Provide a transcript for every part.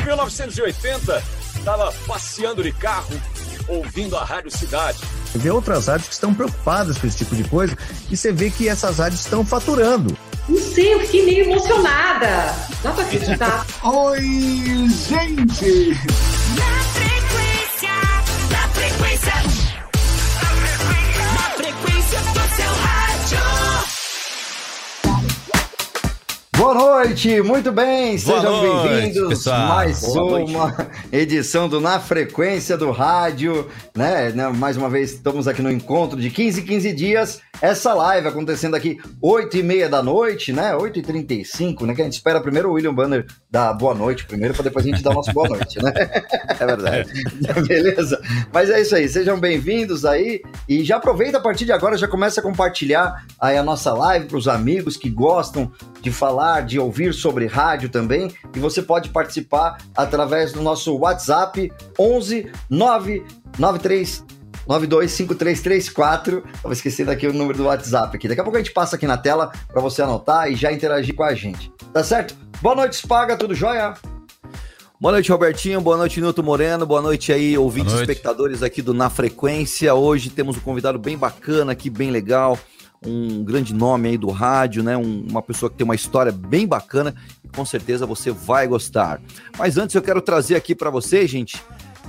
Em 1980, estava passeando de carro, ouvindo a Rádio Cidade. Vê outras rádios que estão preocupadas com esse tipo de coisa e você vê que essas rádios estão faturando. Não sei, eu fiquei meio emocionada. Dá pra acreditar. Oi, gente! Boa noite, muito bem, sejam noite, bem-vindos. Mais Boa uma edição do Na Frequência do Rádio, né? Né, Mais uma vez estamos aqui no encontro de 15 em 15 dias. Essa live acontecendo aqui 8 e meia da noite, né? 8 e 35 né? Que a gente espera primeiro o William Banner dar boa noite primeiro, para depois a gente dar o nosso boa noite, né? É verdade. Beleza? Mas é isso aí, sejam bem-vindos aí e já aproveita a partir de agora, já começa a compartilhar aí a nossa live para os amigos que gostam de falar, de ouvir sobre rádio também. E você pode participar através do nosso WhatsApp 11 993 925334. Tava esquecendo aqui o número do WhatsApp aqui. Daqui a pouco a gente passa aqui na tela para você anotar e já interagir com a gente. Tá certo? Boa noite, Spaga, tudo jóia? Boa noite, Robertinho. Boa noite, Nilton Moreno. Boa noite aí, ouvintes e noite. espectadores aqui do Na Frequência. Hoje temos um convidado bem bacana aqui, bem legal. Um grande nome aí do rádio, né? Um- uma pessoa que tem uma história bem bacana e com certeza você vai gostar. Mas antes eu quero trazer aqui para você, gente,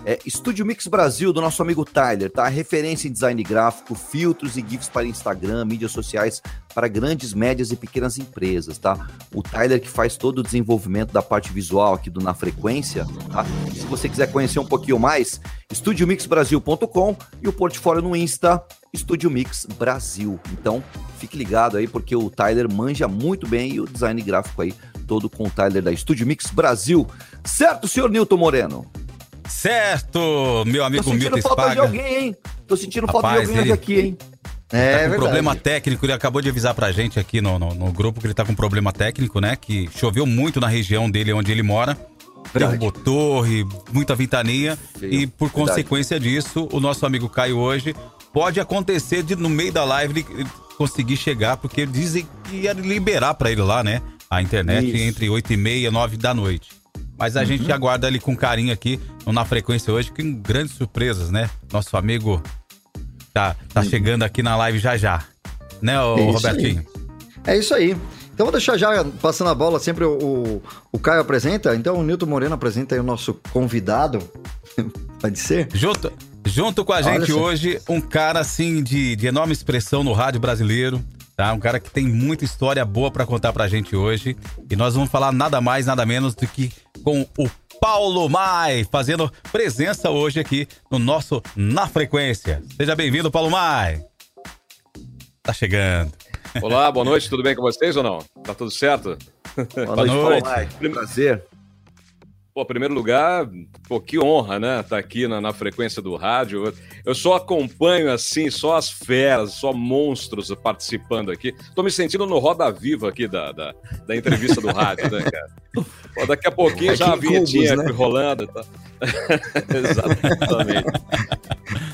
é, Estúdio Mix Brasil, do nosso amigo Tyler, tá? Referência em design gráfico, filtros e GIFs para Instagram, mídias sociais para grandes, médias e pequenas empresas, tá? O Tyler que faz todo o desenvolvimento da parte visual aqui do Na Frequência, tá? Se você quiser conhecer um pouquinho mais, estudiomixbrasil.com e o portfólio no Insta, Estúdio Mix Brasil. Então, fique ligado aí, porque o Tyler manja muito bem e o design gráfico aí, todo com o Tyler da Estúdio Mix Brasil. Certo, senhor Nilton Moreno? Certo, meu Tô amigo sentindo Milton falta de alguém, hein? Tô sentindo falta Rapaz, de alguém ele- aqui, hein? É, tá com problema técnico, ele acabou de avisar pra gente aqui no, no, no grupo que ele tá com problema técnico, né? Que choveu muito na região dele, onde ele mora. Verdade. Derrubou torre, muita ventania. Feio. E por Verdade. consequência disso, o nosso amigo Caio hoje pode acontecer de no meio da live ele ele conseguir chegar, porque dizem que ia liberar pra ele lá, né? A internet Isso. entre 8 e meia e 9 da noite. Mas a gente aguarda ele com carinho aqui na frequência hoje, com grandes surpresas, né? Nosso amigo tá, tá chegando aqui na live já já. Né, ô, Isso Robertinho? É isso aí. Então vou deixar já passando a bola, sempre o, o, o Caio apresenta, então o Nilton Moreno apresenta aí o nosso convidado. Pode ser? Junto, junto com a Olha gente só. hoje, um cara assim de, de enorme expressão no rádio brasileiro, tá? Um cara que tem muita história boa pra contar pra gente hoje. E nós vamos falar nada mais, nada menos do que com o Paulo Mai, fazendo presença hoje aqui no nosso Na Frequência. Seja bem-vindo, Paulo Mai. Tá chegando. Olá, boa noite, tudo bem com vocês ou não? Tá tudo certo? Boa noite. Paulo Mai. Prazer. Pô, em primeiro lugar, pô, que honra, né? Tá aqui na, na frequência do rádio. Eu, eu só acompanho assim, só as feras, só monstros participando aqui. Tô me sentindo no Roda Viva aqui da, da, da entrevista do rádio, né, cara? Pô, daqui a pouquinho já a vinhetinha né? rolando. Tá? Exatamente.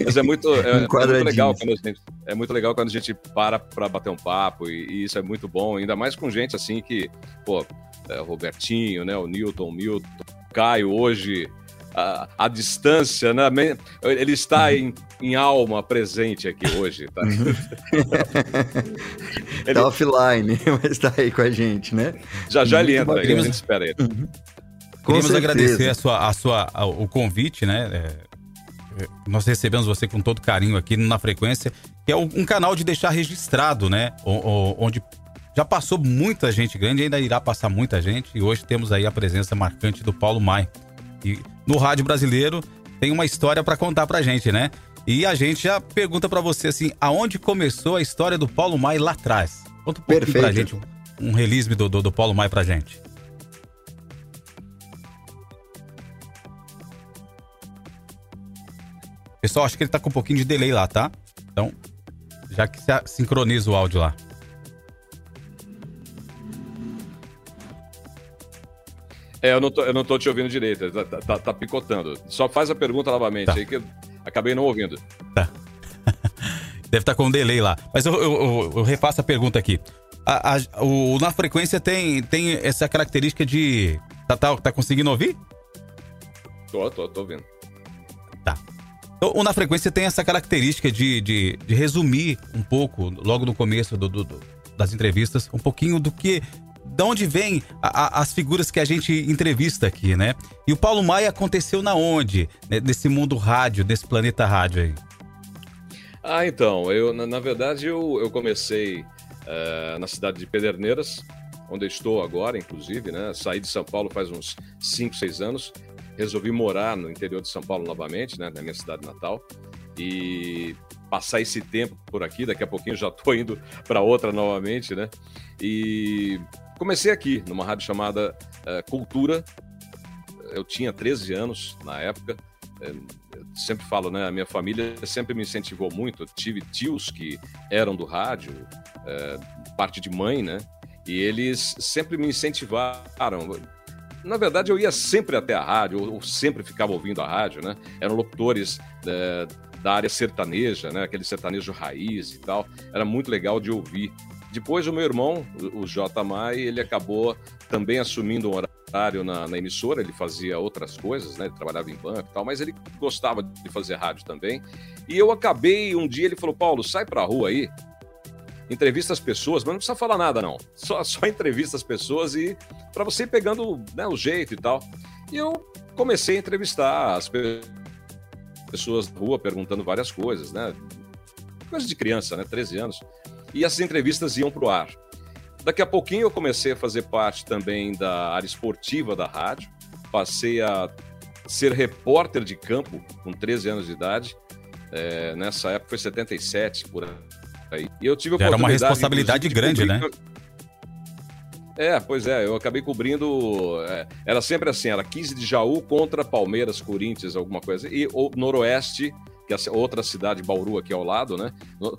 Mas é muito, é, é muito legal quando a gente é muito legal quando a gente para para bater um papo e, e isso é muito bom, ainda mais com gente assim que, pô, é, o Robertinho, né, o Newton, o Milton, Caio hoje a, a distância, né? Ele está em, em alma presente aqui hoje, tá? Ele- Tá offline, mas tá aí com a gente, né? Já já ele Muito entra aí, a gente espera ele. Queríamos certeza. agradecer a sua, a sua, a- o convite, né? É, é, nós recebemos você com todo carinho aqui na frequência, que é um, um canal de deixar registrado, né? O- o- onde já passou muita gente grande, ainda irá passar muita gente, e hoje temos aí a presença marcante do Paulo Mai. E no rádio brasileiro tem uma história para contar pra gente, né? E a gente já pergunta pra você assim, aonde começou a história do Paulo Mai lá atrás? Conta um pouquinho pra Perfeito. gente, um, um release do, do, do Paulo Mai pra gente. Pessoal, acho que ele tá com um pouquinho de delay lá, tá? Então, já que sincroniza o áudio lá. É, eu não, tô, eu não tô te ouvindo direito, tá, tá- tá- tá picotando. Só faz a pergunta novamente Tá. aí que eu acabei não ouvindo. Deve estar com um delay lá. Mas eu, eu- eu- eu refaço a pergunta aqui. a- a- o, na frequência tem, tem essa característica de. Tá, tá, tá conseguindo ouvir? Tô, tô, tô vendo. Então, o na frequência tem essa característica de, de, de resumir um pouco, logo no começo do- do- do- das entrevistas, um pouquinho do que. De onde a- as figuras que a gente entrevista aqui, né? E o Paulo Maia aconteceu na onde? Né, Nesse mundo rádio, desse planeta rádio aí. Ah, então, eu, na, na verdade, eu, eu comecei eh, na cidade de Pederneiras, onde estou agora, inclusive, né? Saí de São Paulo faz uns 5, 6 anos. Resolvi morar no interior de São Paulo novamente, né? Na minha cidade natal. E passar esse tempo por aqui, daqui a pouquinho já estou indo para outra novamente, né? E comecei aqui, numa rádio chamada eh, Cultura. Eu tinha 13 anos na época. Eh, eu sempre falo, né? A minha família sempre me incentivou muito. Eu tive tios que eram do rádio, eh, parte de mãe, né? E eles sempre me incentivaram. Na verdade, eu ia sempre até a rádio, ou, sempre ficava ouvindo a rádio, né? Eram locutores eh, da área sertaneja, né? Aquele sertanejo raiz e tal. Era muito legal de ouvir. Depois, o meu irmão, o, J. Mai, ele acabou também assumindo um horário na, na emissora. Ele fazia outras coisas, né? Ele trabalhava em banco e tal, mas ele gostava de fazer rádio também. E eu acabei, um dia ele falou: Paulo, sai pra rua aí, entrevista as pessoas, mas não precisa falar nada, não. Só, só entrevista as pessoas e para você ir pegando né, o jeito e tal. E eu comecei a entrevistar as pe- pessoas na rua, perguntando várias coisas, né? Coisa de criança, né? 13 anos. E essas entrevistas iam pro ar. Daqui a pouquinho eu comecei a fazer parte também da área esportiva da rádio. Passei a ser repórter de campo com 13 anos de idade. É, nessa época foi 77, por aí. E eu tive era uma responsabilidade grande, cobrir- É, pois é, eu acabei cobrindo. é, era sempre assim, era 15 de Jaú contra Palmeiras, Corinthians, alguma coisa. E o Noroeste, que é a outra cidade, Bauru, aqui ao lado, né?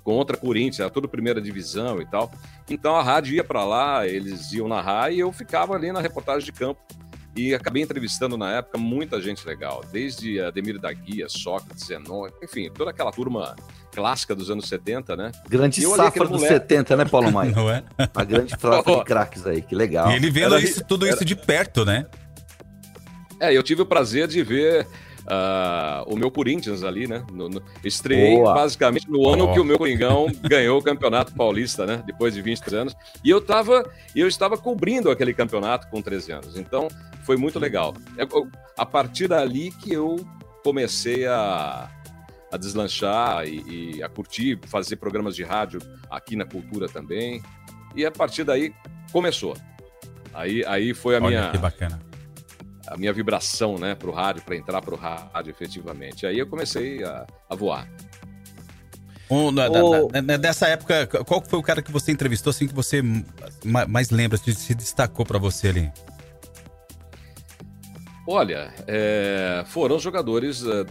Contra Corinthians, era tudo primeira divisão e tal. Então a rádio ia para lá, eles iam narrar e eu ficava ali na reportagem de campo. E acabei entrevistando na época muita gente legal, desde Ademir da Guia, Sócrates, Zenon, enfim, toda aquela turma clássica dos anos 70, né? Grande safra dos moleque. 70, né, Paulo Maia? Não é? A grande safra de craques aí, que legal. E ele vendo Era- isso, tudo isso de perto, né? É, eu tive o prazer de ver ah, o meu Corinthians ali, né? No, no, estreiei Boa. basicamente no ano que o meu Coringão ganhou o Campeonato Paulista, né? Depois de 23 anos. E eu tava, eu estava cobrindo aquele campeonato com 13 anos. Então, foi muito legal. É, eu- a partir dali que eu comecei a, a deslanchar e, e a curtir, fazer programas de rádio aqui na Cultura também. E a partir daí começou. Aí, aí foi a Olha minha que bacana. A minha vibração, né, pro rádio, para entrar pro rádio efetivamente. Aí eu comecei a, a voar. Um, na- Ô- na- na- dessa época, qual foi o cara que você entrevistou assim que você ma- mais lembra, que se destacou pra você ali? Olha, é, foram os jogadores é,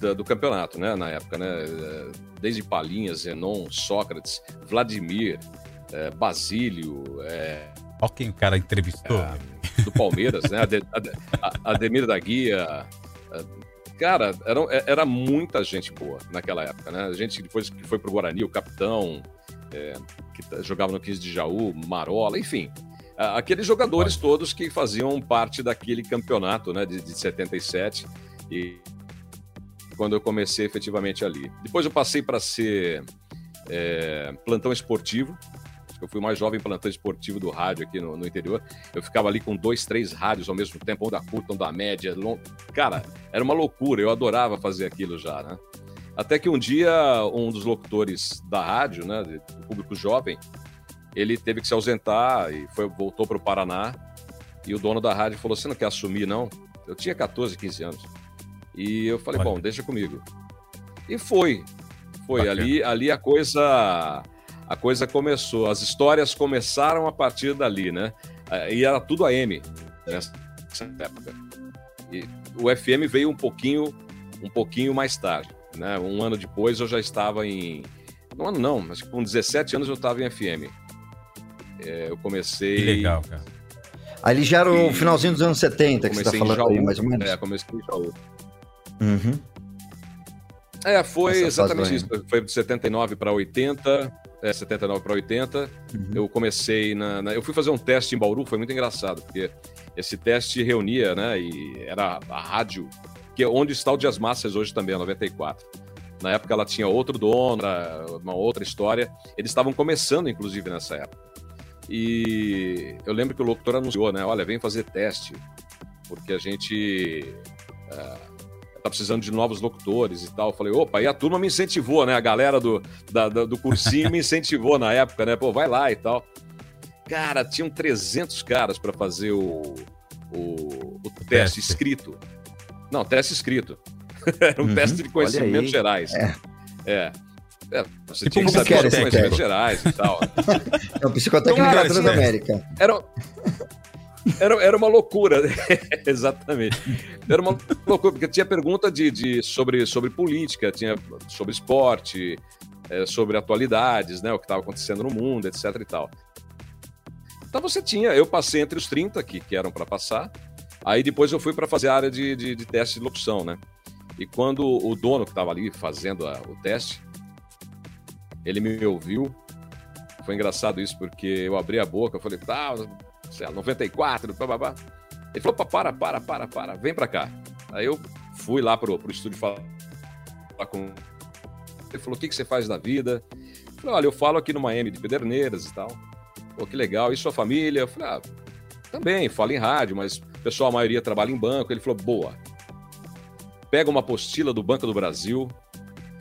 da- do campeonato, né, na época, né, é, desde Palinha, Zenon, Sócrates, Vladimir, é, Basílio, é, Olha quem o cara entrevistou. do Palmeiras, né, Ademir da Guia, é, cara, era, era muita gente boa naquela época, né, a gente depois que foi pro Guarani, o capitão, é, que t- jogava no 15 de Jaú, Marola, enfim, aqueles jogadores todos que faziam parte daquele campeonato, né, de, de 77 e quando eu comecei efetivamente ali. Depois eu passei para ser é, plantão esportivo. Eu fui o mais jovem plantão esportivo do rádio aqui no, no interior. Eu ficava ali com dois, três rádios ao mesmo tempo, um da curta, um da média. long- Cara, era uma loucura. Eu adorava fazer aquilo já, né? Até que um dia um dos locutores da rádio, né, do público jovem, ele teve que se ausentar e foi, voltou para o Paraná. E o dono da rádio falou: Você não quer assumir, não? Eu tinha 14, 15 anos. E eu falei: Olha. Bom, deixa comigo. E foi. Foi. Bacana. Ali, ali a coisa. A coisa começou. As histórias começaram a partir dali, né? Eh, E era tudo AM nessa época. E o FM veio um pouquinho, um pouquinho mais tarde. Né? Um ano depois eu já estava em. Um ano não, mas com 17 anos eu estava em FM. É, eu comecei. Que legal, cara. Ali já era o finalzinho dos anos 70 que você tá em falando aí, mais ou menos. É, comecei em Jaú. Uhum. É, foi exatamente isso. Foi de 79 para 80. É, 79 para 80. Eu comecei na, na- Eu fui fazer um teste em Bauru, foi muito engraçado, porque esse teste reunia, né? E era a rádio, que é onde está o Dias Massas hoje também, a 94. Na época ela tinha outro dono, uma outra história. Eles estavam começando, inclusive, nessa época. E eu lembro que o locutor anunciou, né? Olha, vem fazer teste, porque a gente é, tá precisando de novos locutores e tal. Eu falei, opa, e a turma me incentivou, né? A galera do, da- do cursinho me incentivou na época, né? Pô, vai lá e tal. Cara, tinham 300 caras para fazer o, o, o teste, Teste. escrito. Não, teste escrito. Era um Uhum. teste de conhecimentos gerais. É. É. É, você Tipo tinha um que saber os conhecimentos gerais e tal. É o psicotécnico Como da esse Transamérica. Era, era, era uma loucura, exatamente. Era uma loucura, porque tinha pergunta de, de, sobre, sobre política, tinha sobre esporte, eh, sobre atualidades, né, o que estava acontecendo no mundo, etc e tal. Então você tinha, eu passei entre os 30 que, que eram para passar, aí depois eu fui para fazer a área de, de, de teste de locução, né? E quando o dono que estava ali fazendo a- o teste, ele me ouviu, foi engraçado isso, porque eu abri a boca, eu falei, tá, sei lá, 94, bababá. Ele falou, "Pá, para, para, para, para, vem pra cá. Aí eu fui lá pro, pro estúdio falar com ele falou, o que, que você faz da vida? Eu falei, olha, eu falo aqui numa M de Pederneiras e tal. Pô, que legal. E sua família? Eu falei, ah, também, falo em rádio, mas o pessoal, a maioria trabalha em banco. Ele falou, boa. Pega uma apostila do Banco do Brasil,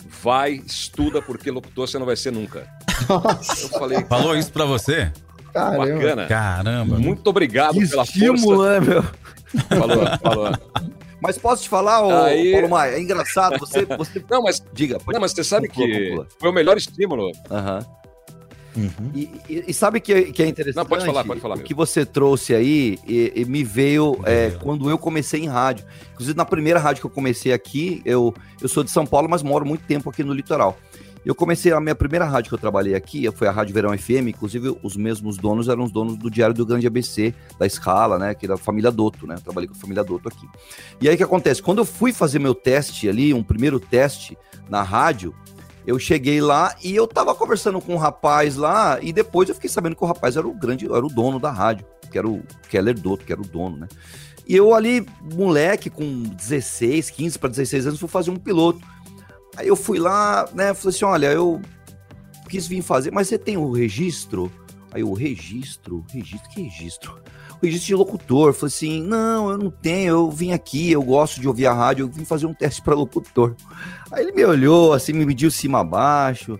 vai, estuda, porque locutor você não vai ser nunca. Nossa, Eu falei, Falou isso pra você? Caramba. bacana. Caramba. Muito obrigado Que pela estímulo, força. né, meu? Falou, falou. Mas posso te falar, ô, Aí- Paulo Maia, é engraçado, você, você... Não, mas, Diga, pode... não, mas você sabe Conclua, que conclua. foi o melhor estímulo. Aham. Uhum. E, e- e sabe que, que é interessante? Não, pode falar, pode falar O mesmo. que você trouxe aí e, e me veio é, quando eu comecei em rádio. Inclusive, na primeira rádio que eu comecei aqui, eu, eu sou de São Paulo, mas moro muito tempo aqui no litoral. Eu comecei, a minha primeira rádio que eu trabalhei aqui foi a Rádio Verão FM, inclusive os mesmos donos eram os donos do Diário do Grande ABC, da Escala, né, que da família Dotto, né, eu trabalhei com a família Dotto aqui. E aí o que acontece? Quando eu fui fazer meu teste ali, um primeiro teste na rádio, eu cheguei lá e eu tava conversando com um rapaz lá, e depois eu fiquei sabendo que o rapaz era o grande, era o dono da rádio, que era o Keller Dotto, que era o dono, né? E eu ali, moleque, com 16, 15 para 16 anos, fui fazer um piloto. Aí eu fui lá, né, falei assim, olha, eu quis vir fazer, mas você tem o registro? Aí o registro, registro, que registro? O registro de locutor. Falei assim, não, eu não tenho, eu vim aqui, eu gosto de ouvir a rádio, eu vim fazer um teste para locutor. Aí ele me olhou, assim, me mediu cima a baixo,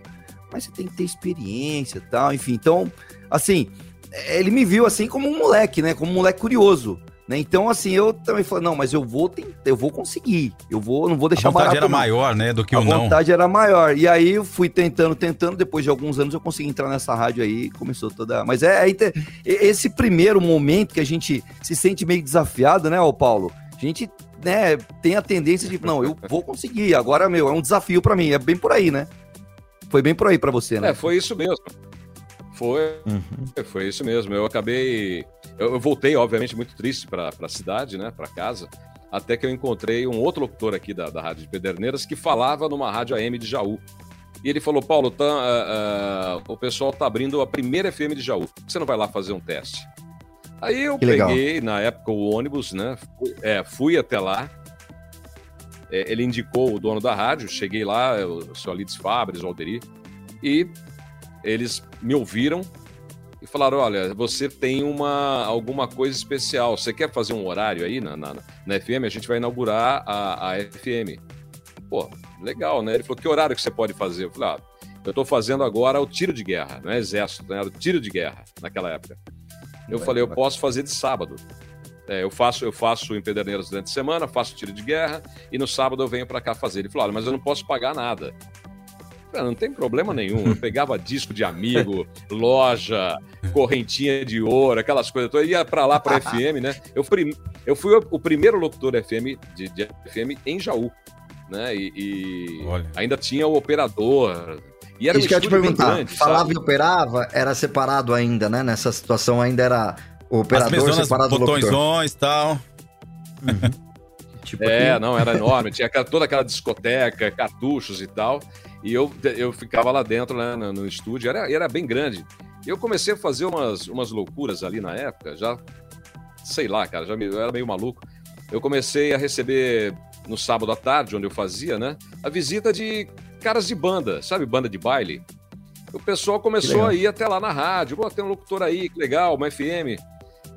mas você tem que ter experiência tal, enfim. Então, assim, ele me viu assim como um moleque, né? Como um moleque curioso. Né? Então, assim, eu também falei, não, mas eu vou tentar, eu vou conseguir. Eu vou, não vou A deixar vontade barato, era não. maior, né, do que A o não. vontade era maior. E aí eu fui tentando, tentando. Depois de alguns anos eu consegui entrar nessa rádio aí. Começou toda. Mas é, é esse primeiro momento que a gente se sente meio desafiado, né, ô Paulo? A gente né, tem a tendência de, não, eu vou conseguir. Agora, meu, é um desafio pra mim. É bem por aí, né? Foi bem por aí pra você, né? É, foi isso mesmo. Foi, Uhum. foi isso mesmo. Eu acabei. Eu, eu voltei, obviamente, muito triste para a cidade, né? Para casa. Até que eu encontrei um outro locutor aqui da, da Rádio de Pederneiras que falava numa rádio AM de Jaú. E ele falou: Paulo, tá, ah, ah, o pessoal tá abrindo a primeira FM de Jaú. Por que Você não vai lá fazer um teste? Aí eu Que legal. peguei, na época, o ônibus, né? Fui, é, fui até lá. É, ele indicou o dono da rádio. Cheguei lá, o seu Alides Fabres, o Alderi. E eles me ouviram e falaram: olha, você tem uma alguma coisa especial. Você quer fazer um horário aí na, na, na FM? A gente vai inaugurar a, a FM. Pô, legal, né? Ele falou: que horário que você pode fazer? Eu falei: ah, eu estou fazendo agora o tiro de guerra, não é exército, né? Era o tiro de guerra naquela época. Eu Vai, falei: eu posso fazer de sábado. É, eu faço eu faço em Pederneiras durante a semana, faço tiro de guerra e no sábado eu venho para cá fazer. Ele falou: olha, mas eu não posso pagar nada. Cara, não tem problema nenhum. Eu pegava disco de amigo, loja, correntinha de ouro, aquelas coisas todas. Eu ia pra lá pra FM, né? Eu fui, eu fui o, primeiro locutor FM de, de FM em Jaú, né? E, e ainda tinha o operador. E era Isso um que eu te perguntar. grande, Falava sabe? e operava, era separado ainda, né? Nessa situação ainda era o As operador mesonas, separado do locutor. botõezões e tal. tipo É, aqui. não, era enorme. Tinha toda aquela discoteca, cartuchos e tal. E eu, eu ficava lá dentro, né, no, no estúdio. Era, era bem grande. E eu comecei a fazer umas, umas loucuras ali na época. Já, sei lá, cara, já me- eu era meio maluco. Eu comecei a receber no sábado à tarde, onde eu fazia, né? A visita de caras de banda, sabe? Banda de baile. O pessoal começou a ir até lá na rádio. Pô, tem um locutor aí, que legal, uma FM.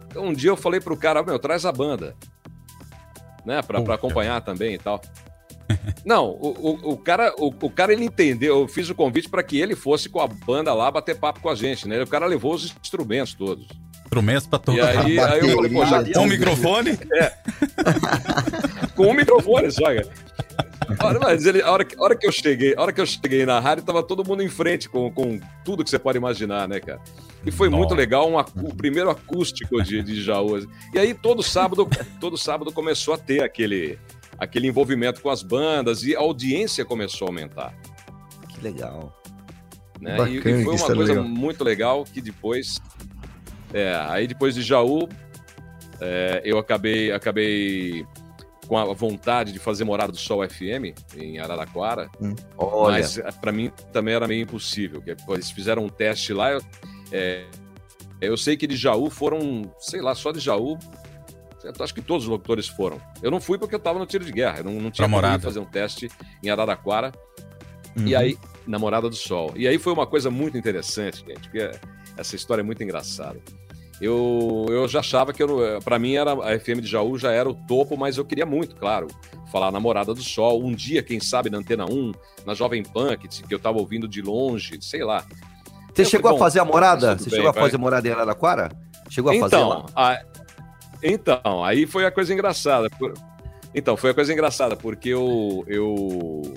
Então um dia eu falei pro cara, meu, traz a banda. Né, Puxa. acompanhar também e tal. Não, o, o, o cara, o, o cara ele entendeu. Eu fiz o convite para que ele fosse com a banda lá bater papo com a gente, né? O cara levou os instrumentos todos. Instrumentos pra E tocar. aí, aí eu falei, pô, já Com o microfone? com um microfone só, cara. Olha, mas ele, a, hora que, a hora que eu cheguei, a hora que eu cheguei na rádio, tava todo mundo em frente com, com tudo que você pode imaginar, né, cara? E foi Nossa. muito legal, um, o primeiro acústico de, de Jaú. assim. E aí todo sábado, todo sábado começou a ter aquele, aquele envolvimento com as bandas e a audiência começou a aumentar. Que legal. né? Bacana E, e foi uma é coisa legal. muito legal que depois. É, aí depois de Jaú, é, eu acabei, acabei com a vontade de fazer Morada do Sol FM em Araraquara, Olha, mas para mim também era meio impossível. Eles fizeram um teste lá. Eu, é, eu sei que de Jaú foram, sei lá, só de Jaú. Eu Acho que todos os locutores foram. Eu não fui porque eu estava no tiro de guerra. Eu não, não tinha como fazer um teste em Araraquara. Uhum. E aí, Namorada do Sol. E aí foi uma coisa muito interessante, gente, porque essa história é muito engraçada. Eu, eu já achava que, para mim, era, a FM de Jaú já era o topo, mas eu queria muito, claro, falar Namorada do Sol. Um dia, quem sabe, na Antena 1, na Jovem Pan, que, que eu tava ouvindo de longe, sei lá. você eu chegou a fazer a morada? Você bem, chegou a vai. fazer morada em Araraquara? Chegou a fazer lá? Então, a- então, aí foi a coisa engraçada. Então, foi a coisa engraçada, porque eu, eu,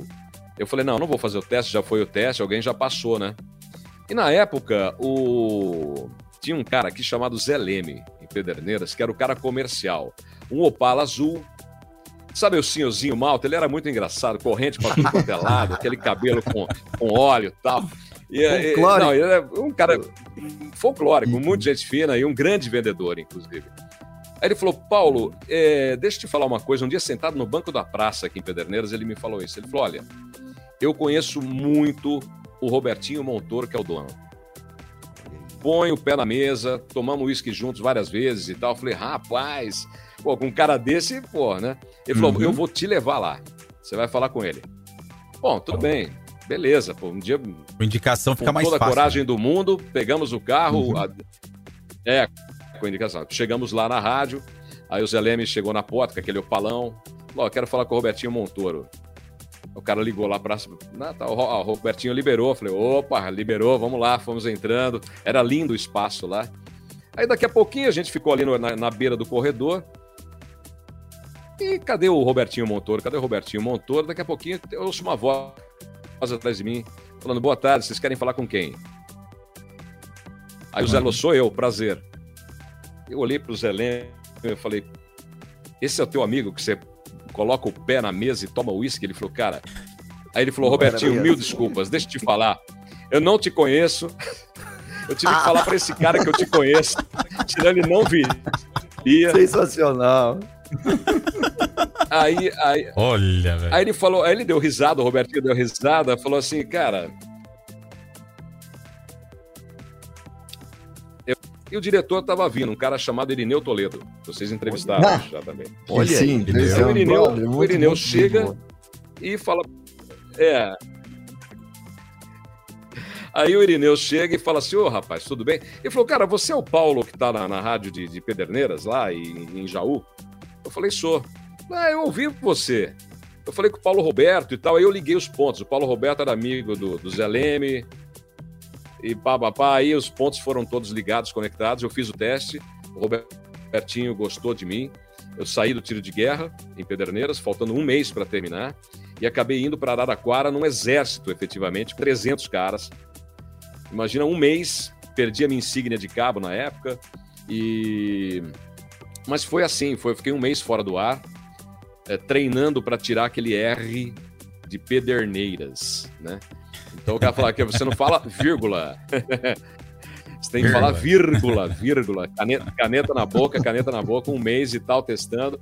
eu falei, não, não vou fazer o teste, já foi o teste, alguém já passou, né? E na época, o... tinha um cara aqui chamado Zé Leme, em Pederneiras, que era o cara comercial. Um Opala azul, sabe o senhorzinho malta? Ele era muito engraçado, corrente pra tudo quanto é lado, aquele cabelo com, com óleo e tal. E, não, ele era um cara folclórico, muito gente fina e um grande vendedor, inclusive. Aí ele falou, Paulo, é, deixa eu te falar uma coisa. Um dia sentado no banco da praça aqui em Pederneiras, ele me falou isso. Ele falou, olha, eu conheço muito o Robertinho Montoro, que é o dono. Põe o pé na mesa, tomamos uísque juntos várias vezes e tal. Eu falei, rapaz, pô, com um cara desse, pô, né? Ele falou, Uhum. eu vou te levar lá. Você vai falar com ele. Bom, tudo bem. Beleza, pô. Um dia Com indicação fica com mais toda a fácil. coragem do mundo, pegamos o carro. a- É, com indicação. Chegamos lá na rádio, aí o Zé Leme chegou na porta com aquele opalão. Falou, "Ó, quero falar com o Robertinho Montoro. O cara ligou lá pra. Ah, tá, o Ro- o Robertinho liberou. Falei, opa, liberou, vamos lá, fomos entrando. Era lindo o espaço lá. Aí daqui a pouquinho a gente ficou ali no- na, na beira do corredor. E cadê o Robertinho Montoro? Cadê o Robertinho Montoro? Daqui a pouquinho eu ouço uma voz atrás de mim, falando, boa tarde, vocês querem falar com quem? Aí o Zé Lô, sou eu, prazer. Eu olhei pro Zé Leme e falei, esse é o teu amigo que você coloca o pé na mesa e toma uísque? Ele falou, cara... Aí ele falou, Robertinho, mil assim." desculpas, deixa eu te falar. Eu não te conheço. Eu tive que falar pra esse cara que eu te conheço, senão ele não viria. Sensacional. Aí, aí, Olha, velho. Aí ele falou, aí ele deu risada, o Robertinho deu risada, falou assim, cara. E o diretor tava vindo, um cara chamado Irineu Toledo. Vocês entrevistaram Ah. já também. Olha sim, aí, é o Irineu, o Irineu muito chega e fala. É. Aí o Irineu chega e fala assim: Ô rapaz, tudo bem? Ele falou: Cara, você é o Paulo que tá na, na rádio de, de Pederneiras, lá em, em Jaú? Eu falei: Sou. Ah, eu ouvi você. Eu falei com o Paulo Roberto e tal, aí eu liguei os pontos. O Paulo Roberto era amigo do, do Zé Leme, e pá, pá, pá, aí os pontos foram todos ligados, conectados. Eu fiz o teste, o Robertinho gostou de mim. Eu saí do tiro de guerra em Pederneiras, faltando um mês para terminar, e acabei indo para Araraquara num exército, efetivamente, 300 caras. Imagina um mês, perdi a minha insígnia de cabo na época, e. Mas foi assim, foi, fiquei um mês fora do ar, eh, treinando para tirar aquele R de Pederneiras, né? Então o cara fala que você não fala vírgula. Você tem que falar vírgula, vírgula. Caneta, caneta na boca, caneta na boca, um mês e tal, testando.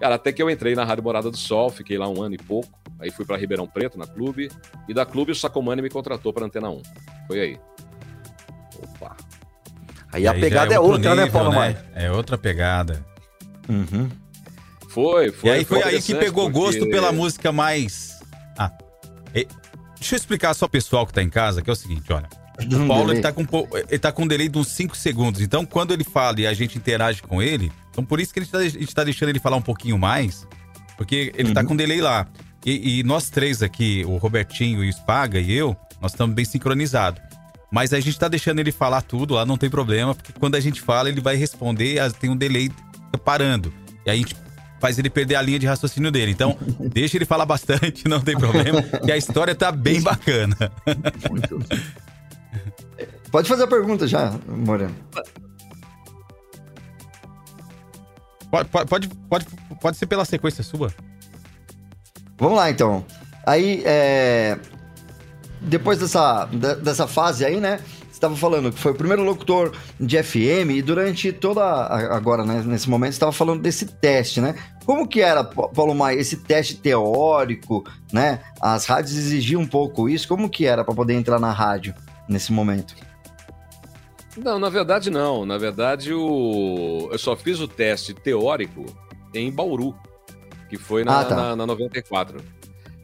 Cara, até que eu entrei na Rádio Morada do Sol, fiquei lá um ano e pouco. Aí fui para Ribeirão Preto, na clube. E da clube o Sacomani me contratou para Antena 1. Foi aí. Opa. Aí a pegada é, outro outra, né, nível, Paulo Maia? É outra pegada. Uhum. Foi, foi. e aí foi, aí que pegou porque- gosto pela música mais. Ah. Deixa eu explicar só pessoal que tá em casa, que é o seguinte, olha. Um O Paulo ele tá, com, um ele tá com um delay de uns 5 segundos. Então, quando ele fala e a gente interage com ele, então por isso que a gente tá, a gente tá deixando ele falar um pouquinho mais, porque ele Uhum. tá com delay lá. E, e nós três aqui, o Robertinho e o Spaga e eu, nós estamos bem sincronizados. Mas a gente tá deixando ele falar tudo lá, não tem problema, porque quando a gente fala, ele vai responder, tem um delay parando. E aí a gente faz ele perder a linha de raciocínio dele. Então, deixa ele falar bastante, não tem problema, que a história tá bem bacana. Pode fazer a pergunta já, Moreno. Pode, pode, pode, pode, ser pela sequência sua. Vamos lá, então. Aí, é... depois dessa, de- dessa fase aí, né? Estava falando que foi o primeiro locutor de FM e durante toda. a- Agora, né, nesse momento, você estava falando desse teste, né? Como que era, Pa- Paulo Maia, esse teste teórico, né? As rádios exigiam um pouco isso. Como que era para poder entrar na rádio nesse momento? Não, na verdade não. Na verdade, o... eu só fiz o teste teórico em Bauru, que foi na, Ah, tá. na, na 94.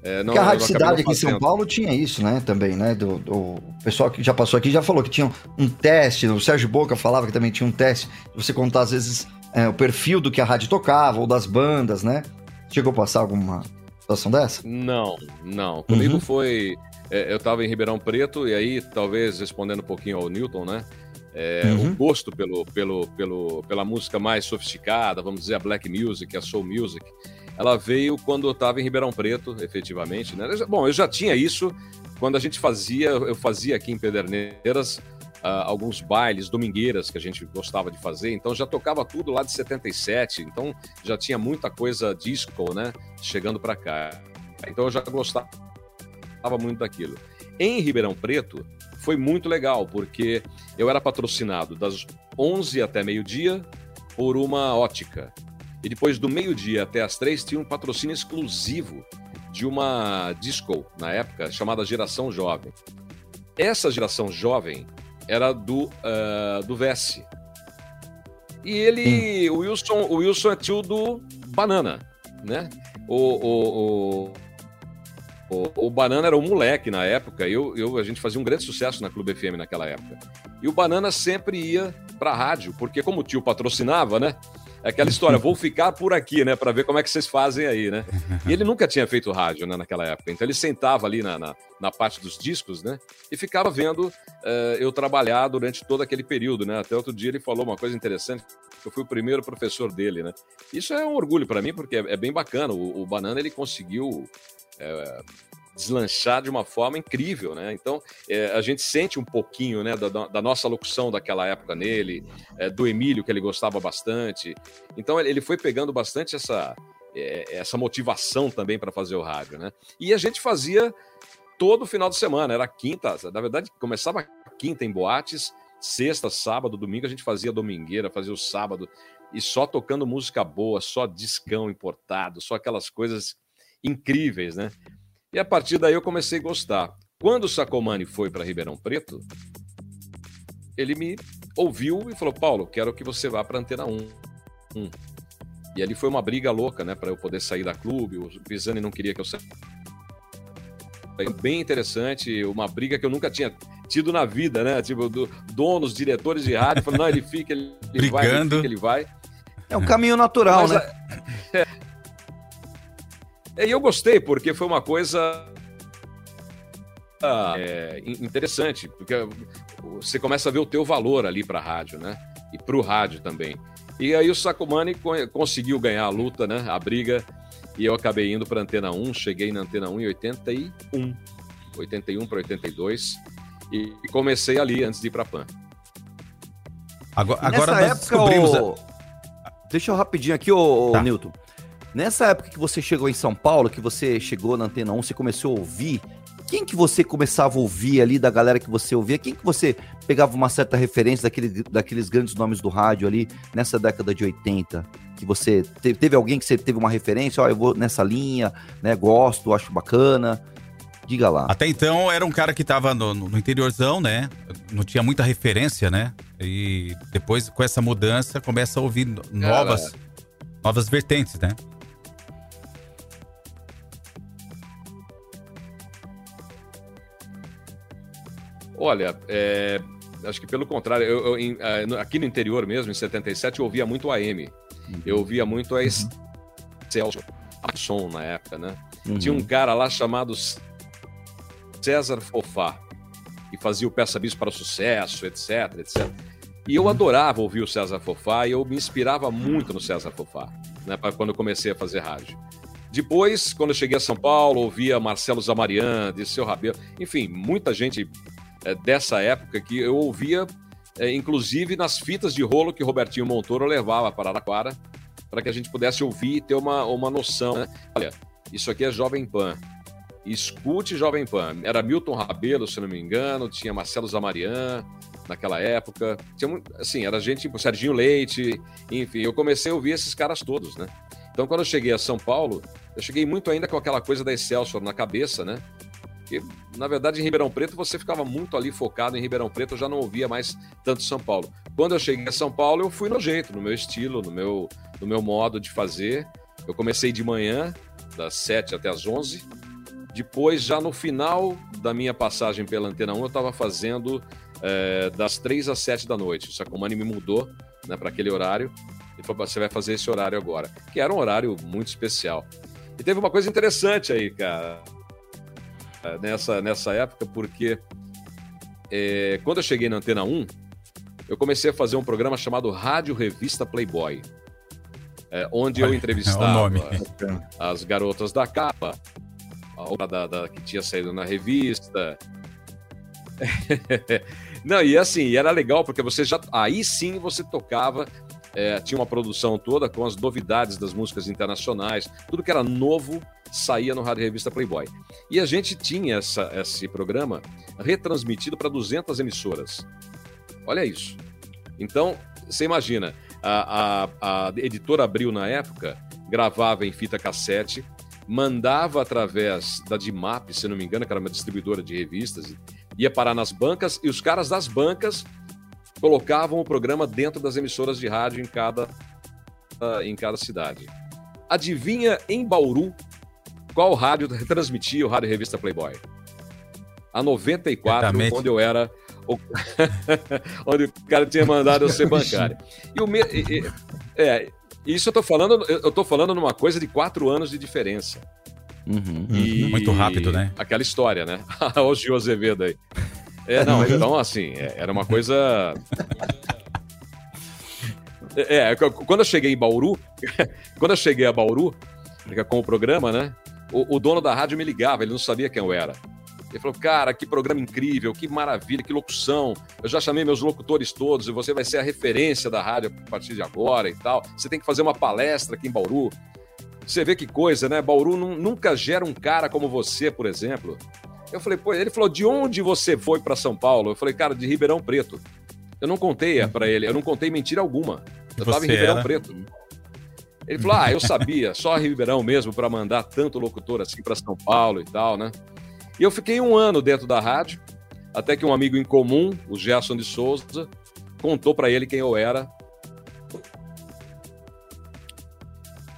É, não, Porque a Rádio Cidade aqui em São. Paulo tinha isso, né? Também, né? Do, do- o pessoal que já passou aqui já falou que tinha um teste. O Sérgio Boca falava que também tinha um teste. Você contar, às vezes, é, o perfil do que a rádio tocava ou das bandas, né? Chegou a passar alguma situação dessa? Não, não. Comigo Uhum. foi. é, eu estava em Ribeirão Preto, e aí, talvez respondendo um pouquinho ao Newton, né? É, Uhum. O gosto pelo, pelo, pelo, pela música mais sofisticada, vamos dizer, a black music, a soul music, ela veio quando eu estava em Ribeirão Preto, efetivamente. Né? Bom, eu já tinha isso quando a gente fazia, eu fazia aqui em Pederneiras ah, alguns bailes, domingueiras que a gente gostava de fazer, então já tocava tudo lá de 77, então já tinha muita coisa disco, né? Chegando para cá. Então eu já gostava muito daquilo. Em Ribeirão Preto foi muito legal, porque eu era patrocinado das 11 até meio-dia por uma ótica. E depois do meio-dia até as três tinha um patrocínio exclusivo de uma disco, na época, chamada Geração Jovem. Essa geração jovem era do, ah, do Vessi. E ele, o Wilson, o Wilson é tio do Banana, né? O, o, o, o, o Banana era um moleque na época, eu, eu, a gente fazia um grande sucesso na Clube FM naquela época. E o Banana sempre ia pra rádio, porque como o tio patrocinava, né? É aquela história, vou ficar por aqui, né? Pra ver como é que vocês fazem aí, né? E ele nunca tinha feito rádio, né, naquela época. Então ele sentava ali na, na, na parte dos discos, né? E ficava vendo eh, eu trabalhar durante todo aquele período, né? Até outro dia ele falou uma coisa interessante, eu fui o primeiro professor dele, né? Isso é um orgulho para mim, porque é, é bem bacana. O, o Banana, ele conseguiu eh, deslanchar de uma forma incrível, né? Então, eh, a gente sente um pouquinho, né, da, da nossa locução daquela época nele, eh, do Emílio, que ele gostava bastante. Então, ele- foi pegando bastante essa, eh, essa motivação também para fazer o rádio, né? E a gente fazia todo final de semana, era quinta, na verdade, começava quinta em boates, sexta, sábado, domingo, a gente fazia domingueira, fazia o sábado, e só tocando música boa, só discão importado, só aquelas coisas incríveis, né? E a partir daí eu comecei a gostar. Quando o Sacomani foi para Ribeirão Preto, ele me ouviu e falou: Paulo, quero que você vá para Antena 1. Hum. E ali foi uma briga louca, né, para eu poder sair da clube. O Pisani não queria que eu saísse. Foi bem interessante, uma briga que eu nunca tinha tido na vida, né? Tipo, do, donos, diretores de rádio, falando, não, ele fica, ele, ele vai, ele fica, ele vai. É um caminho natural, Mas, né? É, E eu gostei, porque foi uma coisa ah, é, in- interessante, porque você começa a ver o teu valor ali para a rádio, né? E para o rádio também. E aí o Sacomani co- conseguiu ganhar a luta, né? A briga, e eu acabei indo para Antena 1, cheguei na Antena 1 em 81, 81 para 82, e e comecei ali antes de ir para Pan. Agora, agora nessa época, descobrimos. ô- Deixa eu rapidinho aqui, ô, ô, Tá. Newton. Nessa época que você chegou em São Paulo, que você chegou na Antena 1, você começou a ouvir, quem que você começava a ouvir ali, da galera que você ouvia? Quem que você pegava uma certa referência daquele, daqueles grandes nomes do rádio ali, nessa década de 80? que você teve, teve alguém que você teve uma referência, ó, eu vou nessa linha, né? Gosto, acho bacana. Diga lá. Até então era um cara que tava no, no interiorzão, né? Não tinha muita referência, né? E depois, com essa mudança, começa a ouvir no- novas, novas vertentes, né? Olha, é, acho que pelo contrário, eu, eu, em- no- aqui no interior mesmo, em 77, eu ouvia muito AM. Eu ouvia muito a Celso, a som na época, né? Uhum. Tinha um cara lá chamado César Fofá, que fazia o Peça Bis para o Sucesso, etc, etc. E eu adorava ouvir o César Fofá e eu me inspirava muito no César Fofá, né, quando eu comecei a fazer rádio. Depois, quando eu cheguei a São Paulo, ouvia Marcelo Zamarian, Dirceu Rabelo, enfim, muita gente eh, dessa época que eu ouvia, eh, inclusive nas fitas de rolo que Robertinho Montoro levava para Araraquara, para que a gente pudesse ouvir e ter uma, uma noção. Né? Olha, isso aqui é Jovem Pan. Escute Jovem Pan. Era Milton Rabelo, se não me engano, tinha Marcelo Zamarian naquela época. Tinha, assim, era gente tipo Serginho Leite, enfim, eu comecei a ouvir esses caras todos, né? Então, quando eu cheguei a São Paulo, eu cheguei muito ainda com aquela coisa da Excelsior na cabeça, né? Porque, na verdade, em Ribeirão Preto, você ficava muito ali focado em Ribeirão Preto, eu já não ouvia mais tanto São Paulo. Quando eu cheguei a São Paulo, eu fui no jeito, no meu estilo, no meu, no meu modo de fazer. Eu comecei de manhã, das 7 até as 11. Depois, já no final da minha passagem pela Antena 1, eu estava fazendo eh, das 3 às 7 da noite. O Sacomani me mudou né, para aquele horário. Ele falou: você vai fazer esse horário agora. Que era um horário muito especial. E teve uma coisa interessante aí, cara, nessa, nessa época, porque eh, quando eu cheguei na Antena 1, eu comecei a fazer um programa chamado Rádio Revista Playboy. eh, onde eu entrevistava é as garotas da capa, a outra da, da- que tinha saído na revista. Não, e assim, era legal porque você já. Aí sim você tocava, é, tinha uma produção toda com as novidades das músicas internacionais, tudo que era novo saía no Rádio Revista Playboy. E a gente tinha essa, esse programa retransmitido para 200 emissoras. Olha isso. Então, você imagina, a, a, a editora Abril, na época, gravava em fita cassete, mandava através da Dimap, se não me engano, que era uma distribuidora de revistas, ia parar nas bancas e os caras das bancas colocavam o programa dentro das emissoras de rádio em cada, ah, em cada cidade. Adivinha em Bauru qual rádio retransmitia o Rádio Revista Playboy? A 94, Certamente. onde eu era. o- onde o cara tinha mandado eu ser bancário. E o me... É, isso eu tô falando, eu tô falando numa coisa de quatro anos de diferença. Uhum. E- Muito rápido, né? Aquela história, né? Olha o Gil Azevedo aí. É, não, então assim, é, era uma coisa. É, é, quando eu cheguei em Bauru, quando eu cheguei a Bauru, com o programa, né? O, o dono da rádio me ligava, ele não sabia quem eu era. Ele falou, cara, que programa incrível, que maravilha, que locução. Eu já chamei meus locutores todos e você vai ser a referência da rádio a partir de agora e tal. Você tem que fazer uma palestra aqui em Bauru. Você vê que coisa, né? Bauru nu- nunca gera um cara como você, por exemplo. Eu falei, pô, ele falou, de onde você foi para São Paulo? Eu falei, cara, de Ribeirão Preto. Eu não contei para ele, eu não contei mentira alguma. Eu Você tava em Ribeirão era? Preto. Ele falou, ah, eu sabia, só Ribeirão mesmo para mandar tanto locutor assim para São Paulo e tal, né? E eu fiquei um ano dentro da rádio, até que um amigo em comum, o Gerson de Souza, contou para ele quem eu era.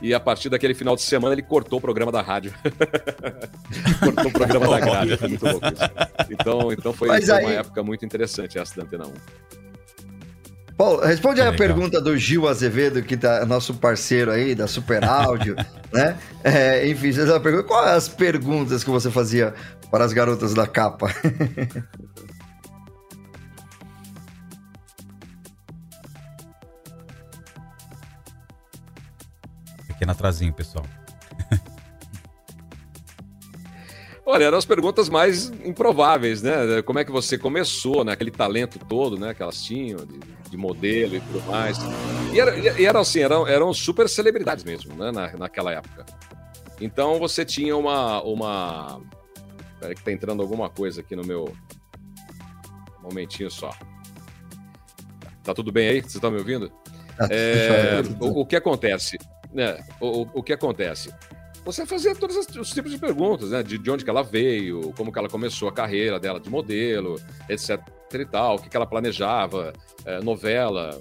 E a partir daquele final de semana ele cortou o programa da rádio. cortou o programa da grade. Foi muito louco isso. Então, então foi, Mas foi aí- uma época muito interessante essa da Antena 1. Paulo, responde aí a pergunta do Gil Azevedo, que tá nosso parceiro aí, da Super Áudio, né? É, enfim, você perguntando quais as perguntas que você fazia para as garotas da capa? Pequeno atrasinho, pessoal. Olha, eram as perguntas mais improváveis, né? Como é que você começou, né? Aquele talento todo, né? Que elas tinham, de, de modelo e tudo mais. E, era, e eram assim, eram, eram super celebridades mesmo, né? Na, naquela época. Então você tinha uma. uma... Peraí que tá entrando alguma coisa aqui no meu. Um momentinho só. Tá tudo bem aí? Vocês estão me ouvindo? É, o, o que acontece? Né? O, o- que acontece? Você fazia todos os, os tipos de perguntas, né? De, de onde que ela veio, como que ela começou a carreira dela de modelo, etc e tal, o que, que ela planejava, é, novela.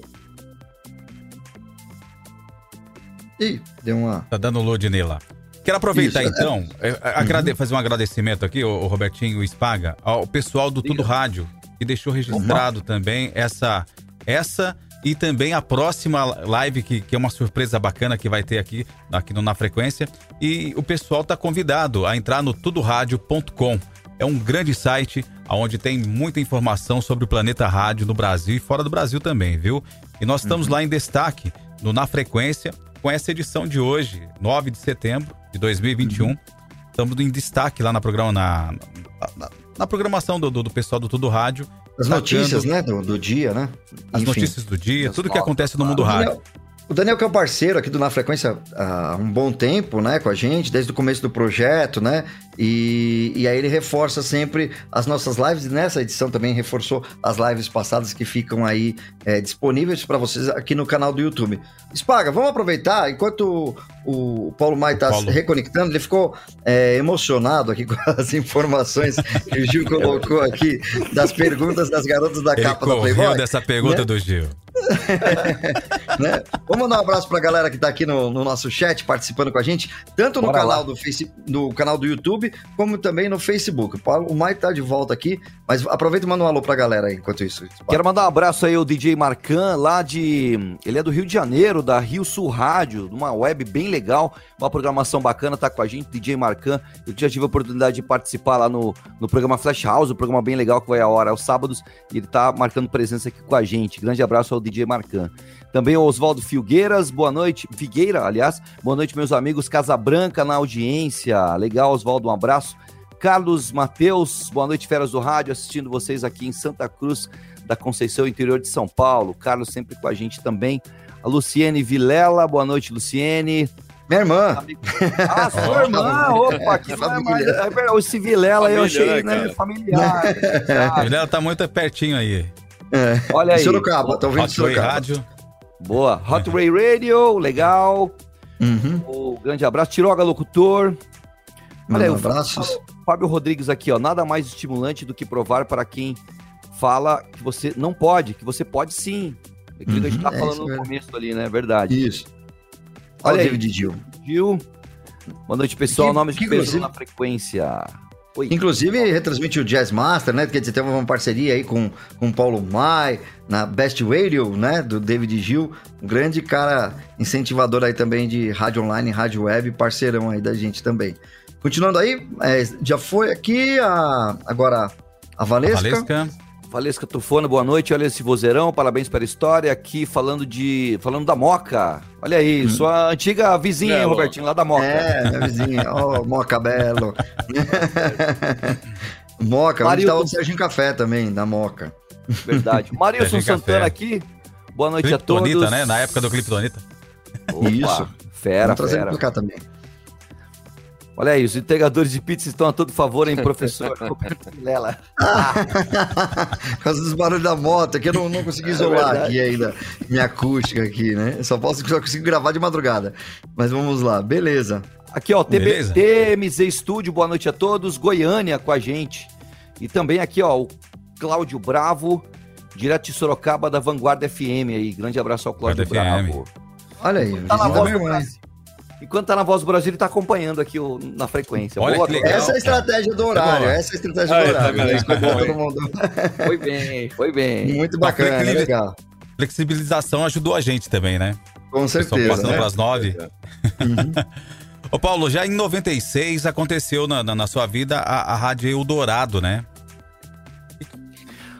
Ih, deu uma. Tá dando load nele lá. Quero aproveitar Isso, é. então, é, é, agrade- fazer um agradecimento aqui, o, o Robertinho Spaga, ao pessoal do Tudo Rádio, que deixou registrado também essa, essa e também a próxima live, que, que é uma surpresa bacana que vai ter aqui, aqui no Na Frequência. E o pessoal tá convidado a entrar no tudorádio.com. É um grande site onde tem muita informação sobre o Planeta Rádio no Brasil e fora do Brasil também, viu? E nós estamos lá em destaque no Na Frequência com essa edição de hoje, 9 de setembro de 2021. Estamos em destaque lá na, programa, na, na, na programação do, do, do pessoal do Tudo Rádio. As notícias, né, do, do dia, né? As Enfim. notícias do dia, tudo que acontece no mundo rádio. O Daniel que é um parceiro aqui do Na Frequência há um bom tempo, né, com a gente, desde o começo do projeto, né? E, e aí ele reforça sempre as nossas lives, e nessa edição também reforçou as lives passadas que ficam aí é, disponíveis para vocês aqui no canal do YouTube. Spaga, vamos aproveitar, enquanto o, o Paulo Maia está se reconectando, ele ficou é, emocionado aqui com as informações que o Gil colocou aqui das perguntas das garotas da Ele capa da Playboy dessa pergunta né? do Gil. né? Vamos mandar um abraço pra galera que tá aqui no, no nosso chat participando com a gente, tanto no Bora canal lá. do Face, no canal do YouTube, como também no Facebook. O Mike tá de volta aqui, mas aproveita e manda um alô pra galera aí, enquanto isso. Quero mandar um abraço aí ao DJ Marcan, lá de. Ele é do Rio de Janeiro, da Rio Sul Rádio, uma web bem legal, uma programação bacana, tá com a gente, DJ Marcan. Eu já tive a oportunidade de participar lá no, no programa Flash House, um programa bem legal que vai a hora aos sábados, e ele tá marcando presença aqui com a gente. Grande abraço ao DJ Marcan. Também o Oswaldo Filgueiras, boa noite. Figueira, aliás, boa noite, meus amigos. Casabranca na audiência. Legal, Oswaldo, um abraço. Carlos Mateus, boa noite, feras do rádio, assistindo vocês aqui em Santa Cruz da Conceição, interior de São Paulo. Carlos sempre com a gente também. A Luciene Vilela, boa noite, Luciene. Minha irmã. Ah, sua irmã, opa, aqui não é mais. é verdade, Esse Vilela eu achei né, familiar. Ele tá muito pertinho aí. É. Olha aí. Sorocaba, tá ouvindo Sorocaba. Rádio. Boa. Hot Ray Radio, legal. Uhum. O grande abraço. Tiroga Locutor. Manda aí, um abraços. Fábio Rodrigues aqui, ó. Nada mais estimulante do que provar para quem fala que você não pode, que você pode sim. É aquilo que a gente Uhum, tá é falando no mesmo. começo ali, né? Verdade. Isso. Olha Olha aí. David Gil. Gil. Boa noite, pessoal. Que- Nomes que de inclusive- na frequência. Oi. Inclusive, retransmite o Jazz Master, né? Quer dizer, tem uma parceria aí com, com o Paulo Mai, na Best Radio, né? Do David Gil. Um grande cara incentivador aí também de rádio online, rádio web, parceirão aí da gente também. Continuando aí, é, já foi aqui a, agora a Valesca. Valesca. Valesca Tufano, boa noite. Olha esse vozeirão, parabéns pela história. Aqui falando de. falando da Moca. Olha aí, sua antiga vizinha, Belo. Robertinho, lá da Moca. É, minha vizinha. Ó, Moca Belo. Moca, onde Marilton. tá o Serginho Café também, da Moca. Verdade. Marilson Santana Café. aqui. Boa noite a Kryptonita, todos. né? Na época do Kryptonita. Opa, Isso. Fera, Vamos trazer fera. pra cá também. Olha aí, os entregadores de pizza estão a todo favor, hein, professor Roberto Vilela. Por causa dos barulhos da moto, aqui eu não, não consegui isolar verdade. aqui ainda minha acústica aqui, né? Só posso só consigo gravar de madrugada. Mas vamos lá, beleza. Aqui, ó, TB, Beleza. TMZ Estúdio, boa noite a todos. Goiânia com a gente. E também aqui, ó, o Cláudio Bravo, direto de Sorocaba da Vanguarda FM aí. Grande abraço ao Cláudio Vanguarda Bravo. Olha aí, Tá na voz do. Brasil. Enquanto tá na voz do Brasil, ele tá acompanhando aqui o- na frequência. Olha que legal. Essa é a estratégia do horário, Tá bom. essa é a estratégia Ah, do tá horário. bom, Todo mundo- Foi bem, foi bem. Muito bacana, Aquele- legal. Flexibilização ajudou a gente também, né? Com certeza. passando né? pelas nove. Ô Paulo, já em 96 aconteceu na, na, na sua vida a, a Rádio Eldorado, né?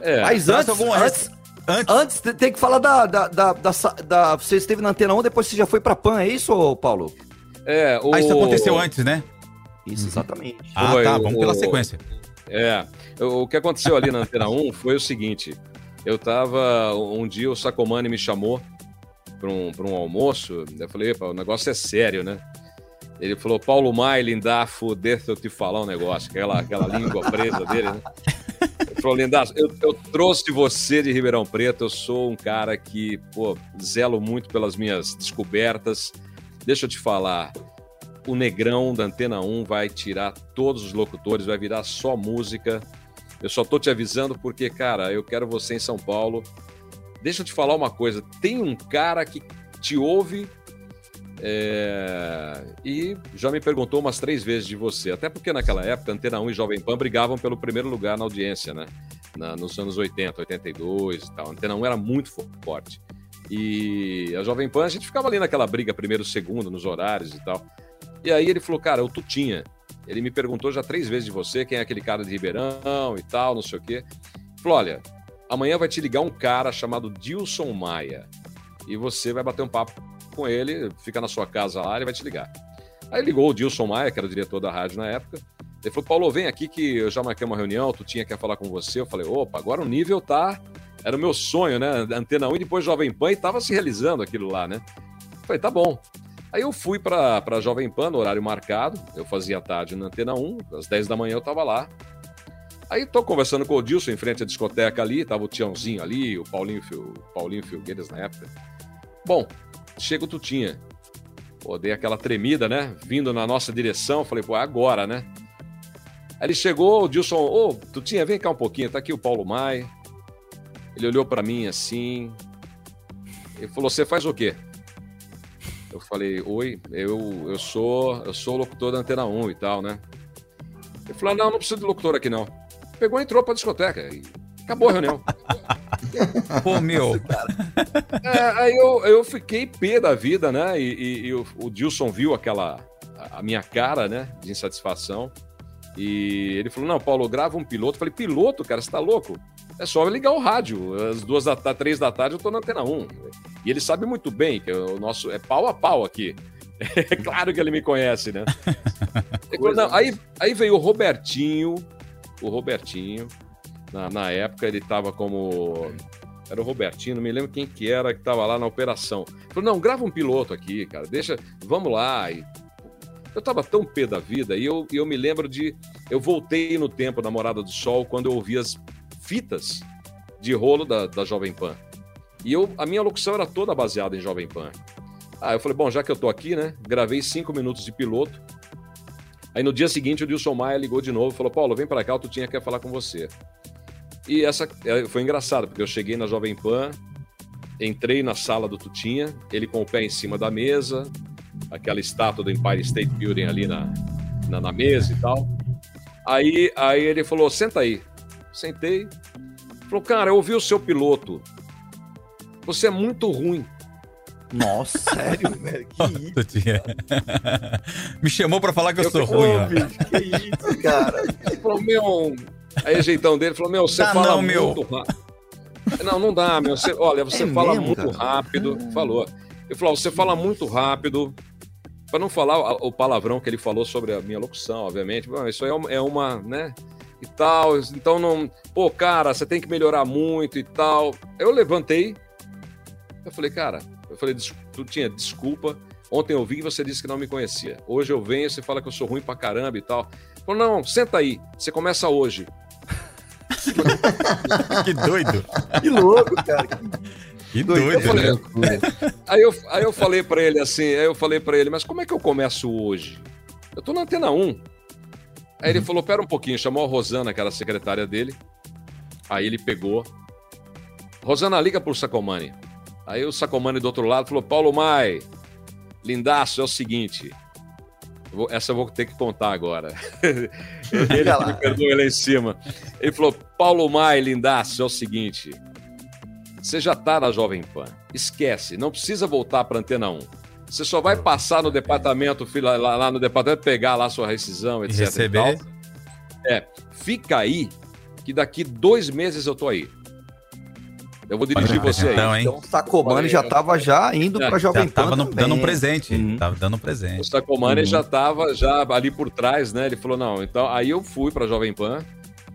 É, Mas antes, alguma antes, Antes, antes te- tem que falar da, da, da, da, Você esteve na Antena 1, depois você já foi pra PAN, é isso, ô, Paulo? É, o... ah, isso aconteceu antes, né? Isso, exatamente. Ah, Foi, tá, o- vamos pela sequência. É, o que aconteceu ali na Antena 1 foi o seguinte: eu tava. Um dia o Sacomani me chamou para um, pra um almoço, eu falei, "Epa, o negócio é sério, né? Ele falou, Paulo Mailin, dá foder se eu te falar um negócio, aquela, aquela língua presa dele, né? Eu Falou, Lindaço, eu, eu trouxe você de Ribeirão Preto. Eu sou um cara que, pô, zelo muito pelas minhas descobertas. Deixa eu te falar. O Negrão da Antena 1 vai tirar todos os locutores, vai virar só música. Eu só tô te avisando porque, cara, eu quero você em São Paulo. Deixa eu te falar uma coisa. Tem um cara que te ouve é, e já me perguntou umas três vezes de você. Até porque naquela época, Antena 1 e Jovem Pan brigavam pelo primeiro lugar na audiência, né? Na- nos anos 80, 82 e tal. Antena 1 era muito fo- forte. E a Jovem Pan, a gente ficava ali naquela briga primeiro, segundo, nos horários e tal. E aí ele falou, cara, o Tutinha. Ele me perguntou já três vezes de você, quem é aquele cara de Ribeirão e tal, não sei o quê. Falou, olha, amanhã vai te ligar um cara chamado Dilson Maia. E você vai bater um papo com ele, fica na sua casa lá, ele vai te ligar. Aí ligou o Dilson Maia, que era o diretor da rádio na época. Ele falou: Paulo, vem aqui que eu já marquei uma reunião, tu tinha que falar com você. Eu falei: opa, agora o nível tá. Era o meu sonho, né? Antena 1 e depois Jovem Pan e tava se realizando aquilo lá, né? Falei: tá bom. Aí eu fui pra, pra Jovem Pan no horário marcado, eu fazia tarde na Antena 1, às 10 da manhã eu tava lá. Aí tô conversando com o Dilson em frente à discoteca ali, tava o Tiãozinho ali, o Paulinho, Fil- Paulinho Filgueiras na época. Bom, chega o Tutinha. Pô, dei aquela tremida, né? Vindo na nossa direção, falei, pô, é agora, né? Aí ele chegou, o Dilson, ô, Tutinha, vem cá um pouquinho, tá aqui o Paulo Mai. Ele olhou pra mim assim. Ele falou, você faz o quê? Eu falei, oi, eu, eu sou eu sou locutor da Antena 1 e tal, né? Ele falou, não, não precisa de locutor aqui não. Pegou e entrou pra discoteca e acabou a reunião. Pô, meu. É, aí eu, eu fiquei pé da vida, né? E, e- e o, o Dilson viu aquela a minha cara, né? De insatisfação. E ele falou: Não, Paulo, grava um piloto. Eu falei: Piloto, cara, você tá louco? É só ligar o rádio. Às duas da tarde, três da tarde, eu tô na antena 1. E ele sabe muito bem que o nosso é pau a pau aqui. É claro que ele me conhece, né? "Não." aí, aí veio o Robertinho, o Robertinho, na, na época ele tava como. Era o Robertinho, não me lembro quem que era que tava lá na operação. Ele Falou, não, grava um piloto aqui, cara, deixa, vamos lá. E eu tava tão pé da vida e eu, e eu me lembro de. Eu voltei no tempo da Morada do Sol quando eu ouvi as fitas de rolo da, da Jovem Pan. E eu, a minha locução era toda baseada em Jovem Pan. Ah, eu falei, bom, já que eu tô aqui, né? Gravei cinco minutos de piloto. Aí no dia seguinte o Dilson Maia ligou de novo e falou: Paulo, vem pra cá, tu tinha que falar com você. E essa é, foi engraçado, porque eu cheguei na Jovem Pan, entrei na sala do Tutinha, ele com o pé em cima da mesa, aquela estátua do Empire State Building ali na, na, na mesa e tal. Aí, aí ele falou: senta aí. Sentei. Falou, cara, eu ouvi o seu piloto. Você é muito ruim. Nossa, sério, velho? Que isso? Tutinha. Me chamou pra falar que eu, Eu sou fico- ruim, ó. bicho, que isso, cara? Ele falou, meu. Aí o jeitão dele falou, meu, você Dá fala não, meu. muito rápido. Não, não dá, meu. Você, olha, você É fala mesmo, muito cara? rápido. Falou. Ele falou, você fala muito rápido. Pra não falar o o palavrão que ele falou sobre a minha locução, obviamente. Bom, isso aí é uma, é uma, né? E tal. Então não. Pô, cara, você tem que melhorar muito e tal. Eu levantei. Eu falei, cara, eu falei, "Des- tu tinha desculpa. Ontem eu vi e você disse que não me conhecia. Hoje eu venho e você fala que eu sou ruim pra caramba e tal. Falou, não, senta aí. Você começa hoje. Que doido. Que louco, cara. Que Doido. doido. Eu falei, né? Aí eu, aí eu falei pra ele assim, aí eu falei pra ele, mas como é que eu começo hoje? Eu tô na antena 1. Aí ele falou, pera um pouquinho, chamou a Rosana, que era a secretária dele. Aí ele pegou. Rosana, liga pro Sacomani. Aí o Sacomani do outro lado falou, Paulo Mai, lindaço, é o seguinte. eu vou- Essa eu vou ter que contar agora. ele me perdoa lá em cima. Ele falou, Paulo Mai, lindaço, é o seguinte. Você já tá na Jovem Pan. Esquece, não precisa voltar pra Antena 1. Você só vai passar no departamento, fila- lá, lá no departamento, pegar lá sua rescisão, E etc. receber. tal. É, fica aí, que daqui dois meses eu tô aí. Eu vou dirigir Olha, você então, aí. hein? Então o Sacomani já tava já indo pra Jovem Já Pan tava no- dando um presente. Uhum. Tava dando um O presente. Sacomani Uhum. já tava já ali por trás, né? Ele falou, não, então aí eu fui pra Jovem Pan,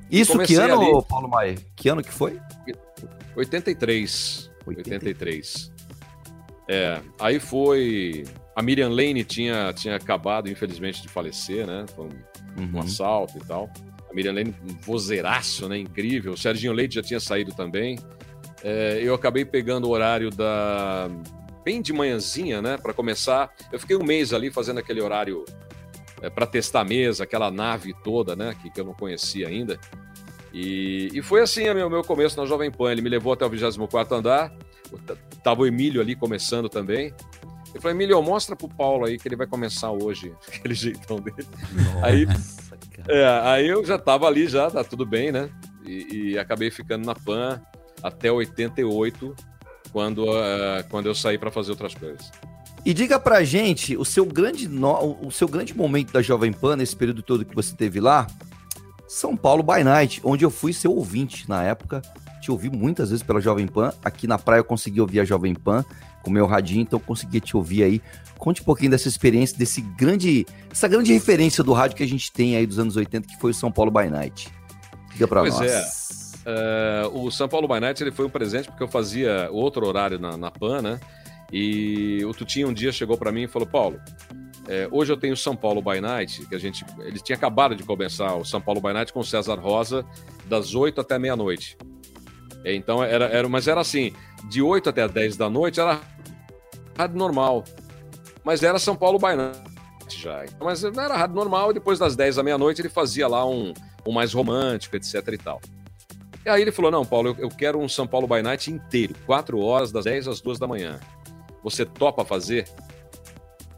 Isso que ano, ali. Paulo Maia? Que ano que foi? 83. 83. É, aí foi. A Miriam Lane tinha, tinha acabado, infelizmente, de falecer, né? Foi um, um Uhum. assalto e tal. A Miriam Lane, um vozeiraço, né? Incrível. O Serginho Leite já tinha saído também. É, eu acabei pegando o horário da. bem de manhãzinha, né? Para começar. Eu fiquei um mês ali fazendo aquele horário é, para testar a mesa, aquela nave toda, né? Que, que eu não conhecia ainda. E, e foi assim o meu, meu começo na Jovem Pan. Ele me levou até o 24 andar. Tava o Emílio ali começando também. Eu falei, Emílio, mostra pro Paulo aí que ele vai começar hoje, aquele jeitão dele. Aí, é, aí eu já tava ali, já, tá tudo bem, né? E, e acabei ficando na PAN até 88, quando, uh, quando eu saí para fazer outras coisas. E diga pra gente o seu grande no... o seu grande momento da Jovem Pan nesse período todo que você teve lá, São Paulo by Night, onde eu fui seu ouvinte na época, te ouvi muitas vezes pela Jovem Pan, aqui na praia eu consegui ouvir a Jovem Pan com o meu radinho, então eu consegui te ouvir aí. Conte um pouquinho dessa experiência, desse grande, essa grande referência do rádio que a gente tem aí dos anos 80, que foi o São Paulo by Night. Diga pra Pois nós. é. É, o São Paulo by Night ele foi um presente porque eu fazia outro horário na, na PAN, né? E o Tutinho um dia chegou para mim e falou: Paulo, é, hoje eu tenho o São Paulo by Night, que a gente. Ele tinha acabado de começar o São Paulo by Night com o César Rosa, das 8 até meia-noite. É, Então era, era. Mas era assim: de 8 até 10 da noite era rádio normal. Mas era São Paulo by Night já. Mas era rádio normal, e depois das 10 da meia-noite ele fazia lá um, um mais romântico, etc e tal. E aí ele falou: Não, Paulo, eu, eu quero um São Paulo by Night inteiro, 4 horas, das 10 às 2 da manhã. Você topa fazer?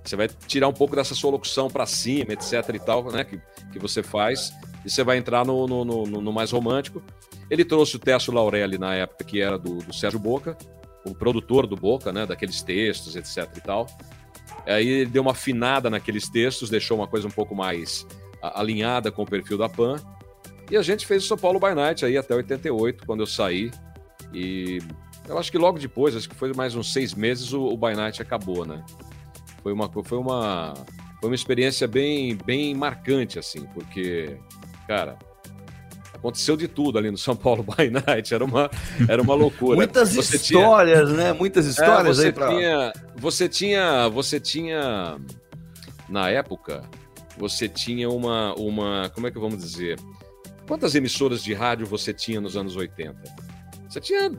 Você vai tirar um pouco dessa sua locução para cima, etc e tal, né? Que, que você faz, e você vai entrar no, no, no- no mais romântico. Ele trouxe o Técio Laurelli na época, que era do, do Sérgio Boca, o produtor do Boca, né? Daqueles textos, etc e tal. Aí ele deu uma afinada naqueles textos, deixou uma coisa um pouco mais alinhada com o perfil da PAN. E a gente fez o São Paulo by Night aí até 88, quando eu saí. E eu acho que logo depois, acho que foi mais uns seis meses, o, o by Night acabou, né? Foi uma, foi uma, foi uma experiência bem, bem marcante, assim, porque, cara, aconteceu de tudo ali no São Paulo by Night. Era uma, era uma loucura. Muitas Você tinha- histórias, né? Muitas histórias é, você aí pra. tinha, você tinha, você tinha na época, você tinha uma, uma, como é que vamos dizer? Quantas emissoras de rádio você tinha nos anos 80? Você tinha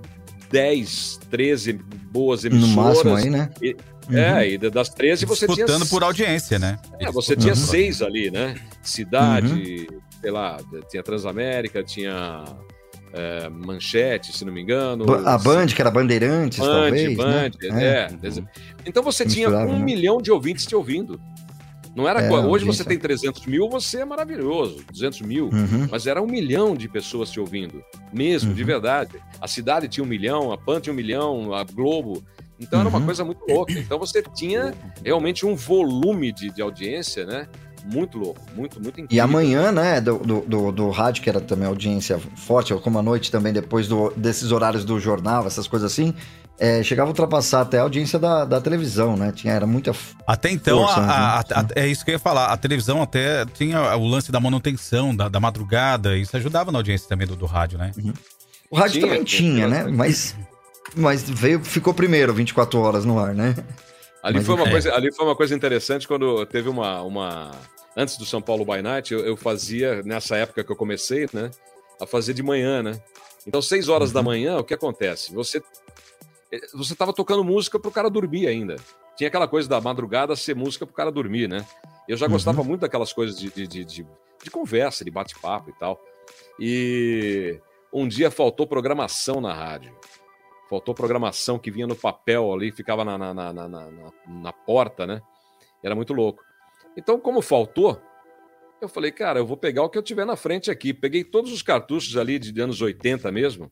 10, 13 boas No emissoras. máximo aí, né? E- É, e das 13 você tinha Disputando por audiência, né? é, você tinha Uhum. seis ali, né? Cidade, sei lá, tinha Transamérica, tinha é, Manchete, se não me engano. A Band, que era Bandeirantes, Band, talvez, Band, né? é. Então você tinha um né? milhão de ouvintes te ouvindo. Não era É, Hoje você tem 300 mil, você é maravilhoso, 200 mil. Uhum. Mas era um milhão de pessoas te ouvindo, mesmo, de Uhum. verdade. A cidade tinha um milhão, a PAN tinha um milhão, a Globo. Então era uma Uhum. coisa muito louca. Então você tinha realmente um volume de, de audiência, né? Muito louco, muito, muito incrível. E amanhã, né, do, do, do, do rádio, que era também audiência forte, como a noite também, depois do, desses horários do jornal, essas coisas assim, é, chegava a ultrapassar até a audiência da, da televisão, né? Tinha, era muita. Até então, Força, a- a- né? a- é isso que eu ia falar. A televisão até tinha o lance da manutenção, da, da madrugada. Isso ajudava na audiência também do, do rádio, né? O rádio Tinha, também tinha tinha, né? Mas, mas veio, ficou primeiro 24 horas no ar, né? Ali Mas foi, uma enfim. coisa, ali foi uma coisa interessante quando teve uma. uma... Antes do São Paulo by Night, eu, eu fazia, nessa época que eu comecei, né? A fazer de manhã, né? Então, seis horas Uhum. da manhã, o que acontece? Você eh, você tava tocando música pro cara dormir ainda. Tinha aquela coisa da madrugada ser música pro cara dormir, né? Eu já Uhum. gostava muito daquelas coisas de, de, de, de- de conversa, de bate-papo e tal. E um dia faltou programação na rádio. Faltou programação que vinha no papel ali, ficava na, na, na, na, na- na porta, né? Era muito louco. Então, como faltou, eu falei, cara, eu vou pegar o que eu tiver na frente aqui. Peguei todos os cartuchos ali de anos 80 mesmo.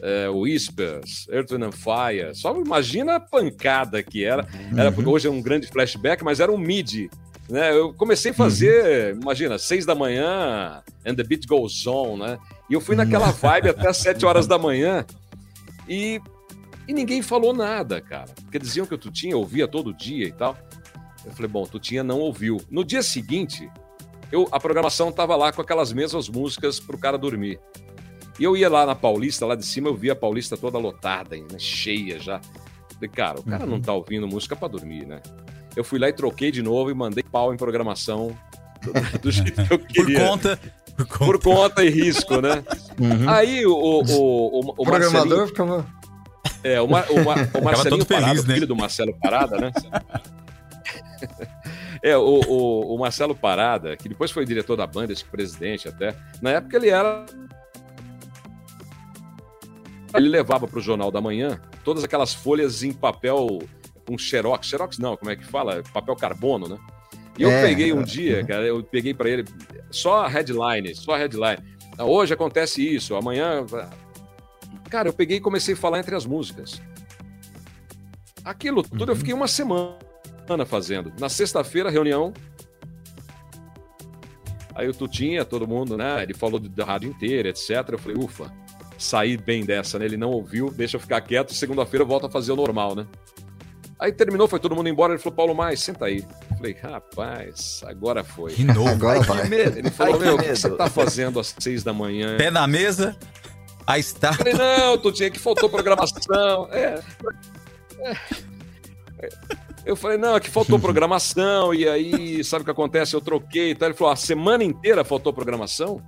É, Whispers, Earth, and Fire. Só imagina a pancada que era. era porque hoje é um grande flashback, mas era um MIDI. Né? Eu comecei a fazer, imagina, seis da manhã, and the beat goes on, né? E eu fui naquela vibe até às sete horas da manhã. E, e ninguém falou nada, cara. Porque diziam que o Tutinha ouvia todo dia e tal. Eu falei, bom, o Tutinha não ouviu. No dia seguinte, eu, a programação tava lá com aquelas mesmas músicas pro cara dormir. E eu ia lá na Paulista, lá de cima, eu via a Paulista toda lotada, né, cheia já. Falei, cara, o cara não tá ouvindo música pra dormir, né? Eu fui lá e troquei de novo e mandei pau em programação do, do jeito que eu Por queria. conta por conta e risco, né? Uhum. Aí o, o, o, o, o programador ficava. É, o, Mar, o, Mar, o Marcelinho todo feliz, Parada, né? filho do Marcelo Parada, né? É, o, o, o Marcelo Parada, que depois foi diretor da banda, esse presidente até, na época ele era. Ele levava para o Jornal da Manhã todas aquelas folhas em papel com xerox. Xerox não, como é que fala? Papel carbono, né? E eu É, peguei um dia, cara, eu peguei para ele só a headline, só a headline. Ah, Hoje acontece isso, amanhã. Cara, eu peguei e comecei a falar entre as músicas. Aquilo tudo eu fiquei uma semana fazendo. Na sexta-feira, reunião. Aí o Tutinha, todo mundo, né? Ele falou da rádio inteira, etc. Eu falei, ufa, saí bem dessa, né? Ele não ouviu, deixa eu ficar quieto. Segunda-feira eu volto a fazer o normal, né? Aí terminou, foi todo mundo embora. Ele falou, Paulo Mais, senta aí. Eu falei, rapaz, agora foi. De novo. Agora Que vai. Ele falou, meu, o que você tá fazendo às seis da manhã? Pé na mesa, a Eu estátua. falei, não, Tutinha, que faltou programação. É. É. Eu falei, não, é que faltou programação, e aí, sabe o que acontece? Eu troquei e tal. Ele falou, a semana inteira faltou programação?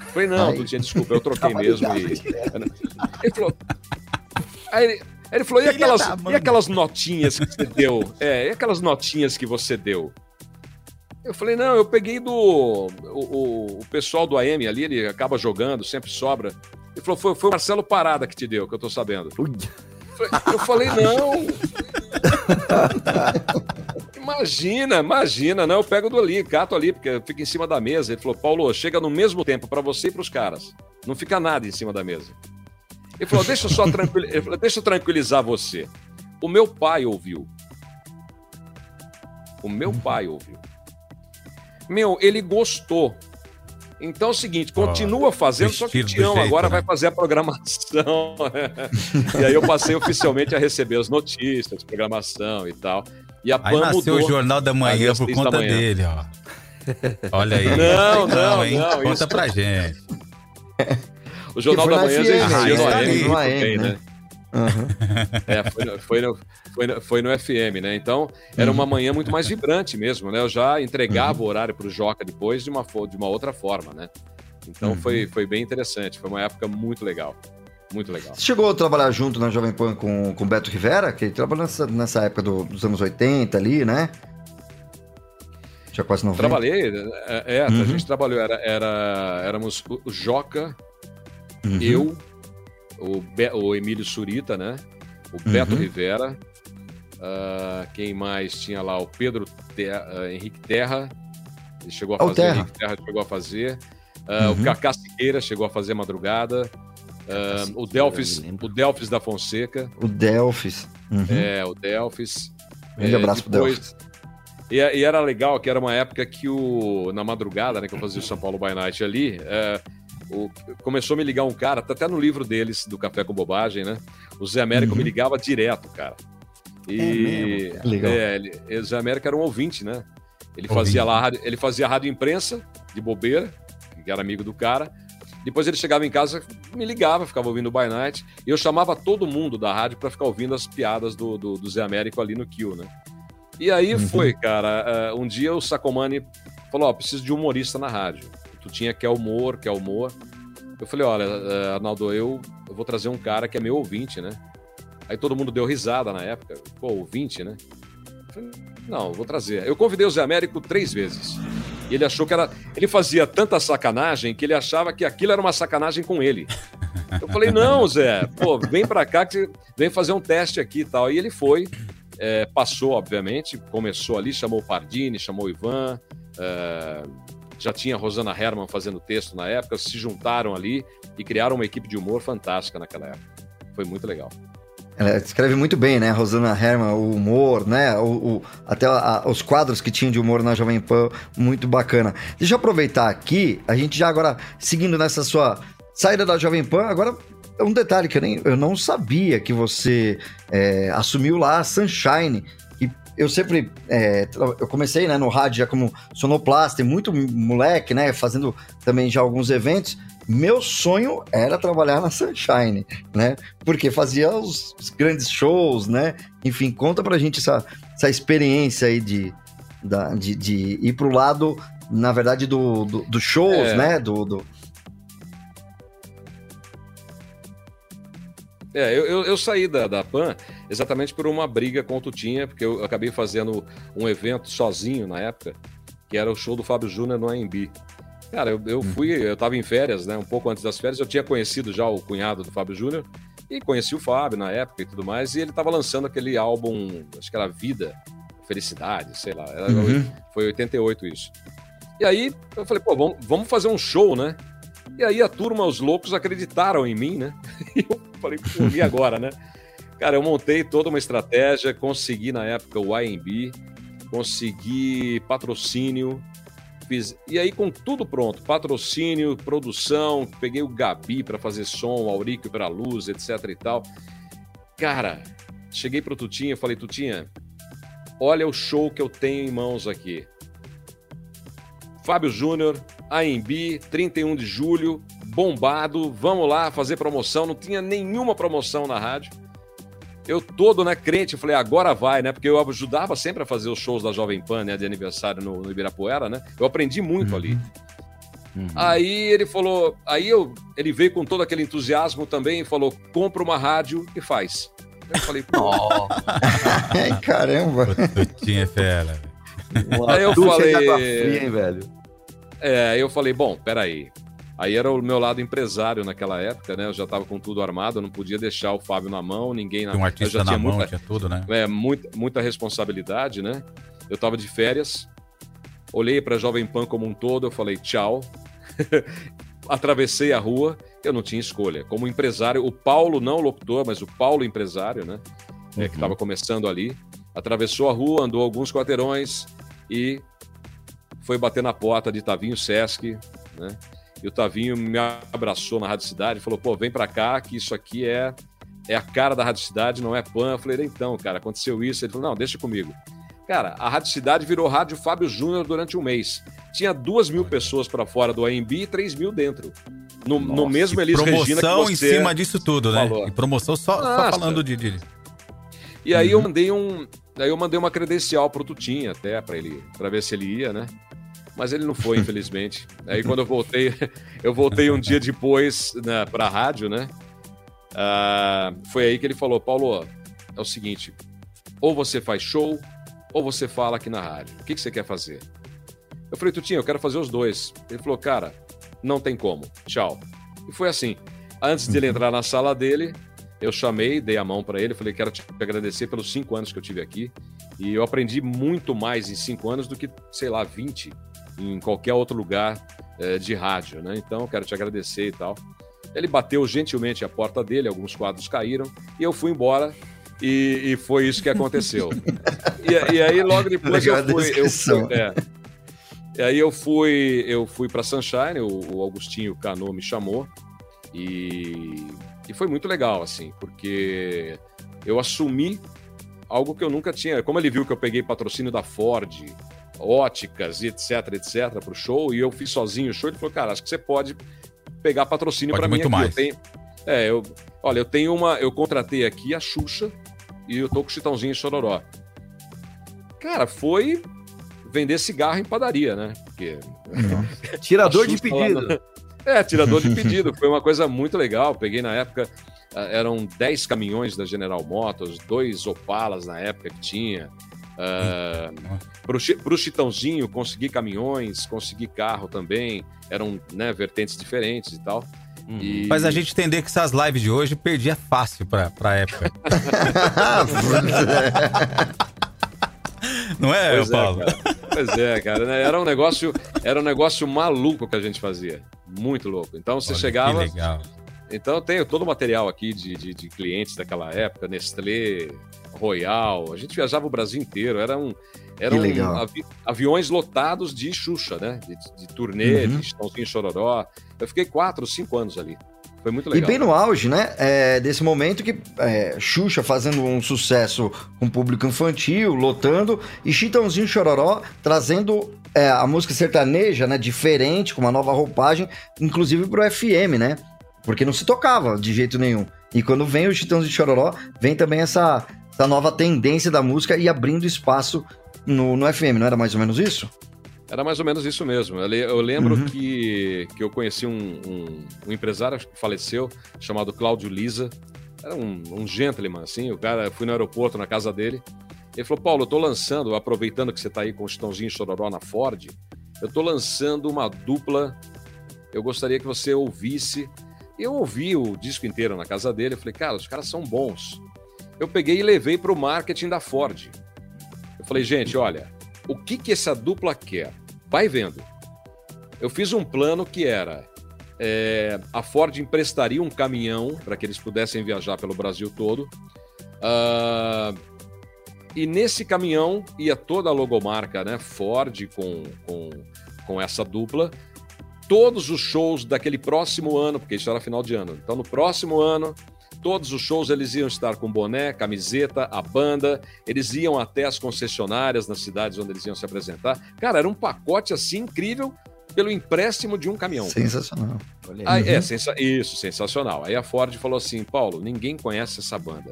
Eu falei, não, Ai. Tutinha, desculpa, eu troquei mesmo. E... Ele falou. Aí ele, aí ele falou, e aquelas, e aquelas notinhas que você deu? É, e aquelas notinhas que você deu? Eu falei, não, eu peguei do. O, o, o pessoal do AM ali, ele acaba jogando, sempre sobra. Ele falou, foi, foi o Marcelo Parada que te deu, que eu tô sabendo. Eu falei, não. Imagina, imagina, não, eu pego do ali, cato ali, porque fica em cima da mesa. Ele falou, Paulo, chega no mesmo tempo para você e para os caras. Não fica nada em cima da mesa. Ele falou, deixa só tranquil... ele falou, deixa eu tranquilizar você. O meu pai ouviu. O meu pai ouviu. Meu, ele gostou. Então é o seguinte, continua fazendo, só que o Tião jeito, agora né? vai fazer a programação. e aí eu passei oficialmente a receber as notícias, programação e tal. E a Aí PAN nasceu mudou. o Jornal da Manhã por conta manhã. dele, ó. Olha aí. Não, Sei não, hein? não, Conta isso- pra gente. O Jornal da Manhã já existia no AM bem, né? né? Aham. É, foi foi, no, foi, no, foi no FM, né? Então, era uma manhã muito mais vibrante mesmo, né? Eu já entregava o horário para o Joca depois de uma, de uma outra forma, né? Então, foi, foi bem interessante. Foi uma época muito legal. Muito legal. Você chegou a trabalhar junto na Jovem Pan com com o Beto Rivera, que ele trabalhou nessa, nessa época do- dos anos 80 ali, né? Já quase 90. Trabalhei, é, é, Uhum. a gente trabalhou, era, era, éramos o o Joca, Uhum. eu, o, Be- o Emílio Surita, né? O Beto Uhum. Rivera, ah, quem mais tinha lá? O Pedro Te- ah, Henrique Terra, ele chegou a Ah, o fazer, Terra. Henrique Terra chegou a fazer, Ah, Uhum. o Cacá Siqueira chegou a fazer madrugada, o Delfis, o Delfis da Fonseca, O Delfis. Uhum. é, o Delfis. Grande É, abraço pro depois- Delfis. E, e era legal que era uma época que o na madrugada, né, que eu fazia o São Paulo by Night ali, é, o- começou a me ligar um cara, tá até no livro deles do Café com Bobagem, né? O Zé Américo Uhum. me ligava direto, cara. E mesmo, cara? Legal. é, ele, e o Zé Américo era um ouvinte, né? Ele Ouvinte. fazia lá, rádio- ele fazia rádio imprensa de bobeira, que era amigo do cara. Depois ele chegava em casa, me ligava, ficava ouvindo o By Night, e eu chamava todo mundo da rádio para ficar ouvindo as piadas do, do, do Zé Américo ali no Kill, né? E aí Uhum. foi, cara. eh, um dia o Sacomani falou: Ó, preciso de um humorista na rádio. Tu tinha quer humor, quer humor. Eu falei: Olha, eh, Arnaldo, eu, eu vou trazer um cara que é meu ouvinte, né? Aí todo mundo deu risada na época. Pô, ouvinte, né? Não, vou trazer. Eu convidei o Zé Américo três vezes. E ele achou que era. Ele fazia tanta sacanagem que ele achava que aquilo era uma sacanagem com ele. Eu falei, não, Zé, pô, vem pra cá que vem fazer um teste aqui e tal. E ele foi, é, passou, obviamente, começou ali, chamou o Pardini, chamou o Ivan, é, já tinha a Rosana Herman fazendo texto na época, se juntaram ali e criaram uma equipe de humor fantástica naquela época. Foi muito legal. Ela escreve muito bem, né? Rosana Herman, o humor, né? O, o- até a- os quadros que tinham de humor na Jovem Pan, muito bacana. Deixa eu aproveitar aqui, a gente já agora, seguindo nessa sua saída da Jovem Pan, agora um detalhe que eu, nem, eu não sabia que você é, assumiu lá a Sunshine. E eu sempre, é, eu comecei né, no rádio já como sonoplasta, e muito moleque, né? Fazendo também já alguns eventos. Meu sonho era trabalhar na Sunshine, né? Porque fazia os, os grandes shows, né? Enfim, conta pra gente essa, essa experiência aí de, da- de, de ir pro lado na verdade, do, do, dos shows, É. né? Do, do... É, eu, eu, eu saí da, da PAN exatamente por uma briga com o Tutinha, porque eu acabei fazendo um evento sozinho na época, que era o show do Fábio Júnior no AMB. Cara, eu, eu fui, eu tava em férias, né? Um pouco antes das férias, eu tinha conhecido já o cunhado do Fábio Júnior e conheci o Fábio na época e tudo mais, e ele tava lançando aquele álbum, acho que era Vida, Felicidade, sei lá, era- Uhum. foi 88 isso. E aí eu falei, pô, vamos, vamos fazer um show, né? E aí a turma, os loucos, acreditaram em mim, né? E eu falei, pô, e agora, né? Cara, eu montei toda uma estratégia, consegui na época o IMB, consegui patrocínio, E aí, com tudo pronto, patrocínio, produção, peguei o Gabi para fazer som, o Aurico para luz, etc e tal. Cara, cheguei pro Tutinha falei, Tutinha, olha o show que eu tenho em mãos aqui. Fábio Júnior, AMB, 31 de julho, bombado, vamos lá fazer promoção. Não tinha nenhuma promoção na rádio. Eu todo, né, crente, eu falei, agora vai, né? Porque eu ajudava sempre a fazer os shows da Jovem Pan, né, de aniversário no, no Ibirapuera, né? Eu aprendi muito ali. Aí ele falou, aí eu, ele veio com todo aquele entusiasmo também e falou, compra uma rádio e faz. Eu falei, pô, Ai, caramba. Tutinha é fera. Aí eu falei- fria, hein, velho? É, aí eu falei, bom, peraí. Aí era o meu lado empresário naquela época, né? Eu já tava com tudo armado, eu não podia deixar o Fábio na mão, ninguém na Tem um artista na mão, muita, tinha tudo, né? é, muita, muita responsabilidade, né? Eu tava de férias, olhei pra Jovem Pan como um todo, eu falei tchau. Atravessei a rua, eu não tinha escolha. Como empresário, o Paulo, não locutor, mas o Paulo empresário, né? é, que estava começando ali, atravessou a rua, andou alguns quarteirões e foi bater na porta de Tavinho Sesc, né? E o Tavinho me abraçou na Rádio Cidade e falou: pô, vem pra cá, que isso aqui é, é a cara da Rádio Cidade, não é pan. Eu falei: então, cara, aconteceu isso. Ele falou: não, deixa comigo. Cara, a Rádio Cidade virou Rádio Fábio Júnior durante um mês. Tinha duas mil pessoas pra fora do AMB e três mil dentro. No, no mesmo Elis Regina promoção em cima disso tudo, né? falou. E promoção só, só Nossa. falando de, de- E aí Uhum. eu mandei um, aí eu mandei uma credencial pro Tutinha até para ele, para ver se ele ia, né? Mas ele não foi, infelizmente. aí quando eu voltei, eu voltei um dia depois né, para a rádio, né? Ah, foi aí que ele falou, Paulo, é o seguinte, ou você faz show, ou você fala aqui na rádio. O que, que você quer fazer? Eu falei, Tutinha, eu quero fazer os dois. Ele falou, cara, não tem como. Tchau. E foi assim. Antes de ele entrar na sala dele, eu chamei, dei a mão para ele, falei, quero te agradecer pelos cinco anos que eu tive aqui. E eu aprendi muito mais em cinco anos do que, sei lá, 20 em qualquer outro lugar eh, de rádio, né? Então, eu quero te agradecer e tal. Ele bateu gentilmente a porta dele, alguns quadros caíram, e eu fui embora. E, e foi isso que aconteceu. e, e aí, logo depois, Legal eu fui. Eu fui é. E aí eu fui, eu fui para Sunshine, o, o Augustinho Cano me chamou e, e foi muito legal, assim, porque eu assumi algo que eu nunca tinha. Como ele viu que eu peguei patrocínio da Ford, óticas e etc, etc, pro show, e eu fiz sozinho o show, ele falou, cara, acho que você pode pegar patrocínio para mim muito aqui. Eu mais. tenho, é, eu, olha, eu tenho uma, eu contratei aqui a Xuxa e eu tô com o Chitãozinho e Chororó. Cara, foi vender cigarro em padaria, né? Porque Tirador de pedido. no- É, tirador de pedido. Foi uma coisa muito legal. Peguei na época, ah, eram 10 caminhões da General Motors, dois Opalas na época que tinha. Pro, Chi- pro Chitãozinho, consegui caminhões, consegui carro também. Eram né, vertentes diferentes e tal. E- Faz a gente entender que essas lives de hoje perdia fácil pra, pra época. Não é, Pois é, Paulo? cara. Pois é, cara. né? Era um negócio, era um negócio maluco que a gente fazia. Muito louco. Então você Olha, chegava. Que legal. Então eu tenho todo o material aqui de, de, de clientes daquela época, Nestlé, Royal. A gente viajava o Brasil inteiro. Era um, eram avi- aviões lotados de Xuxa, né? De, de turnê, Uhum. de Chitãozinho e Chororó. Eu fiquei quatro, cinco anos ali. Foi muito E legal. bem no auge, né? é, desse momento que é, Xuxa fazendo um sucesso com o público infantil, lotando, e Chitãozinho Chororó trazendo é, a música sertaneja, né? Diferente, com uma nova roupagem, inclusive pro FM, né? Porque não se tocava de jeito nenhum. E quando vem o Chitãozinho Chororó, vem também essa, essa nova tendência da música e abrindo espaço no, no FM, não era mais ou menos isso? Era mais ou menos isso mesmo. Eu, le- eu lembro Uhum. que, que eu conheci um, um- um empresário que faleceu, chamado Cláudio Lisa. Era um, um gentleman, assim. O cara, fui no aeroporto, na casa dele. Ele falou: Paulo, eu tô lançando, aproveitando que você tá aí com o Chitãozinho Chororó na Ford, eu tô lançando uma dupla. Eu gostaria que você ouvisse. Eu ouvi o disco inteiro na casa dele. Eu falei: cara, os caras são bons. Eu peguei e levei para o marketing da Ford. Eu falei: gente, olha, o que, que essa dupla quer? Vai vendo. Eu fiz um plano que era: é, a Ford emprestaria um caminhão para que eles pudessem viajar pelo Brasil todo. Ah, e nesse caminhão ia toda a logomarca, né? Ford com, com, com essa dupla. Todos os shows daquele próximo ano, porque isso era final de ano. Então, no próximo ano, todos os shows eles iam estar com boné, camiseta, a banda. Eles iam até as concessionárias nas cidades onde eles iam se apresentar. Cara, era um pacote assim incrível pelo empréstimo de um caminhão. Sensacional. Aí, É, sensa- isso, sensacional. Aí a Ford falou assim: Paulo, ninguém conhece essa banda.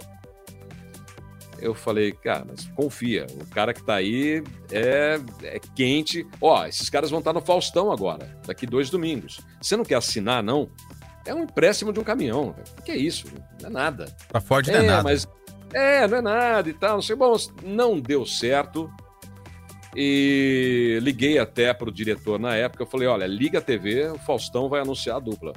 Eu falei, cara, mas confia, o cara que tá aí é, é quente. Ó, esses caras vão estar no Faustão agora, daqui dois domingos. Você não quer assinar, não? É um empréstimo de um caminhão. O que é isso? Não é nada. Pra Ford não é, nada. mas. É, não é nada e tal. Não sei. Bom, não deu certo. E liguei até pro diretor na época. Eu falei: olha, liga a TV, o Faustão vai anunciar a dupla.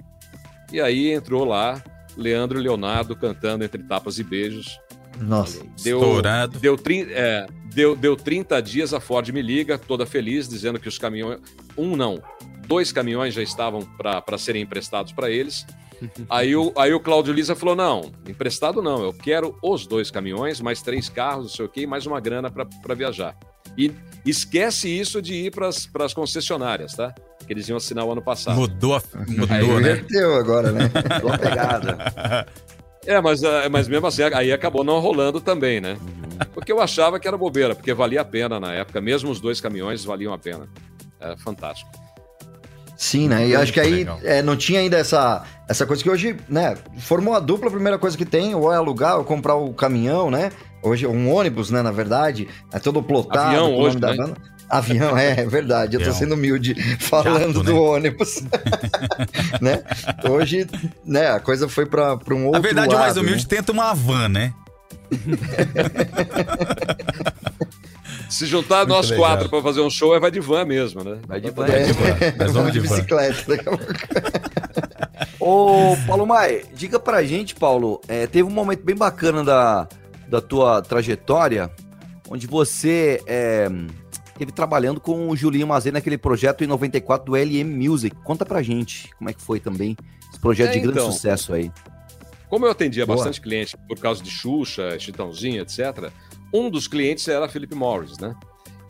E aí entrou lá Leandro e Leonardo cantando entre tapas e beijos. Nossa. Deu, Estourado. Deu, é, deu, deu 30 dias, a Ford me liga, toda feliz, dizendo que os caminhões. Um não, dois caminhões já estavam para serem emprestados para eles. Aí o, aí o Cláudio Lisa falou: não, emprestado não, eu quero os dois caminhões, mais três carros, não sei o quê, e mais uma grana para viajar. E esquece isso de ir para as concessionárias, tá? Que eles iam assinar o ano passado. Mudou, a- Aí mudou, né? Inverteu agora, né? A pegada. É, mas, ah, mas mesmo assim, aí acabou não rolando também, né? Porque eu achava que era bobeira, porque valia a pena na época, mesmo os dois caminhões valiam a pena. É fantástico. Sim, né? E eu acho que aí é, não tinha ainda essa, essa coisa que hoje, né? Formou a dupla, a primeira coisa que tem, ou é alugar, ou comprar o caminhão, né? Hoje, um ônibus, né? Na verdade, é todo plotado. Avião com o hoje, da né? banda. Avião, é, é verdade. Eu tô sendo humilde falando Jato, né? do ônibus. né? Hoje, né, a coisa foi pra, pra um outro Na verdade, o mais lado, humilde né? tenta uma van, né? Se juntar Muito nós legal. quatro para fazer um show, é vai de van mesmo, né? Vai de van. É, Nós vamos de de van. bicicleta. daqui a pouco. Ô, Paulo Mai, diga pra gente, Paulo, é, teve um momento bem bacana da, da tua trajetória, onde você é, teve trabalhando com o Julinho Mazei naquele projeto em 94 do LM Music. Conta pra gente como é que foi também esse projeto É, de grande então. sucesso aí. Como eu atendia Boa. bastante cliente por causa de Xuxa, Chitãozinho, etc., um dos clientes era a Philip Morris, né?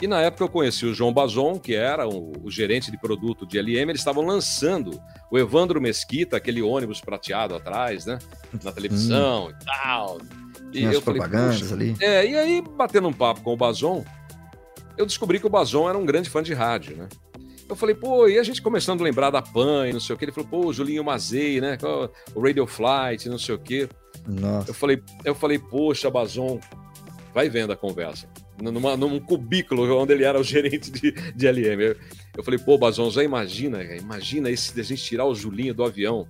E na época eu conheci o João Bazon, que era o, o gerente de produto de LM, eles estavam lançando o Evandro Mesquita, aquele ônibus prateado atrás, né? Na televisão e tal. E as eu falei, propagandas "Puxa, ali. É, e aí, batendo um papo com o Bazon, eu descobri que o Bazon era um grande fã de rádio, né? Eu falei, pô, e a gente começando a lembrar da PAN e não sei o que. Ele falou, pô, o Julinho Mazei, né? O Radio Flight, não sei o quê. Nossa. Eu falei, eu falei, poxa, Bazon, vai vendo a conversa. Numa, num cubículo onde ele era o gerente de, de LM. Eu, eu falei, pô, Bazon, já imagina, imagina esse de a gente tirar o Julinho do avião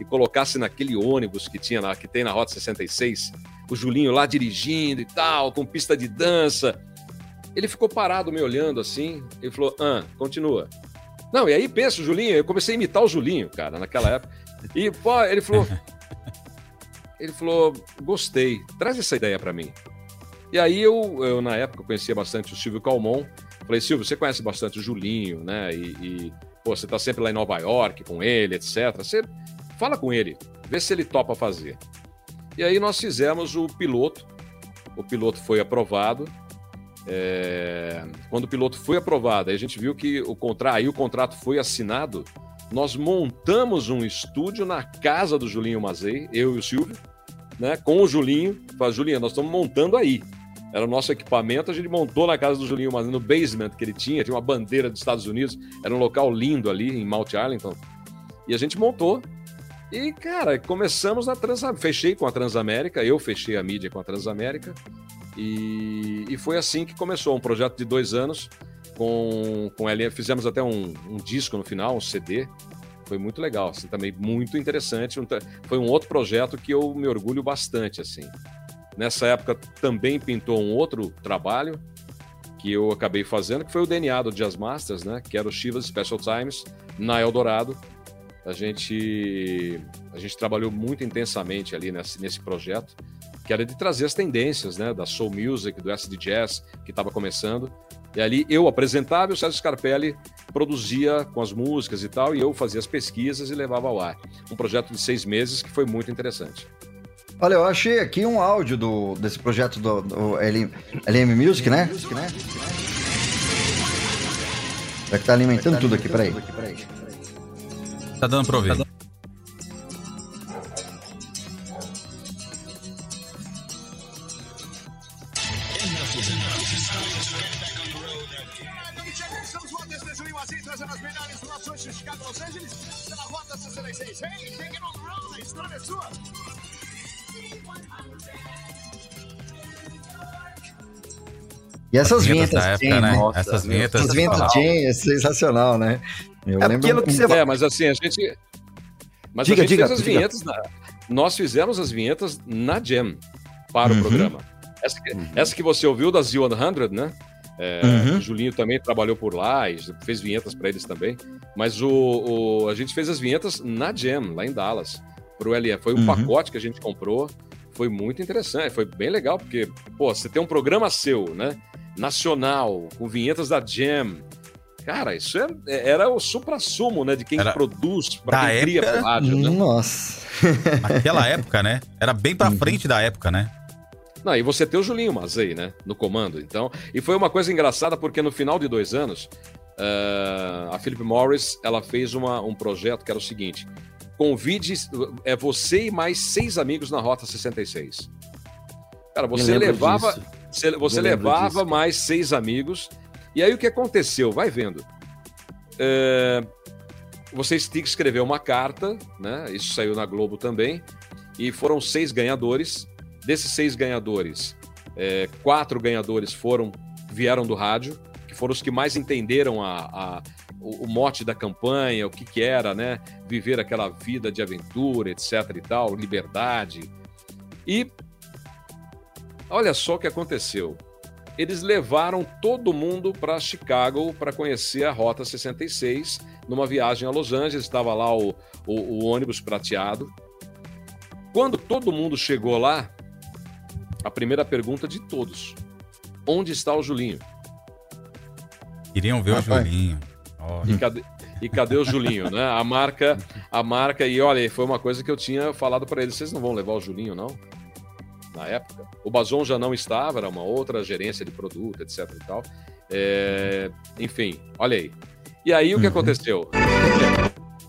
e colocasse naquele ônibus que tinha na, que tem na Rota 66, o Julinho lá dirigindo e tal, com pista de dança. Ele ficou parado me olhando assim, ele falou, ah, continua. Não, e aí pensa, o Julinho, eu comecei a imitar o Julinho, cara, naquela época. E, pô, ele falou, ele falou, gostei, traz essa ideia pra mim. E aí eu, eu, na época, conhecia bastante o Silvio Calmon. Falei, Silvio, você conhece bastante o Julinho, né? E, e, pô, você tá sempre lá em Nova York com ele, etc. Você fala com ele, vê se ele topa fazer. E aí nós fizemos o piloto. O piloto foi aprovado. É, Quando o piloto foi aprovado, a gente viu que o contrato, aí o contrato foi assinado. Nós montamos um estúdio na casa do Julinho Mazei, eu e o Silvio, né? Com o Julinho. Falei, Julinho, nós estamos montando aí. Era o nosso equipamento, a gente montou na casa do Julinho Mazei, no basement que ele tinha, tinha uma bandeira dos Estados Unidos, era um local lindo ali em Mount Arlington. E a gente montou. E, cara, começamos na Transamérica. Fechei com a Transamérica, eu fechei a mídia com a Transamérica. E, e foi assim que começou um projeto de dois anos, com, com LM. Fizemos até um, um disco no final, um CD. Foi muito legal, assim, também muito interessante. Foi um outro projeto que eu me orgulho bastante, assim. Nessa época também pintou um outro trabalho que eu acabei fazendo, que foi o DNA do Jazz Masters, né? Que era o Chivas Special Times na Eldorado. A gente, a gente trabalhou muito intensamente ali nesse, nesse projeto, que era de trazer as tendências, né? Da soul music, do acid jazz, que estava começando. E ali eu apresentava e o Sérgio Scarpelli produzia com as músicas e tal, e eu fazia as pesquisas e levava ao ar. Um projeto de seis meses que foi muito interessante. Olha, eu achei aqui um áudio do, desse projeto do, do LM, LM Music, né? É que tá alimentando tudo aqui, peraí. Tá dando pra ouvir. Essas vinhetas vinhetas da época, Jam, né? nossa, Essas vinhetas Essas vinhetas. Jam é sensacional, né? Eu É lembro aquilo que você É, mas assim, a gente. Mas Diga, a gente diga, fez as diga. vinhetas. na- Nós fizemos as vinhetas na Jam para Uhum. o programa. Essa que, essa que você ouviu das Z100, né? É, Uhum. O Julinho também trabalhou por lá e fez vinhetas para eles também. Mas o, o- a gente fez as vinhetas na Jam, lá em Dallas, para o LF. Foi um Uhum. pacote que a gente comprou. Foi muito interessante, foi bem legal, porque, pô, você tem um programa seu, né? Nacional, com vinhetas da Jam. Cara, isso é- é- era o supra-sumo, né? De quem Era- produz, da para quem cria época, pro rádio, né? Nossa. Naquela época, né? Era bem pra Uhum. frente da época, né? Não, e você tem o Julinho Mazei, né? No comando. Então, e foi uma coisa engraçada porque no final de dois anos, eh, a Philip Morris ela fez uma, um projeto que era o seguinte: convide é você e mais seis amigos na Rota 66. Cara, você levava, disso. Você, você levava disso, mais seis amigos. E aí o que aconteceu? Vai vendo. É, vocês tinham que escrever uma carta, né? Isso saiu na Globo também. E foram seis ganhadores. Desses seis ganhadores, é, quatro ganhadores foram vieram do rádio, que foram os que mais entenderam a, a- o, o mote da campanha, o que, que era, né? Viver aquela vida de aventura, etc. e tal, liberdade. E olha só o que aconteceu. Eles levaram todo mundo para Chicago para conhecer a Rota 66 numa viagem a Los Angeles. Estava lá o, o- o ônibus prateado. Quando todo mundo chegou lá, a primeira pergunta de todos: onde está o Julinho? Queriam ver Rapaz. o Julinho. Ó, E cadê, e cadê o Julinho, né? A marca, a marca, e olha, foi uma coisa que eu tinha falado para eles: vocês não vão levar o Julinho, não? Na época. O Bazon já não estava, era uma outra gerência de produto, etc e tal. É, enfim, olha aí. E aí o que Uhum. aconteceu?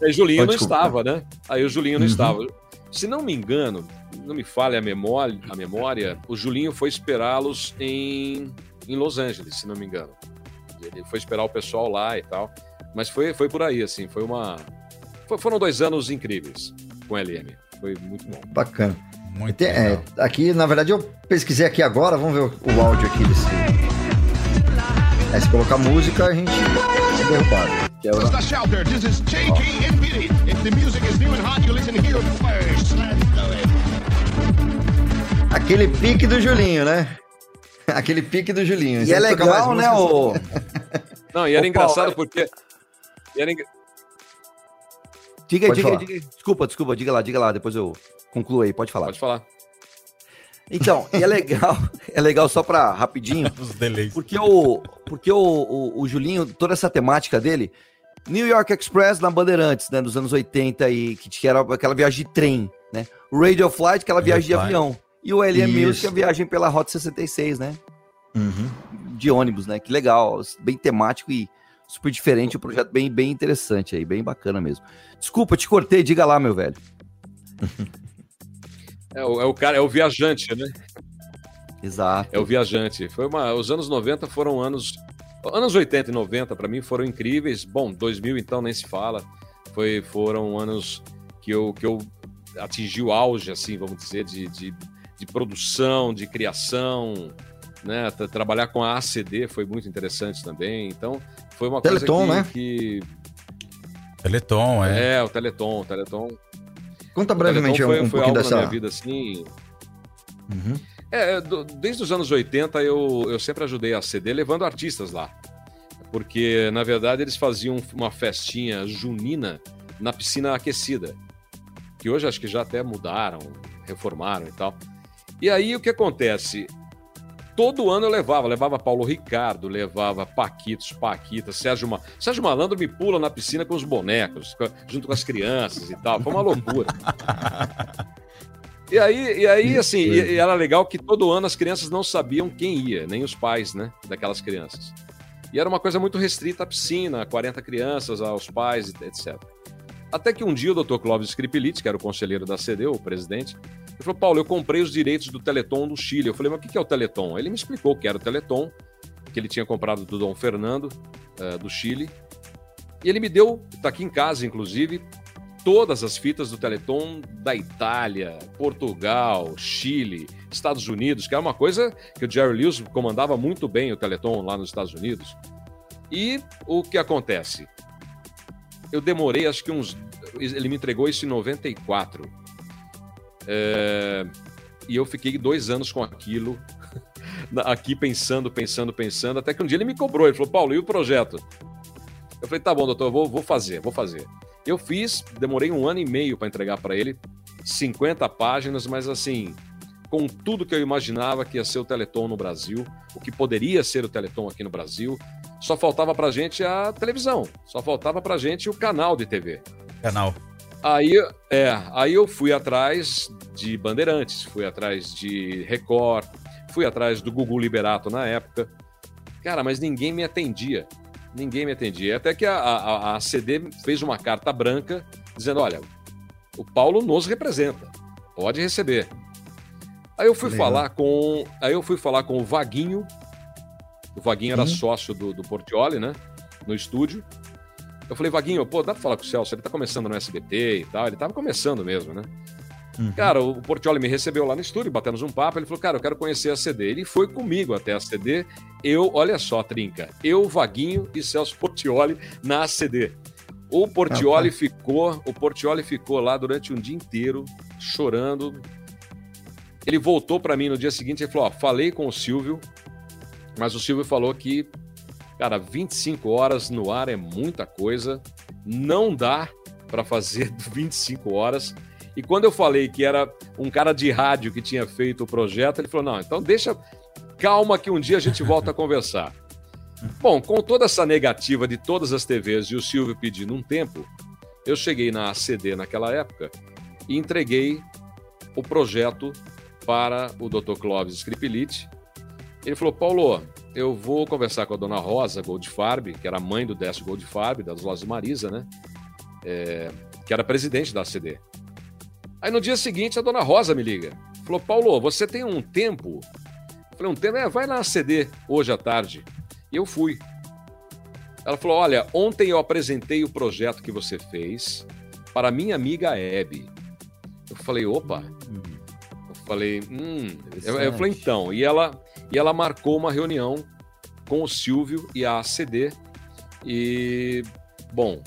Aí Julinho Oh, não desculpa. estava, né? Aí o Julinho não Uhum. estava. Se não me engano, não me falha a memória, a memória, o Julinho foi esperá-los em, em Los Angeles, se não me engano. Ele foi esperar o pessoal lá e tal. Mas foi, foi por aí, assim, foi uma. foi- foram dois anos incríveis com a LM. Foi muito bom. Bacana. Muito Tem- é, aqui, na verdade, eu pesquisei aqui agora, vamos ver o, o áudio aqui desse. É, se colocar música, a gente é derrubado. Que é o-. Aquele pique do Julinho, né? Aquele pique do Julinho. E é legal, né, o... Não, e era Ô, engraçado é- porque. e era engra- Diga, Pode diga, falar. diga. Desculpa, desculpa, diga lá, diga lá, depois eu concluo aí, pode falar. Pode falar. Então, e é legal, é legal só pra rapidinho, Os delays. porque o, porque o, o, o Julinho, toda essa temática dele, New York Express na Bandeirantes, né, dos anos 80, e que, era aquela viagem de trem, né? O Radio Flight, aquela Radio viagem de Flight. avião. E o LM Isso. Music, a viagem pela Rota 66, né? Uhum. De ônibus, né? Que legal, bem temático e super diferente, um projeto bem, bem interessante aí, bem bacana mesmo. Desculpa, te cortei, diga lá, meu velho. É o, é o cara, é o viajante, né? Exato. É o viajante. Foi uma, os anos 90 foram anos. Anos 80 e 90 para mim foram incríveis. Bom, 2000 então nem se fala. Foi, foram anos que eu, que eu atingi o auge, assim, vamos dizer, de, de, de produção, de criação. né? Tra- Trabalhar com a ACD foi muito interessante também. Então, foi uma Teleton, coisa né? que, que Teleton, é. é, o Teleton, o Teleton. Conta o brevemente Teleton foi, um foi pouquinho algo na minha dessa. vida assim. Uhum. É, do- desde os anos 80 eu, eu sempre ajudei a CD levando artistas lá. Porque, na verdade, eles faziam uma festinha junina na piscina aquecida. Que hoje acho que já até mudaram, reformaram e tal. E aí o que acontece? Todo ano eu levava, levava Paulo Ricardo, levava Paquitos, Paquita, Sérgio, Ma... Sérgio Malandro me pula na piscina com os bonecos, junto com as crianças e tal. Foi uma loucura. E aí, e aí assim, e, e era legal que todo ano as crianças não sabiam quem ia, nem os pais, né, daquelas crianças. E era uma coisa muito restrita à piscina, 40 crianças, aos pais, etc. Até que um dia o Dr. Clóvis Skripelitz, que era o conselheiro da CD, o presidente, ele falou: Paulo, eu comprei os direitos do Teleton do Chile. Eu falei: mas o que é o Teleton? Ele me explicou que era o Teleton, que ele tinha comprado do Dom Fernando, eh, do Chile. E ele me deu, tá aqui em casa, inclusive, todas as fitas do Teleton da Itália, Portugal, Chile, Estados Unidos, que era uma coisa que o Jerry Lewis comandava muito bem o Teleton lá nos Estados Unidos. E o que acontece? Eu demorei, acho que uns. Ele me entregou isso em 94. É, E eu fiquei dois anos com aquilo, aqui pensando, pensando, pensando, até que um dia ele me cobrou. Ele falou: Paulo, e o projeto? Eu falei: tá bom, doutor, eu vou, vou fazer, vou fazer. Eu fiz, demorei um ano e meio para entregar para ele, 50 páginas, mas assim, com tudo que eu imaginava que ia ser o Teleton no Brasil, o que poderia ser o Teleton aqui no Brasil, só faltava pra gente a televisão, só faltava pra gente o canal de TV. Canal. Aí, é, aí eu fui atrás de Bandeirantes, fui atrás de Record, fui atrás do Gugu Liberato na época. Cara, mas ninguém me atendia. Ninguém me atendia. Até que a, a, a CD fez uma carta branca dizendo: olha, o Paulo nos representa, pode receber. Aí eu fui Legal. falar com. Aí eu fui falar com o Vaguinho. O Vaguinho era Sim. sócio do, do Portioli, né? No estúdio. Eu falei, Vaguinho, pô, dá pra falar com o Celso? Ele tá começando no SBT e tal. Ele tava começando mesmo, né? Uhum. Cara, o Portioli me recebeu lá no estúdio, batemos um papo. Ele falou, cara, eu quero conhecer a CD. Ele foi comigo até a CD. Eu, olha só, Trinca, eu, Vaguinho e Celso Portioli na CD. O Portioli ficou, o Portioli ficou lá durante um dia inteiro chorando. Ele voltou pra mim no dia seguinte e falou: ó, falei com o Silvio, mas o Silvio falou que, cara, 25 horas no ar é muita coisa, não dá pra fazer 25 horas. E quando eu falei que era um cara de rádio que tinha feito o projeto, ele falou: não, então deixa, calma que um dia a gente volta a conversar. Bom, com toda essa negativa de todas as TVs e o Silvio pedindo um tempo, eu cheguei na ACD naquela época e entreguei o projeto para o Dr. Clóvis Skripelitz. Ele falou: Paulo, eu vou conversar com a dona Rosa Goldfarb, que era a mãe do Décio Goldfarb, das lojas Marisa, né? É, que era presidente da ACD. Aí no dia seguinte a dona Rosa me liga. Falou: Paulo, você tem um tempo? Eu falei: um tempo? É, vai na ACD hoje à tarde. E eu fui. Ela falou: Olha, ontem eu apresentei o projeto que você fez para minha amiga Hebe. Eu falei: opa. Eu falei: hum. Eu, eu falei: então. E ela, e ela marcou uma reunião com o Silvio e a ACD. E, bom,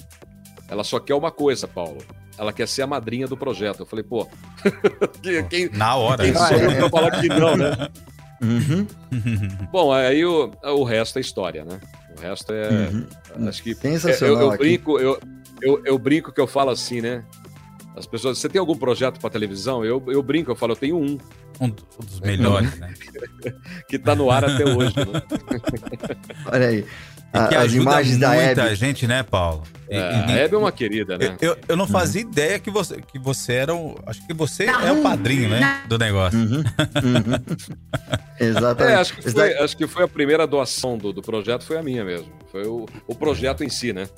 ela só quer uma coisa, Paulo. Ela quer ser a madrinha do projeto. Eu falei: pô, quem, Na hora. quem né? sou eu pra falar que não, né? Uhum. Bom, aí o, o resto é história, né? O resto é. Uhum. Acho que. Sensacional Eu, eu aqui. brinco, eu, eu, eu brinco que eu falo assim, né? As pessoas, você tem algum projeto para televisão? Eu, eu brinco, eu falo, eu tenho um Um dos melhores, né? que tá no ar até hoje. Né? Olha aí. E A- que as imagens da muita Hebe. gente, né, Paulo? É, e- a Hebe é uma querida, né? Eu, eu não fazia ideia que você, que você era o. Acho que você é o padrinho, né? Do negócio. Uhum, uhum. Exatamente. É, acho que, foi, acho que foi a primeira doação do, do projeto, foi a minha mesmo. Foi o, o projeto em si, né?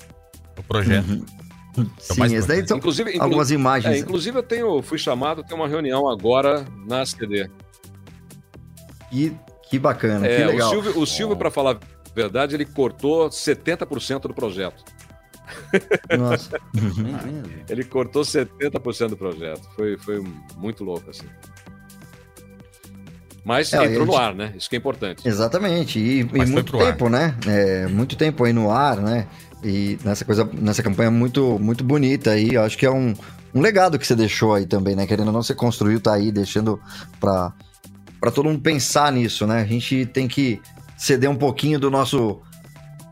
O projeto. É o mais Sim, esse daí são Inclusive, inclu- algumas É, imagens. inclusive eu tenho, fui chamado, tem uma reunião agora na CD. Que, que bacana, É, que o legal. Silvio, o Silvio para falar a verdade, ele cortou 70% do projeto. Nossa. Ele cortou 70% do projeto. Foi, foi muito louco, assim. Mas É, entrou a no gente- ar, né? Isso que é importante. Exatamente. E, e muito pro ar. tempo, né? É, muito tempo aí no ar, né? E nessa coisa, nessa campanha muito, muito bonita aí. Eu acho que é um, um legado que você deixou aí também, né? Querendo ou não, você construiu, tá aí, deixando pra, pra todo mundo pensar nisso, né? A gente tem que ceder um pouquinho do nosso,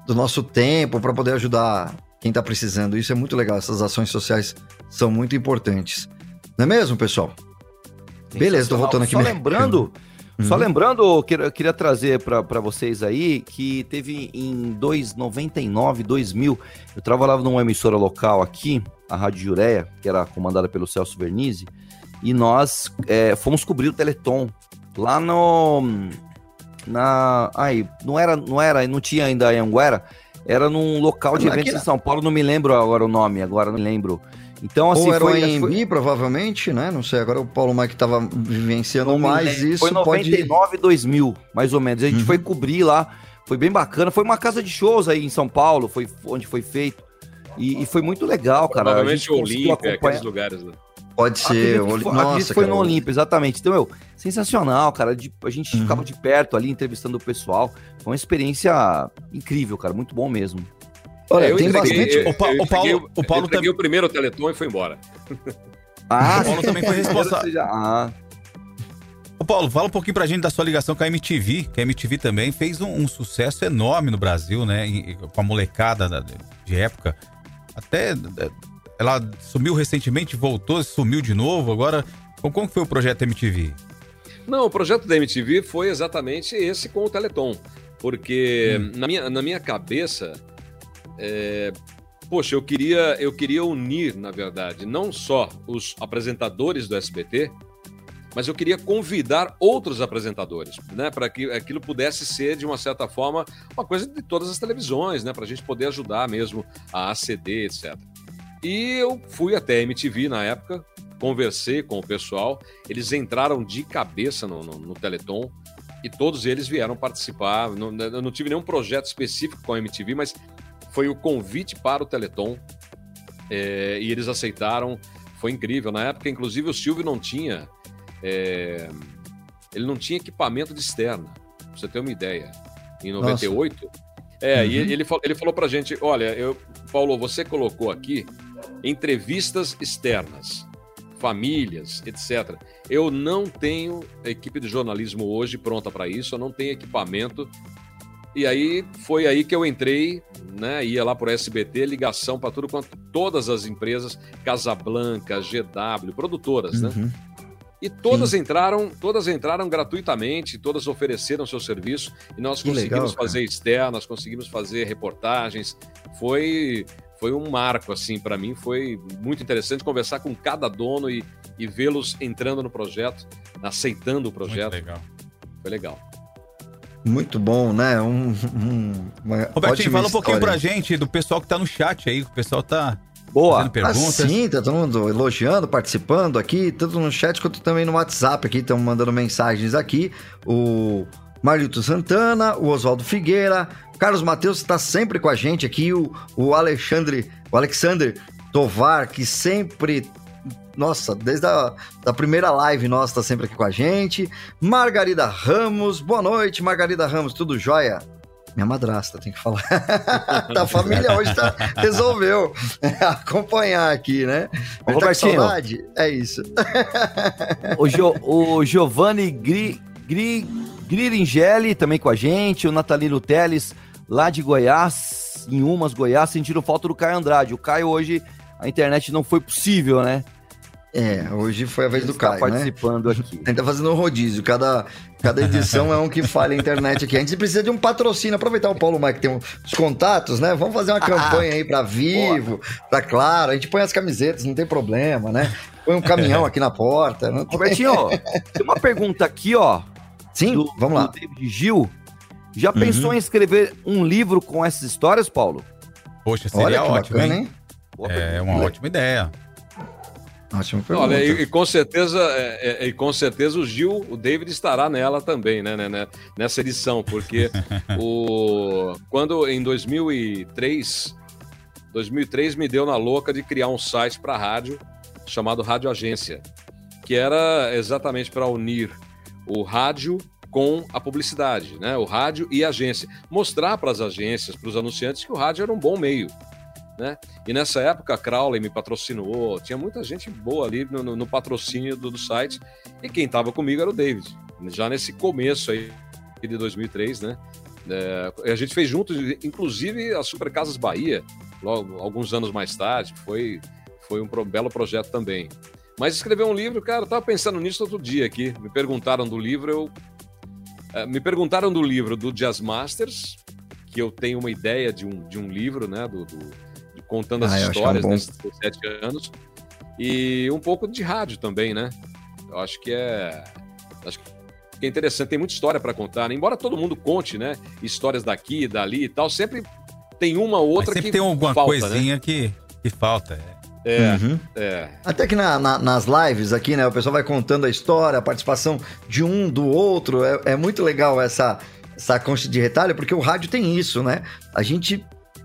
do nosso tempo para poder ajudar quem tá precisando. Isso é muito legal. Essas ações sociais são muito importantes. Não é mesmo, pessoal? Beleza, tô voltando aqui Só minha- lembrando, só Uhum. lembrando, eu queria, queria trazer para vocês aí que teve em 299, 2000, eu trabalhava numa emissora local aqui, a Rádio Jureia, que era comandada pelo Celso Vernizzi, e nós é, fomos cobrir o Teleton lá no na, ai, não era, não era, não tinha ainda a Anguera, era num local de eventos em São Paulo, não me lembro agora o nome, agora não me lembro. Então assim, Ou era foi, o AMB, provavelmente, né? Não sei, agora o Paulo Mike tava vivenciando Não mais lembro. isso. Foi pode... 99, 2000, mais ou menos. A gente Uhum. foi cobrir lá, foi bem bacana. Foi uma casa de shows aí em São Paulo, foi onde foi feito. E, e foi muito legal, cara. A Provavelmente o Olímpia, aqueles lugares lá. Pode ser. Acredito foi, Nossa, que foi no Olímpio, exatamente. Então, meu, sensacional, cara. de- a gente Uhum. ficava de perto ali, entrevistando o pessoal. Foi uma experiência incrível, cara. Muito bom mesmo. Olha, Eu tem entreguei- bastante. eu- O Pa- eu o Paulo- entreguei o Paulo eu entreguei tam- o primeiro Teleton e foi embora. Ah, O Paulo também foi responsável. seja, ah, Ô Paulo, fala um pouquinho pra gente da sua ligação com a MTV, que a MTV também fez um, um sucesso enorme no Brasil, né? em- com a molecada da- de época. Até eh, ela sumiu recentemente, voltou, sumiu de novo. Agora, como, como foi o projeto MTV? Não, o projeto da MTV foi exatamente esse com o Teleton. Porque Hum. na, minha, na minha cabeça, é, poxa, eu queria, eu queria unir, na verdade, não só os apresentadores do SBT, mas eu queria convidar outros apresentadores, né, para que aquilo pudesse ser, de uma certa forma, uma coisa de todas as televisões, né, para a gente poder ajudar mesmo a aceder, etc. E eu fui até a MTV na época, conversei com o pessoal, eles entraram de cabeça no, no, no Teleton e todos eles vieram participar. Eu não tive nenhum projeto específico com a MTV, mas foi o convite para o Teleton é, e eles aceitaram. Foi incrível. Na época, inclusive, o Silvio não tinha. é, ele não tinha equipamento de externa, pra você ter uma ideia. Em 98. É, e Uhum. ele, fal- ele falou pra gente: olha, eu, Paulo, você colocou aqui entrevistas externas, famílias, etc. Eu não tenho equipe de jornalismo hoje pronta para isso, eu não tenho equipamento. E aí foi aí que eu entrei, né? Ia lá pro SBT, ligação para tudo quanto todas as empresas, Casablanca, GW, produtoras, né? Uhum. E todas entraram, todas entraram gratuitamente, todas ofereceram seu serviço e nós Que conseguimos legal, fazer externas, conseguimos fazer reportagens. Foi foi um marco assim para mim, foi muito interessante conversar com cada dono e, e vê-los entrando no projeto, aceitando o Muito projeto. legal. Foi legal. Muito bom, né? Um, um, uma Robertinho, ótima fala um pouquinho pra gente do pessoal que tá no chat aí, o pessoal tá boa. fazendo perguntas. Ah, sim, tá todo mundo elogiando, participando aqui, tanto no chat quanto também no WhatsApp aqui, estão mandando mensagens aqui. O Marlito Santana, o Oswaldo Figueira, Carlos Matheus está sempre com a gente aqui, o, o Alexandre, o Alexander Tovar, que sempre. Nossa, desde a da primeira live nossa, tá sempre aqui com a gente. Margarida Ramos, boa noite, Margarida Ramos, tudo jóia? Minha madrasta, tem que falar. da família hoje tá, resolveu acompanhar aqui, né? Ô, Ele tá com saudade? É isso. O, Jo- o Giovanni Gri, Gri, Griringelli também com a gente, o Natalino Teles, lá de Goiás, em Umas, Goiás, sentiram falta do Caio Andrade. O Caio hoje, a internet não foi possível, né? É, hoje foi a vez do Caio, né? participando aqui. A gente tá fazendo um rodízio, cada, cada edição é um que falha a internet aqui. A gente precisa de um patrocínio, aproveitar o Paulo Mike que tem os contatos, né? Vamos fazer uma campanha aí pra Vivo, pra Claro, a gente põe as camisetas, não tem problema, né? Põe um caminhão aqui na porta. Não tem... Robertinho, tem uma pergunta aqui, ó. Sim, do, vamos lá. do David Gil. Já pensou em escrever um livro com essas histórias, Paulo? Poxa, seria Olha que ótimo, bacana, hein? hein? É uma ótima ideia. Ótima pergunta. Olha, e, e com certeza, é, é, e com certeza o Gil, o David estará nela também, né, né, né, nessa edição, porque o quando em 2003, 2003 me deu na louca de criar um site para rádio chamado Rádio Agência, que era exatamente para unir o rádio com a publicidade, né? O rádio e a agência. Mostrar para as agências, para os anunciantes, que o rádio era um bom meio. Né? E nessa época a Crowley me patrocinou, tinha muita gente boa ali no, no, patrocínio do, do, site, e quem estava comigo era o David, já nesse começo aí de 2003, né? É, a gente fez juntos, inclusive a Super Casas Bahia, logo alguns anos mais tarde, foi, foi um belo projeto também. Mas escrever um livro, cara, eu tava pensando nisso outro dia aqui. Me perguntaram do livro, eu é, me perguntaram do livro do Jazz Masters, que eu tenho uma ideia de um, de um livro, né? Do, do contando as ah, histórias nesses sete anos. E um pouco de rádio também, né? Eu acho que é. Acho que é interessante, tem muita história para contar, né? embora todo mundo conte, né? Histórias daqui, dali e tal, sempre tem uma ou outra Mas sempre que tem alguma falta, coisinha né? que, que falta. É. É, uhum. é. Até que na, na, nas lives aqui, né? O pessoal vai contando a história, a participação de um, do outro. É, é muito legal essa, essa concha de retalho, porque o rádio tem isso, né? A gente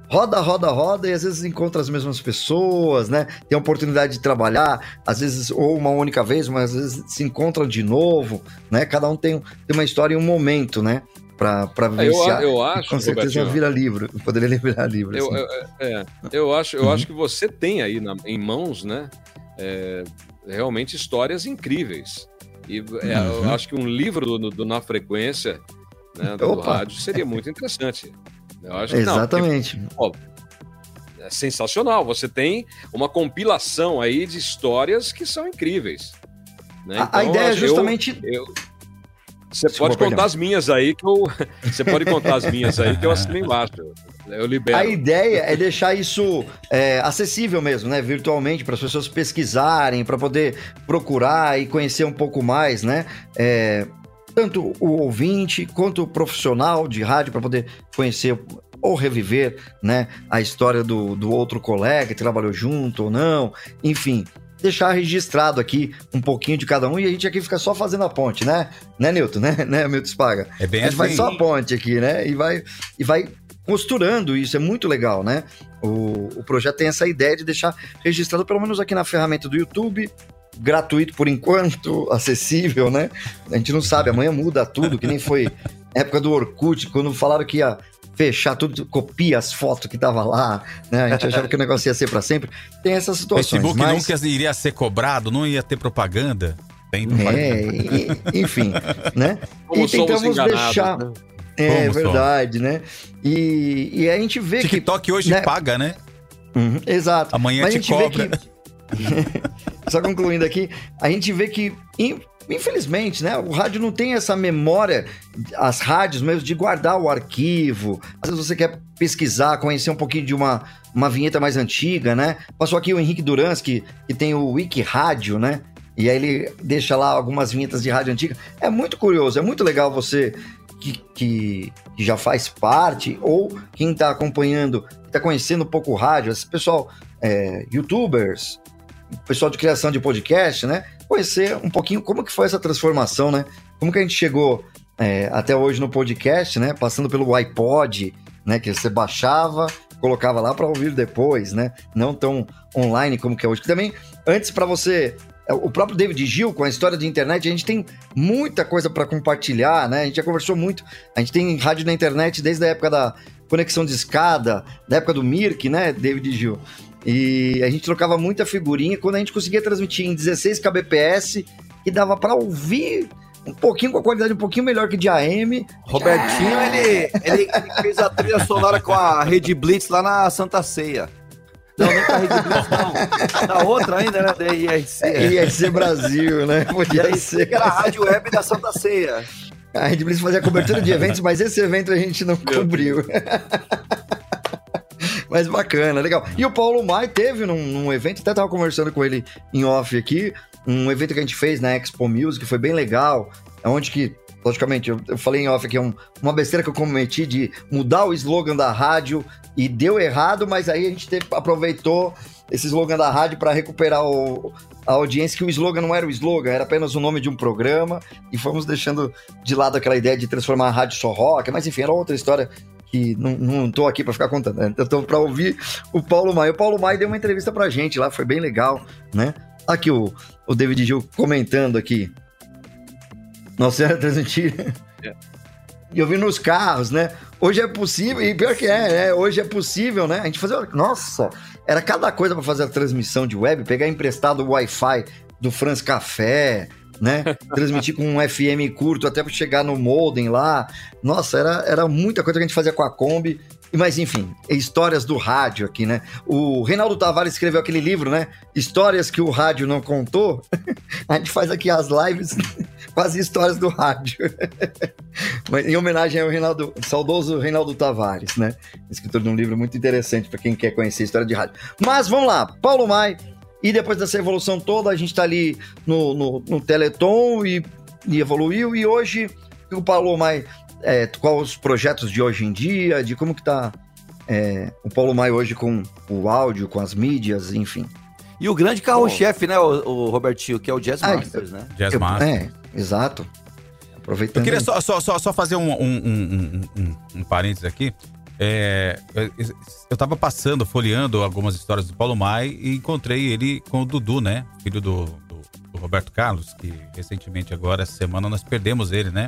roda, roda, roda e às vezes encontra as mesmas pessoas, né? Tem a oportunidade de trabalhar, às vezes ou uma única vez, mas às vezes se encontram de novo, né? Cada um tem, tem uma história e um momento, né? para vivenciar. Eu, eu acho, com certeza vira livro, poderia virar livro. Eu, assim. eu, é, eu acho, eu uhum. acho que você tem aí na, em mãos, né, é, realmente histórias incríveis. E é, uhum. eu acho que um livro do, do Na Frequência, né, do, do, rádio, seria muito interessante. Eu acho que Exatamente. Não, porque, ó, é sensacional. Você tem uma compilação aí de histórias que são incríveis. Né? Então, a, ideia é justamente. Eu, você pode contar perdão. as minhas aí que eu. Você pode contar as minhas aí que eu assino embaixo. Eu libero. A ideia é deixar isso é, acessível mesmo, né? Virtualmente, para as pessoas pesquisarem, para poder procurar e conhecer um pouco mais, né? É, tanto o ouvinte quanto o profissional de rádio para poder conhecer ou reviver, né, a história do, do outro colega que trabalhou junto ou não, enfim, deixar registrado aqui um pouquinho de cada um e a gente aqui fica só fazendo a ponte, né? Né, Nilton? Né, né Milton Spaga? É bem a gente assim. faz só a ponte aqui, né? E vai, e vai costurando isso, é muito legal, né? O, o projeto tem essa ideia de deixar registrado, pelo menos aqui na ferramenta do YouTube, gratuito por enquanto, acessível, né? A gente não sabe, amanhã muda tudo, que nem foi época do Orkut, quando falaram que ia fechar tudo, copia as fotos que tava lá, né? A gente achava que o negócio ia ser para sempre. Tem essas situações. Facebook mas... nunca iria ser cobrado, não ia ter propaganda. Tem propaganda. É, e, enfim, né? Como e tentamos deixar. Né? É Como verdade, somos? né? E, e a gente vê TikTok que. TikTok hoje né? paga, né? Uhum, exato. Amanhã Mas te cobra. Que... Só concluindo aqui, a gente vê que Infelizmente, né? O rádio não tem essa memória, as rádios mesmo, de guardar o arquivo. Às vezes você quer pesquisar, conhecer um pouquinho de uma, uma vinheta mais antiga, né? Passou aqui o Henrique Durans, que, que tem o Wiki Rádio, né? E aí ele deixa lá algumas vinhetas de rádio antiga. É muito curioso, é muito legal você que, que, já faz parte, ou quem está acompanhando, está conhecendo um pouco o rádio, esse pessoal, é, youtubers, pessoal de criação de podcast, né? conhecer um pouquinho como que foi essa transformação, né? Como que a gente chegou é, até hoje no podcast, né? Passando pelo iPod, né? Que você baixava, colocava lá para ouvir depois, né? Não tão online como que é hoje. Que também, antes para você é, o próprio David Gil, com a história de internet, a gente tem muita coisa para compartilhar, né? A gente já conversou muito. A gente tem rádio na internet desde a época da conexão de escada, da época do Mirk, né, David Gil? E a gente trocava muita figurinha. Quando a gente conseguia transmitir em 16 kbps, e dava para ouvir um pouquinho com a qualidade um pouquinho melhor que de AM. Robertinho, é. ele, ele, fez a trilha sonora com a Rede Blitz lá na Santa Ceia. Não, nem com a Rede Blitz, não. Da outra ainda, né? Da IRC. É, IRC Brasil, né? Podia ser. Que era a Rádio Web da Santa Ceia. A Rede Blitz fazia cobertura de eventos, mas esse evento a gente não cobriu. Mas bacana, legal. E o Paulo Mai teve num, num, evento, até tava conversando com ele em off aqui, um evento que a gente fez na Expo Music, foi bem legal, onde que logicamente, eu, eu, falei em off aqui, é um, uma besteira que eu cometi de mudar o slogan da rádio e deu errado, mas aí a gente teve, aproveitou esse slogan da rádio para recuperar o, a audiência, que o slogan não era o slogan, era apenas o nome de um programa, e fomos deixando de lado aquela ideia de transformar a rádio só rock, mas enfim, era outra história que não, não tô aqui para ficar contando, né? eu tô para ouvir o Paulo Maia. O Paulo Maia deu uma entrevista pra gente lá, foi bem legal, né? Aqui o, o David Gil comentando aqui. Nossa, era transmitir. É. E eu vi nos carros, né? Hoje é possível, e pior que é, né? Hoje é possível, né? A gente fazer. Nossa, era cada coisa pra fazer a transmissão de web, pegar emprestado o Wi-Fi do France Café, né? Transmitir com um FM curto até chegar no modem lá. Nossa, era, era muita coisa que a gente fazia com a Kombi. Mas enfim, histórias do rádio aqui, né? O Reinaldo Tavares escreveu aquele livro, né? Histórias que o rádio não contou. A gente faz aqui as lives, quase histórias do rádio. Em homenagem ao Reinaldo, saudoso Reinaldo Tavares, né? Escritor de um livro muito interessante para quem quer conhecer a história de rádio. Mas vamos lá, Paulo Mai. E depois dessa evolução toda, a gente tá ali no, no, no Teleton e, e evoluiu. E hoje, o Paulo Mai é, qual os projetos de hoje em dia, de como que tá é, o Paulo Maia hoje com o áudio, com as mídias, enfim. E o grande carro-chefe, né, o, o Robertinho, que é o Jazz Ah, Masters, né? Jazz Eu- Master. É, exato. Aproveitando. Eu queria só, só, só, só fazer um, um, um, um, um- um parênteses aqui. É, eu- eu tava passando, folheando algumas histórias do Paulo Mai e encontrei ele com o Dudu, né? Filho do, do- do Roberto Carlos, que recentemente, agora, essa semana, nós perdemos ele, né?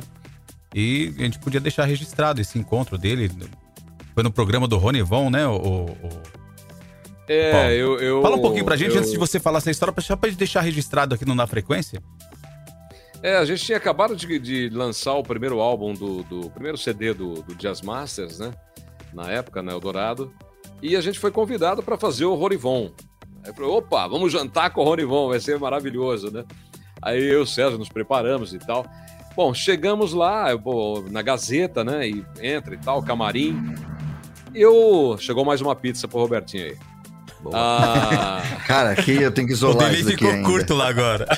E a gente podia deixar registrado esse encontro dele. Foi no programa do Ronivon, né? O, o- o- É, Paulo, eu, eu. Fala um pouquinho pra gente, eu- antes de você falar essa história, só pra gente deixar registrado aqui no Na Frequência. É, a gente tinha acabado de, de lançar o primeiro álbum do, do primeiro CD do, do Jazz Masters, né? Na época, na Eldorado. E a gente foi convidado para fazer o Ronivon. Aí eu falei, opa, vamos jantar com o Ronivon, vai ser maravilhoso, né? Aí eu e o César nos preparamos e tal. Bom, chegamos lá, na Gazeta, né? E entra e tal, camarim. Eu. Chegou mais uma pizza pro Robertinho aí. Ah, Cara, aqui eu tenho que O isolar delay isso aqui ficou ainda. curto lá agora.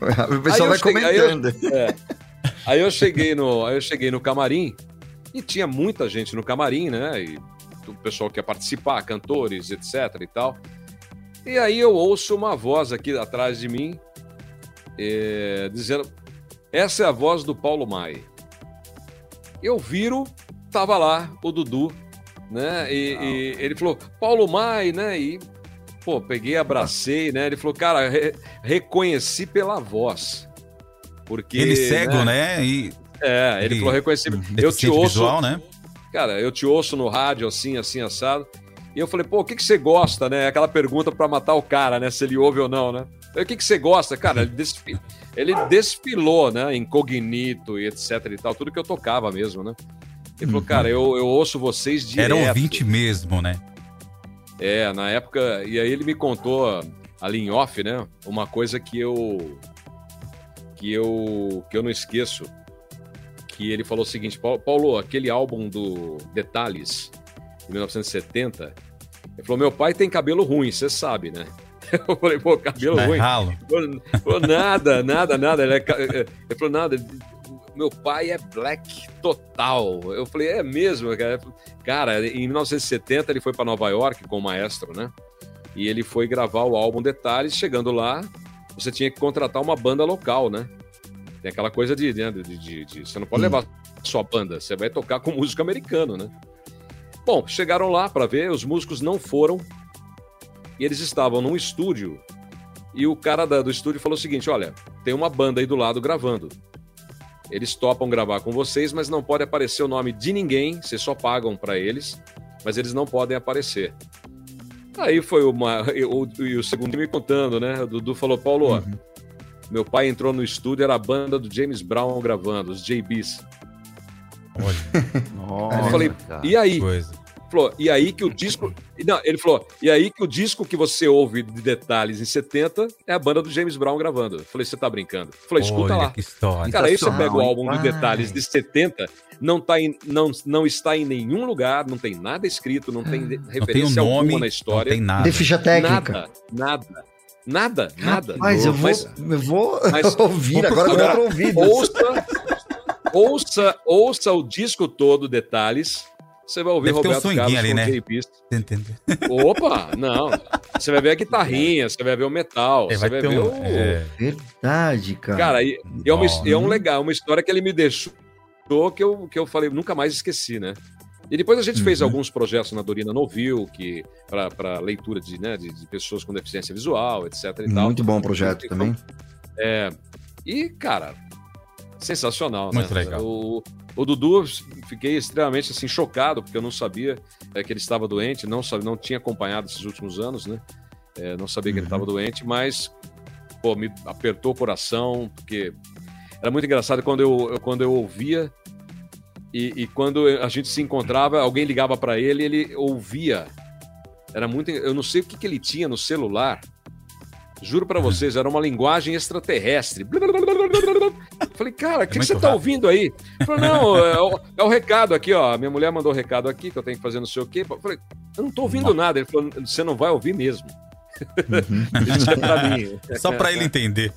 O pessoal Aí vai cheguei- aí eu- comentando. É. Aí eu cheguei no, aí eu cheguei no camarim e tinha muita gente no camarim, né? E o pessoal que ia participar, cantores, etc e tal. E aí eu ouço uma voz aqui atrás de mim é, dizendo: essa é a voz do Paulo Mai. Eu viro, tava lá o Dudu, né? E, e ele falou: Paulo Mai, né? E pô, peguei, abracei, né? Ele falou: cara, re- reconheci pela voz. Porque, Ele cego, né? E É, ele Ele- falou reconhecível. Eu te ouço, visual, né? cara, eu te ouço no rádio assim, assim, assado. E eu falei, pô, o que, que você gosta, né? Aquela pergunta pra matar o cara, né? Se ele ouve ou não, né? Eu, O que, que você gosta? Cara, ele, ele desfilou, né? Incognito e etc e tal, tudo que eu tocava mesmo, né? Ele falou, cara, eu, eu ouço vocês direto. Era ouvinte mesmo, né? É, na época. E aí ele me contou ali em off, né? Uma coisa que eu. que eu. que eu não esqueço. Que ele falou o seguinte: "Paulo- aquele álbum do Detalhes, de 1970. Ele falou: meu pai tem cabelo ruim, você sabe, né? Eu falei, pô, cabelo É ruim. ralo. Falou, falou, nada, nada, nada. Ele, é ca- ele falou, nada. Meu pai é black total. Eu falei, é mesmo, cara. Cara, em 1970 ele foi para Nova York com o maestro, né? E ele foi gravar o álbum Detalhes. Chegando lá, você tinha que contratar uma banda local, né? Tem aquela coisa de, né, de, de- de- você não pode levar sua banda, você vai tocar com músico americano, né? Bom, chegaram lá para ver, os músicos não foram. E eles estavam num estúdio e o cara da- do estúdio falou o seguinte: olha, tem uma banda aí do lado gravando. Eles topam gravar com vocês, mas não pode aparecer o nome de ninguém, vocês só pagam para eles, mas eles não podem aparecer. Aí foi uma. E o, segundo me contando, né? O Dudu falou: Paulo, ó, meu pai entrou no estúdio, era a banda do James Brown gravando, os JBs. Nossa, Eu falei, cara. e aí? Falou, e aí que o disco. Não, ele falou, e aí que o disco que você ouve de detalhes em 70 é a banda do James Brown gravando. Eu falei, você tá brincando? Eu falei, escuta Olha lá. que história. Cara, aí você pega o álbum de detalhes de 70, não, tá em, não, não está em nenhum lugar, não tem nada escrito, não tem de- Não tem o referência nome, alguma na não história. tem nada. De ficha técnica. Nada, nada, nada, nada. Mas eu vou, Mas- eu vou mas- ouvir agora com outro ouvido. ouça, ouça, ouça o disco todo, detalhes. Você vai ouvir Deve um Roberto swinguinho Carlos ali, com né? Entendeu? Opa, não. Você vai ver a guitarrinha, você vai ver o metal, É, você vai vai ver um. o. é, Verdade, cara. Cara, e, e é, uma, é um legal, uma história que ele me deixou que eu, que eu falei, nunca mais esqueci, né? E depois a gente fez Uhum. alguns projetos na Dorina Novil, que para leitura de, né, de, de pessoas com deficiência visual, etc. E tal. Muito bom projeto E- também. É, E, cara, sensacional, Muito né? legal. O, o Dudu, fiquei extremamente assim, chocado, porque eu não sabia é, que ele estava doente, não, sabe, não tinha acompanhado esses últimos anos, né? É, não sabia que ele estava doente, mas pô, me apertou o coração, porque era muito engraçado quando eu, eu- quando eu ouvia e, e quando a gente se encontrava, alguém ligava para ele e ele ouvia. Era muito. Eu não sei o que, que ele tinha no celular. Juro para vocês, era uma linguagem extraterrestre. Falei, cara, o que, que muito você tá rápido. ouvindo aí? Falei, não, é o, é o recado aqui, ó. Minha mulher mandou o recado aqui que eu tenho que fazer não sei o quê. Falei, eu não tô ouvindo nada. Ele falou, você não vai ouvir mesmo. É pra. Só pra ele entender.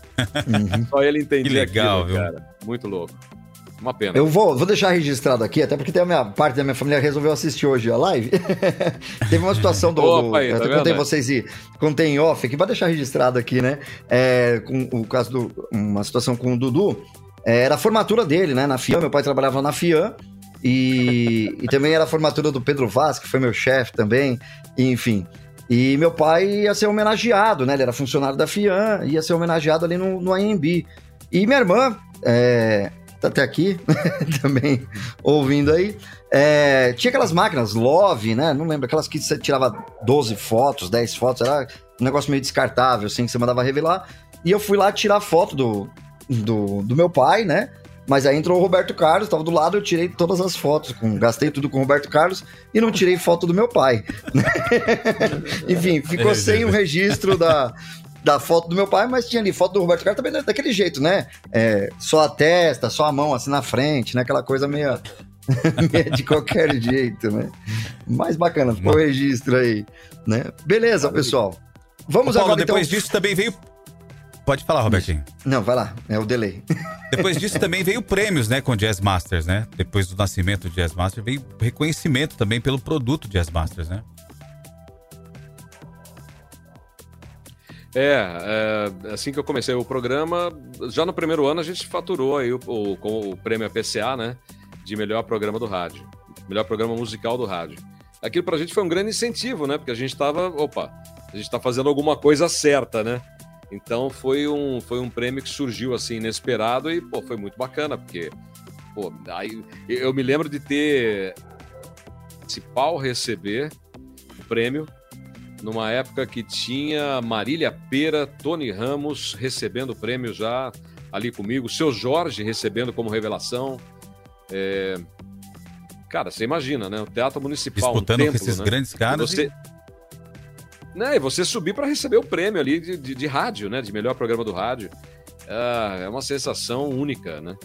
Só ele entender Que legal, aquilo, viu? cara. Muito louco. Uma pena. Eu vou, vou deixar registrado aqui, até porque tem a minha parte da minha família resolveu assistir hoje a live. Teve uma situação do. do- Opa aí, eu tá contei vendo? vocês e contei em off aqui, pra deixar registrado aqui, né? É, com o caso do. Uma situação com o Dudu. é, era a formatura dele, né? Na FIAM, meu pai trabalhava na FIAM. E, e também era a formatura do Pedro Vaz, que foi meu chefe também, e, enfim. E meu pai ia ser homenageado, né? Ele era funcionário da FIAM, ia ser homenageado ali no, no AMB. E minha irmã, é, tá até aqui, também ouvindo aí, é, tinha aquelas máquinas Love, né? Não lembro, aquelas que você tirava 12 fotos, 10 fotos, era um negócio meio descartável, assim, que você mandava revelar. E eu fui lá tirar foto do, do, do meu pai, né? Mas aí entrou o Roberto Carlos, tava do lado, eu tirei todas as fotos, com- gastei tudo com o Roberto Carlos e não tirei foto do meu pai. Enfim, ficou sem o registro da, da foto do meu pai, mas tinha ali foto do Roberto Carlos também da- daquele jeito, né? É, só a testa, só a mão assim na frente, né? Aquela coisa meio, meio de qualquer jeito, né? Mais bacana, ficou o registro aí, né? Beleza, pessoal. Vamos Ô, Paulo, agora depois então... disso também veio. Pode falar, Robertinho. Não, vai lá, é o delay. Depois disso também veio prêmios, né, com Jazz Masters, né? Depois do nascimento do Jazz Masters, veio reconhecimento também pelo produto Jazz Masters, né? É, é, assim que eu comecei o programa, já no primeiro ano a gente faturou aí o, o- o prêmio APCA, né? De melhor programa do rádio. Melhor programa musical do rádio. Aquilo pra gente foi um grande incentivo, né? Porque a gente tava, opa, a gente tá fazendo alguma coisa certa, né? Então foi um, foi um prêmio que surgiu assim inesperado e, pô, foi muito bacana, porque, pô, aí eu me lembro de ter pau receber o prêmio numa época que tinha Marília Pera, Tony Ramos recebendo o prêmio já ali comigo, seu Jorge recebendo como revelação. É, Cara, você imagina, né? O Teatro Municipal, Disputando um com templo, esses né? grandes E caras. Você... Né, e você subir para receber o prêmio ali de, de, de rádio, né? De melhor programa do rádio. Ah, é uma sensação única, né?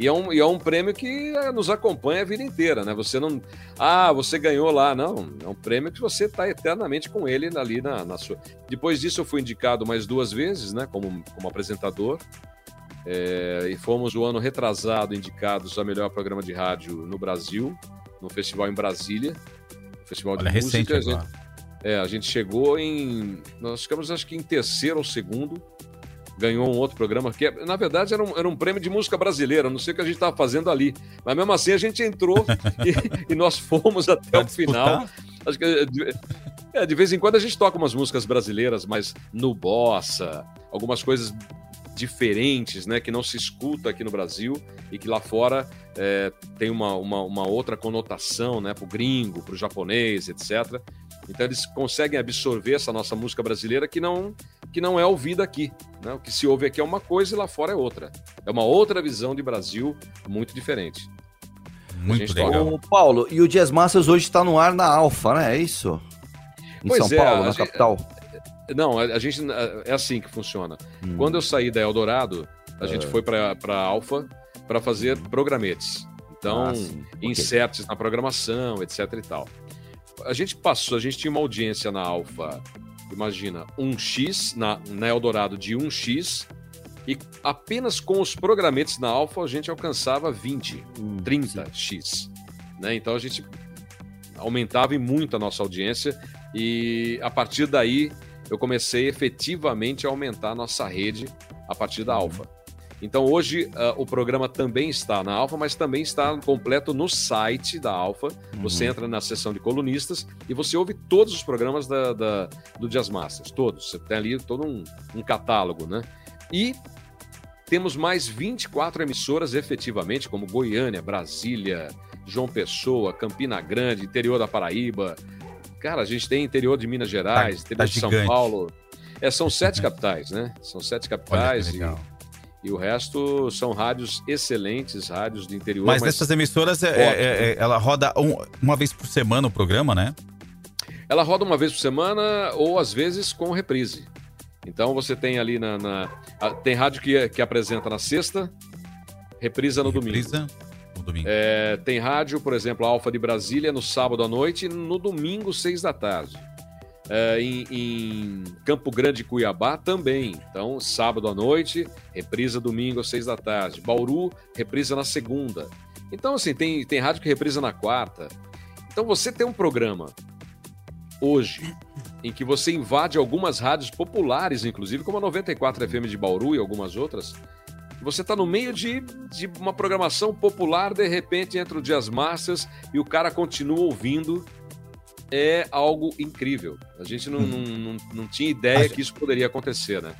E é, um, e é um prêmio que eh, nos acompanha a vida inteira, né? Você não. Ah, você ganhou lá. Não, é um prêmio que você está eternamente com ele ali na, na sua. Depois disso, eu fui indicado mais duas vezes, né? Como, como apresentador. É, e fomos o ano retrasado indicados a melhor programa de rádio no Brasil, no festival em Brasília. Festival de Olha, recente música. A gente- é, a gente chegou em. Nós ficamos, acho que em terceiro ou segundo. Ganhou um outro programa, que na verdade era um, era um prêmio de música brasileira, não sei o que a gente estava fazendo ali. Mas mesmo assim a gente entrou e, e nós fomos até o final. disputar. Acho que é, de, é, de vez em quando a gente toca umas músicas brasileiras, mas no bossa, algumas coisas diferentes, né, que não se escuta aqui no Brasil e que lá fora é, tem uma, uma, uma outra conotação, né, pro gringo, pro japonês, etc. Então eles conseguem absorver essa nossa música brasileira que não que não é ouvida aqui, né? O que se ouve aqui é uma coisa e lá fora é outra. É uma outra visão de Brasil muito diferente. Muito gente legal. Ô, Paulo, e o Jazz Masters hoje está no ar na Alfa, né? É isso? Em Pois São é, Paulo, a na gente- capital. Não, a, a gente é assim que funciona. Hum. Quando eu saí da Eldorado, a gente foi para para Alfa para fazer programetes. Então, Ah, inserts na programação, etc e tal. A gente passou, a gente tinha uma audiência na Alfa, imagina, 1x, na, na Eldorado de 1x, e apenas com os programetes na Alfa a gente alcançava 20, Hum, 30x. Né? Então a gente aumentava muito a nossa audiência, e a partir daí eu comecei efetivamente a aumentar a nossa rede a partir da Alfa. Então hoje ah, o programa também está na Alfa, mas também está completo no site da Alfa. Você entra na seção de colunistas e você ouve todos os programas da, da- do Jazz Masters, todos. Você tem ali todo um, um catálogo, né? E temos mais 24 emissoras efetivamente, como Goiânia, Brasília, João Pessoa, Campina Grande, interior da Paraíba. Cara, a gente tem interior de Minas Gerais, Tá- interior tá de São. Paulo. É, são sete capitais, né? São sete Olha capitais legal. E o resto são rádios excelentes, rádios do interior. Mas nessas emissoras, é- é- Ótimo. é- ela roda um- uma vez por semana o programa, né? Ela roda uma vez por semana ou às vezes com reprise. Então você tem ali na. na- a- tem rádio que, que apresenta na sexta, reprisa no domingo. Reprisa no domingo. É, tem rádio, por exemplo, Alfa de Brasília no sábado à noite e no domingo, seis da tarde. É, em, em Campo Grande, Cuiabá também. Então, sábado à noite, reprisa domingo às seis da tarde. Bauru, reprisa na segunda. Então, assim, tem, tem rádio que reprisa na quarta. Então, você tem um programa hoje em que você invade algumas rádios populares, inclusive, como a 94 FM de Bauru e algumas outras, você está no meio de, de uma programação popular, de repente entra o Jazz Masters e o cara continua ouvindo. É algo incrível. A gente não, não, não, não tinha ideia que isso poderia acontecer, né?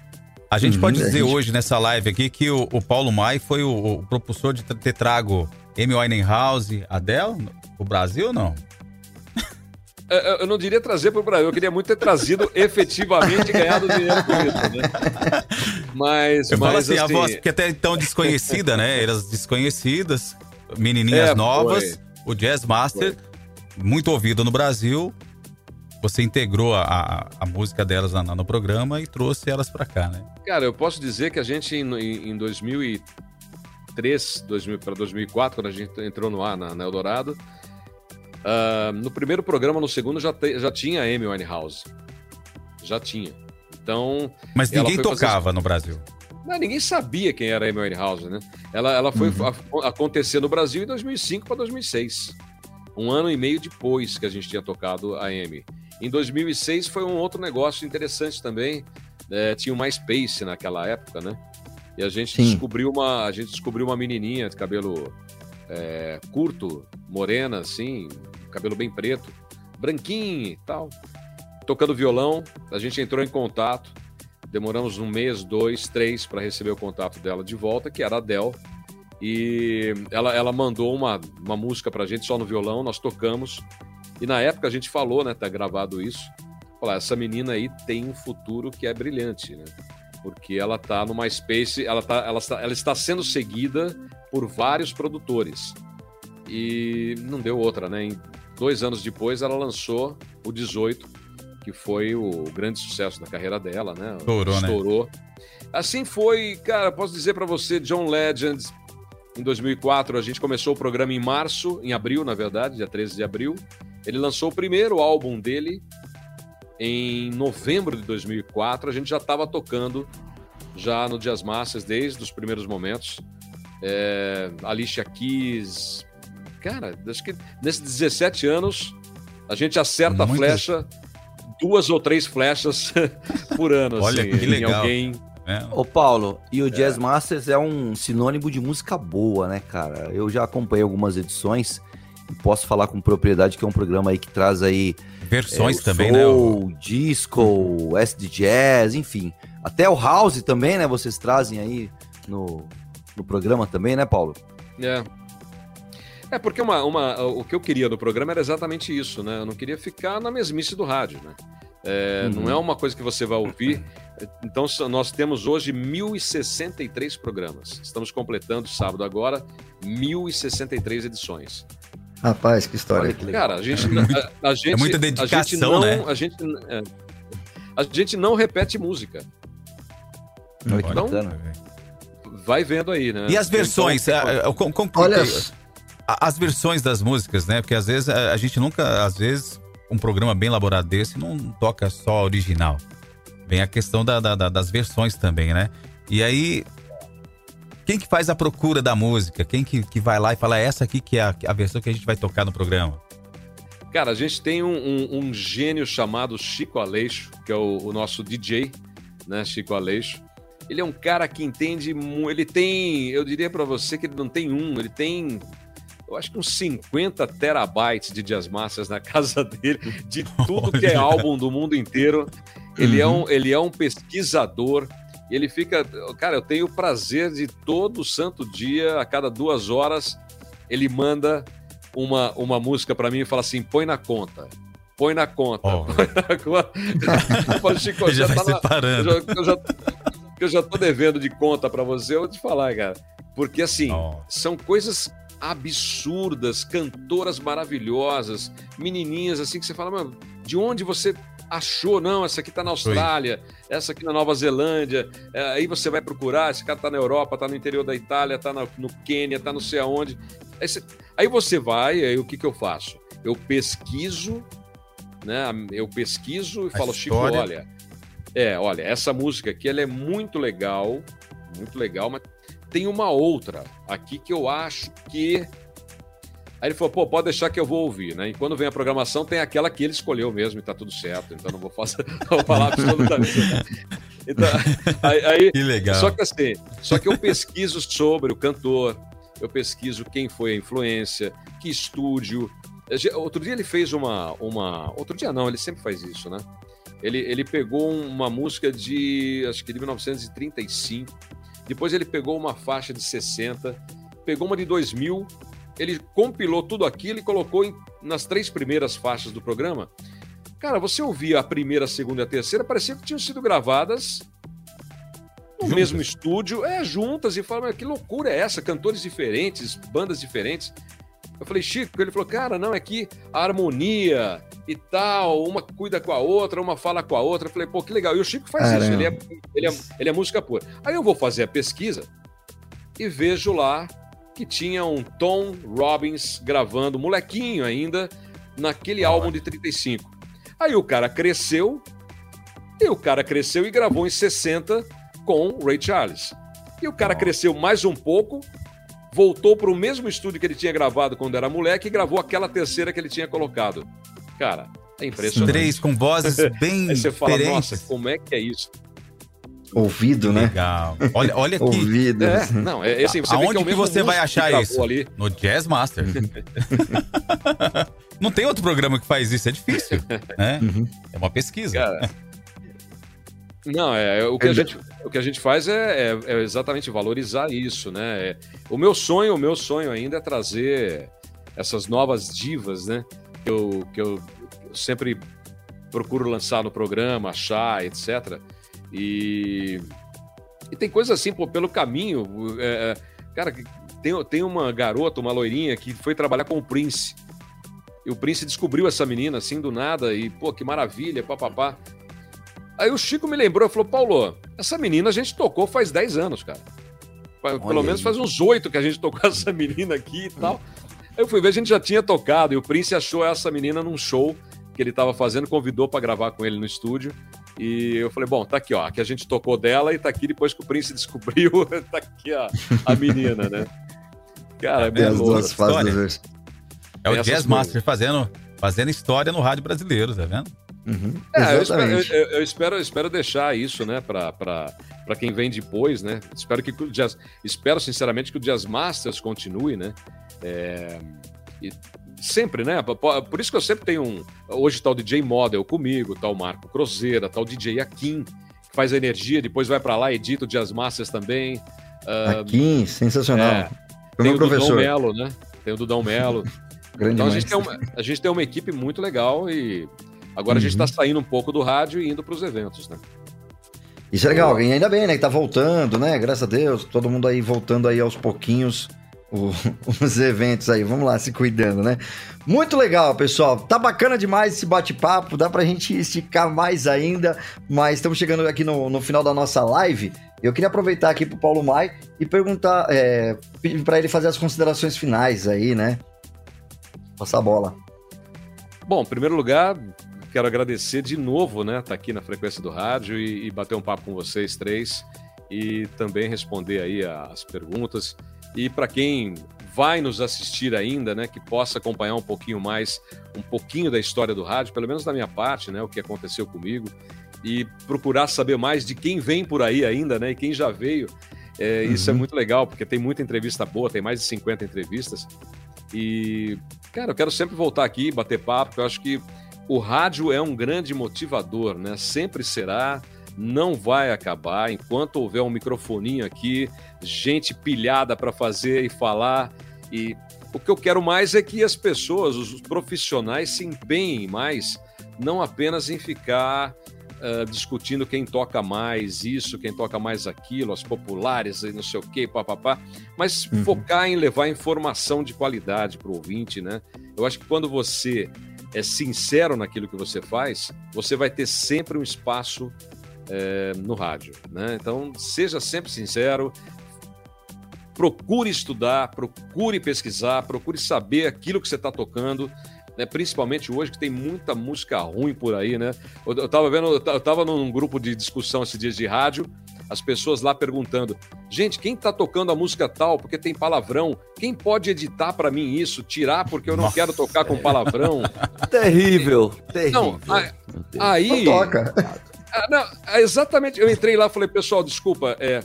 A gente Uhum, pode dizer gente- hoje nessa live aqui que o, o Paulo Mai foi o, o propulsor de ter trago Amy Winehouse, Adele, o Brasil ou não? É, é, Eu não diria trazer para o Brasil, eu queria muito ter trazido efetivamente e ganhado dinheiro com isso, né? Mas, Eu falo mas assim, a assim, voz que até então desconhecida, né? Elas desconhecidas, menininhas É, novas, foi. o Jazz Master, muito ouvido no Brasil. Você integrou a, a, música delas na- no programa e trouxe elas pra cá, né? Cara, eu posso dizer que a gente em, em em 2003, 2000 para 2004, quando a gente entrou no ar na, na Eldorado, ah, no primeiro programa, no segundo, já, te- já tinha a Amy Winehouse. Já tinha. Então, Mas ninguém foi fazer- tocava no Brasil. não, ninguém sabia quem era a Amy Winehouse, né? Ela, ela foi Uhum. a- acontecer no Brasil em 2005 para 2006. Um ano e meio depois que a gente tinha tocado a Amy. Em 2006 foi um outro negócio interessante também. É, tinha o MySpace naquela época, né? E a gente Sim. descobriu uma, a gente descobriu uma menininha de cabelo é, curto, morena, assim, cabelo bem preto, branquinho e tal, tocando violão. A gente entrou em contato. Demoramos um mês, dois, três para receber o contato dela de volta, que era a Adele. E ela, ela mandou uma, uma música pra gente só no violão, nós tocamos. E na época a gente falou, né? Tá gravado isso. Falar, essa menina aí tem um futuro que é brilhante, né? Porque ela tá no MySpace, ela, tá, ela, está, ela está sendo seguida por vários produtores. E não deu outra, né? Em dois anos depois ela lançou o 18, que foi o grande sucesso da carreira dela, né? Estourou, né? Estourou. Assim foi, cara, posso dizer pra você, John Legend, em 2004, a gente começou o programa em março, em abril, na verdade, dia 13 de abril. Ele lançou o primeiro álbum dele em novembro de 2004. A gente já estava tocando já no Jazz Masters desde os primeiros momentos. É, Alicia Keys. Cara, acho que nesses 17 anos a gente acerta a flecha, duas ou três flechas por ano. Olha, assim, que em legal. alguém. Né? Ô Paulo, e o Jazz Masters é um sinônimo de música boa, né, cara? Eu já acompanhei algumas edições e posso falar com propriedade que é um programa aí que traz aí Versões é, o também, né? o- soul, disco, SD jazz, enfim. Até o house também, né? Vocês trazem aí no, no programa também, né, Paulo? É. É, porque uma, uma, o que eu queria do programa era exatamente isso, né? Eu não queria ficar na mesmice do rádio, né? É, Uhum. Não é uma coisa que você vai ouvir. Então, nós temos hoje 1.063 programas. Estamos completando sábado agora 1.063 edições. Rapaz, que história. Olha. Cara, a gente. A, a gente muita a gente dedicação, não, né? A gente, é, a gente não repete música. Olha Então, bacana. Vai vendo aí, né? E as versões? Então, é, é, com- com- Olha, as versões das músicas, né? Porque às vezes a, a gente nunca, às vezes, um programa bem elaborado desse não toca só a original. Vem a questão da- da- da- das versões também, né? E aí, quem que faz a procura da música? Quem que, que vai lá e fala, essa aqui que é a, a versão que a gente vai tocar no programa? Cara, a gente tem um, um- um gênio chamado Chico Aleixo, que é o, o nosso DJ, né, Chico Aleixo. Ele é um cara que entende, ele tem, eu diria pra você que ele não tem um, ele tem, eu acho que uns 50 terabytes de Jazz Masters na casa dele, de tudo que é álbum do mundo inteiro. Ele, é um, ele é um pesquisador, E ele fica. Cara, eu tenho o prazer de todo santo dia, a cada duas horas, ele manda uma, uma música para mim e fala assim: põe na conta. Põe na conta. Ó. Põe na conta. Chico, já já tá na- separando. já, eu já, eu já tô devendo de conta para você, eu vou te falar, cara. Porque assim, Nossa. são coisas absurdas, cantoras maravilhosas, menininhas assim que você fala, mano, de onde você achou? Não, essa aqui tá na Austrália, essa aqui na Nova Zelândia. É, aí você vai procurar, esse cara tá na Europa, tá no interior da Itália, tá na- no Quênia, tá não sei aonde. Aí você, aí você vai, aí o que que eu faço? Eu pesquiso, né? Eu pesquiso e A falo, Chico, olha, é, olha, essa música aqui ela é muito legal, muito legal, mas tem uma outra aqui que eu acho que. Aí ele falou, pô, pode deixar que eu vou ouvir, né? E quando vem a programação, tem aquela que ele escolheu mesmo e tá tudo certo, então não vou, fazer, não vou falar absolutamente. nada. Então, aí, aí- Que legal. só que assim, só que eu pesquiso sobre o cantor, eu pesquiso quem foi a influência, que estúdio. Outro dia ele fez uma, uma. Outro dia não, ele sempre faz isso, né? Ele, ele pegou uma música de. acho que de 1935. Depois ele pegou uma faixa de 60, pegou uma de 2000, ele compilou tudo aquilo e colocou em- nas três primeiras faixas do programa. Cara, você ouvia a primeira, a segunda e a terceira, parecia que tinham sido gravadas no Juntas. mesmo estúdio, é, juntas, e fala, "Mas que loucura é essa? Cantores diferentes, bandas diferentes. Eu falei, Chico, ele falou, cara, não, é que a harmonia e tal, uma cuida com a outra, uma fala com a outra. Eu falei, pô, que legal. E o Chico faz Caramba. isso, ele é, ele, é, ele é música pura. Aí eu vou fazer a pesquisa e vejo lá que tinha um Tom Robbins gravando, molequinho ainda, naquele álbum de 35. Aí o cara cresceu, e o cara cresceu e gravou em 60 com Ray Charles. E o cara cresceu mais um pouco, voltou para o mesmo estúdio que ele tinha gravado quando era moleque e gravou aquela terceira que ele tinha colocado. Cara, é impressionante. Três com vozes bem Aí você fala, diferentes. nossa, como é que é isso? Ouvido, né? Legal. Olha, olha aqui. Ouvido. É, não, é assim, você vê Aonde que, é o que você vai achar isso? Ali. No Jazz Master. Não tem outro programa que faz isso, é difícil. Né? É uma pesquisa. Cara, Não, é, é, o, que a gente, o que a gente faz é, é- é exatamente valorizar isso, né? É, o meu sonho, o meu sonho ainda é trazer essas novas divas, né? Que eu, que eu sempre procuro lançar no programa, achar, etc. E, e tem coisas assim, pô, pelo caminho. é, é, cara, tem, tem uma garota, uma loirinha, que foi trabalhar com o Prince. E o Prince descobriu essa menina assim do nada, e pô, que maravilha, papapá. Aí o Chico me lembrou e falou: Paulo, essa menina a gente tocou faz 10 anos, cara. Pelo Olha menos aí. faz uns oito que a gente tocou essa menina aqui e tal. Aí eu fui ver, a gente já tinha tocado, e o Prince achou essa menina num show que ele tava fazendo, convidou pra gravar com ele no estúdio. E eu falei, bom, tá aqui, ó, que a gente tocou dela e tá aqui depois que o Prince descobriu, tá aqui a, a menina, né? Cara, é bem as duas fases. É o Jazz. Master fazendo, fazendo história no rádio brasileiro, tá vendo? Uhum. É, eu espero, Exatamente. eu, eu espero, eu espero deixar isso, né, pra, pra, pra quem vem depois, né? Espero que o Jazz, espero sinceramente que o Jazz Masters continue, né? É, e sempre, né? Por, isso que eu sempre tenho um. Hoje tá o DJ Model comigo, tá o Marco Cruzeira, tá o DJ Akin, que faz a energia, depois vai pra lá, edita o Jazz Masters também. Ah, Aqui, sensacional. é, Foi tem meu o Dudão professor. Melo, né? Tem o Dudão Melo. Grande Então a gente, tem uma, a gente tem uma equipe muito legal e agora a gente Uhum. está saindo um pouco do rádio e indo para os eventos, né? Isso é legal, e ainda bem, né? Que tá voltando, né? Graças a Deus, todo mundo aí voltando aí aos pouquinhos os eventos aí. Vamos lá, se cuidando, né? Muito legal, pessoal. Tá bacana demais esse bate-papo, dá pra gente esticar mais ainda, mas estamos chegando aqui no, no final da nossa live. Eu queria aproveitar aqui pro Paulo Mai e perguntar, é, pedir ele fazer as considerações finais aí, né? Passar a bola. Bom, em primeiro lugar, quero agradecer de novo, né? Estar aqui na frequência do rádio e, e bater um papo com vocês três e também responder aí as perguntas. E para quem vai nos assistir ainda, né, que possa acompanhar um pouquinho mais, um pouquinho da história do rádio, pelo menos da minha parte, né, o que aconteceu comigo, e procurar saber mais de quem vem por aí ainda, né, e quem já veio. É, Isso é Uhum. muito legal, porque tem muita entrevista boa, tem mais de 50 entrevistas. E, cara, eu quero sempre voltar aqui bater papo, porque eu acho que o rádio é um grande motivador, né? Sempre será. Não vai acabar enquanto houver um microfoninho aqui, gente pilhada para fazer e falar. E o que eu quero mais é que as pessoas, os profissionais, se empenhem mais, não apenas em ficar uh, discutindo quem toca mais isso, quem toca mais aquilo, as populares e não sei o quê, papapá, mas uhum. focar em levar informação de qualidade para o ouvinte, né? Eu acho que quando você é sincero naquilo que você faz, você vai ter sempre um espaço é, no rádio. Né? Então, seja sempre sincero, procure estudar, procure pesquisar, procure saber aquilo que você está tocando. Né? Principalmente hoje que tem muita música ruim por aí, né? Eu, eu tava vendo, eu tava num grupo de discussão esses dias de rádio, as pessoas lá perguntando: gente, quem tá tocando a música tal? Porque tem palavrão. Quem pode editar para mim isso? Tirar porque eu não Nossa. quero tocar com palavrão? terrível, terrível. Não, aí. Não toca. Ah, não, é exatamente. Eu entrei lá e falei, pessoal, desculpa, é,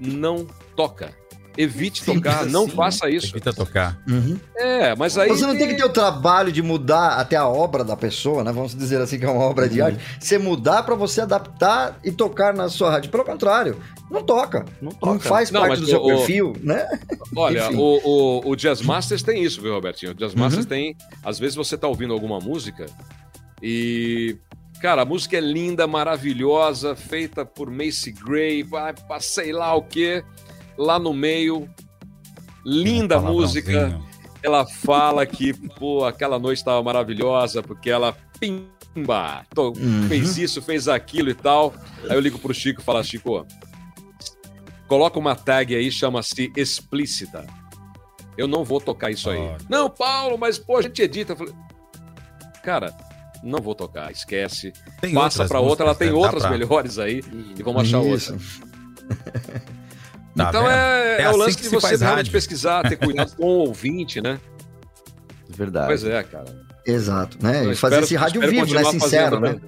não toca. Evite tocar, não assim, faça isso. Evita tocar. Uhum. É, mas aí. Você não tem que ter o trabalho de mudar até a obra da pessoa, né? Vamos dizer assim, que é uma obra uhum. de arte. Você mudar para você adaptar e tocar na sua rádio. Pelo contrário, não toca. Não, toca. não faz não, parte do seu o, perfil, né? Olha, o, o, o, Jazz Masters tem isso, viu, Robertinho? O Jazz Masters uhum. tem. Às vezes você tá ouvindo alguma música e Cara, a música é linda, maravilhosa, feita por Macy Gray, sei lá o que, lá no meio. Linda um música. Ela fala que, pô, aquela noite estava maravilhosa, porque ela pimba, tô, uhum. fez isso, fez aquilo e tal. Aí eu ligo pro Chico e falo, Chico, coloca uma tag aí, chama-se explícita. Eu não vou tocar isso aí. Não, Paulo, mas pô, a gente edita. Eu falei, cara, não vou tocar, esquece. Tem Passa para outra, ela tem né? outras pra... melhores aí e vamos achar Isso. outra. Tá então é, é, é, o assim lance de você realmente pesquisar, ter cuidado com o ouvinte, né? Verdade. Pois é, cara. Exato, né? Então, e fazer espero, esse rádio vivo, né? Sincero, né?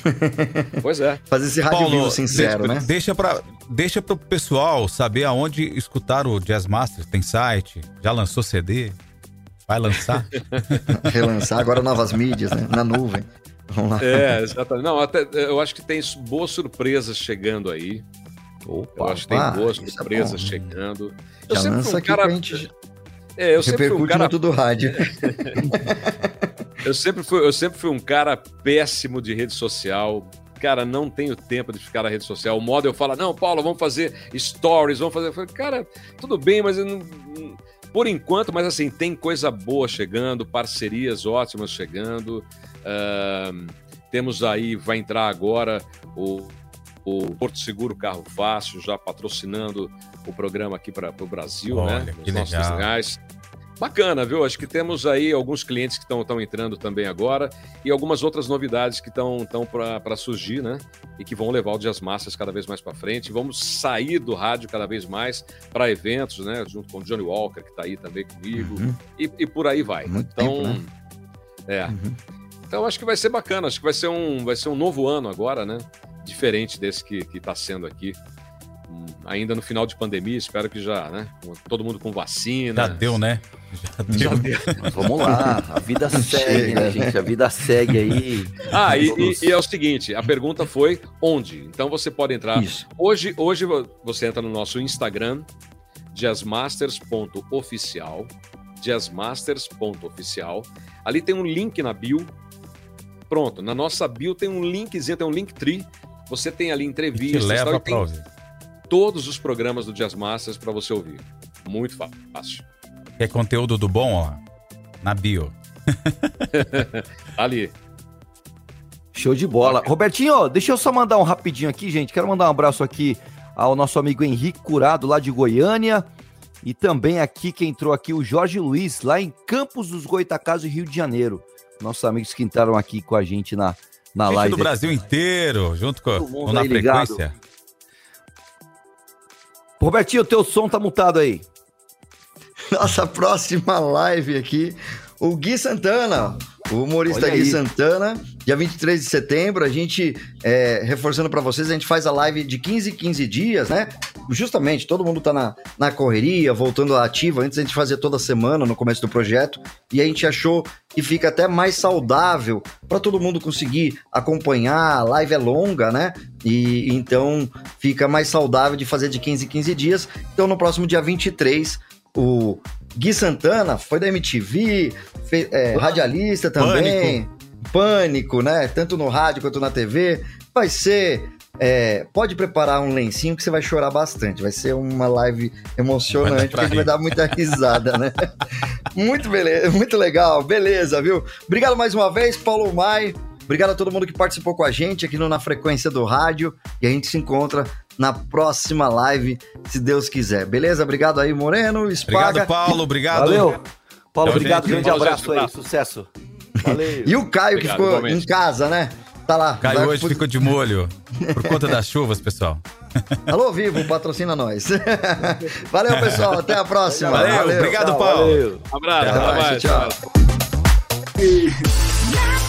pois é. Fazer esse rádio Paulo, vivo sincero, deixa, né? Deixa para deixa pro pessoal saber aonde escutar o Jazz Master. Tem site? Já lançou CD? Vai lançar? Relançar agora novas mídias, né? Na nuvem. Vamos lá. É, exatamente. Não, até, eu acho que tem boas surpresas chegando aí. Opa, eu acho que tem boas é surpresas é chegando. Eu Já sempre fui um cara. Gente... É, eu sempre fui um cara. do rádio. eu, sempre fui, eu sempre fui um cara péssimo de rede social. Cara, não tenho tempo de ficar na rede social. O modo eu falo, não, Paulo, vamos fazer stories, vamos fazer. Eu falei, cara, tudo bem, mas eu não por enquanto, mas assim, tem coisa boa chegando, parcerias ótimas chegando. Uh, temos aí, vai entrar agora o, o Porto Seguro Carro Fácil, já patrocinando o programa aqui para o Brasil, né? Olha, né? Nos nossos legal. Bacana, viu? Acho que temos aí alguns clientes que estão entrando também agora e algumas outras novidades que estão para surgir, né? E que vão levar o Dias Massas cada vez mais para frente. Vamos sair do rádio cada vez mais para eventos, né? Junto com o Johnny Walker, que está aí também comigo. Uhum. E, e, por aí vai. Muito então, tempo, né? é. Uhum. Então acho que vai ser bacana. Acho que vai ser um, vai ser um novo ano agora, né? Diferente desse que está sendo aqui ainda no final de pandemia, espero que já, né? Todo mundo com vacina. Já deu, né? Já deu. Já deu. Vamos lá, a vida segue, né, gente? A vida segue aí. Ah, e, e, e, é o seguinte: a pergunta foi onde? Então você pode entrar. Isso. Hoje, hoje você entra no nosso Instagram, jazzmasters.oficial. Jazzmasters.oficial. Ali tem um link na bio. Pronto, na nossa bio tem um linkzinho, tem um link tree. Você tem ali entrevistas. Que leva tal, tem, ouvir todos os programas do Jazz Masters para você ouvir. Muito fácil. Quer conteúdo do bom, ó? Na bio. Ali. Show de bola. Robertinho, deixa eu só mandar um rapidinho aqui, gente. Quero mandar um abraço aqui ao nosso amigo Henrique Curado, lá de Goiânia. E também aqui, que entrou aqui, o Jorge Luiz, lá em Campos dos Goitacazes, Rio de Janeiro. Nossos amigos que entraram aqui com a gente na, na gente live. do Brasil inteiro, junto com, com Na Frequência. Robertinho, teu som tá mutado aí. Nossa próxima live aqui, o Gui Santana, O humorista Olha Gui aí. Santana, dia 23 de setembro, a gente, é, reforçando pra vocês, a gente faz a live de 15 em 15 dias, né? Justamente, todo mundo tá na, na correria, voltando à ativa. Antes a gente fazia toda semana no começo do projeto, e a gente achou que fica até mais saudável para todo mundo conseguir acompanhar. A live é longa, né? E então fica mais saudável de fazer de 15 em 15 dias. Então no próximo dia 23, o Gui Santana foi da MTV, fe- é, radialista também. Pânico. né? Tanto no rádio quanto na TV. Vai ser. é, pode preparar um lencinho que você vai chorar bastante. Vai ser uma live emocionante, porque a gente vai dar muita risada, né? muito beleza, muito legal, beleza, viu? Obrigado mais uma vez, Paulo Mai. Obrigado a todo mundo que participou com a gente aqui no Na Frequência do Rádio. E a gente se encontra na próxima live, se Deus quiser. Beleza? Obrigado aí, Moreno, Espaga. Obrigado, Paulo. Obrigado. Valeu. Paulo, Tchau, obrigado. gente. Grande Paulo, abraço gente, aí. Sucesso. Valeu. E o Caio, que Obrigado, ficou igualmente. em casa, né? Tá lá. Caio hoje ficou de molho por conta das chuvas, pessoal. Alô, Vivo, patrocina nós. Valeu, pessoal. Até a próxima. Valeu, obrigado, Tchau, Paulo. valeu. Abraço, Até até mais, tchau. Na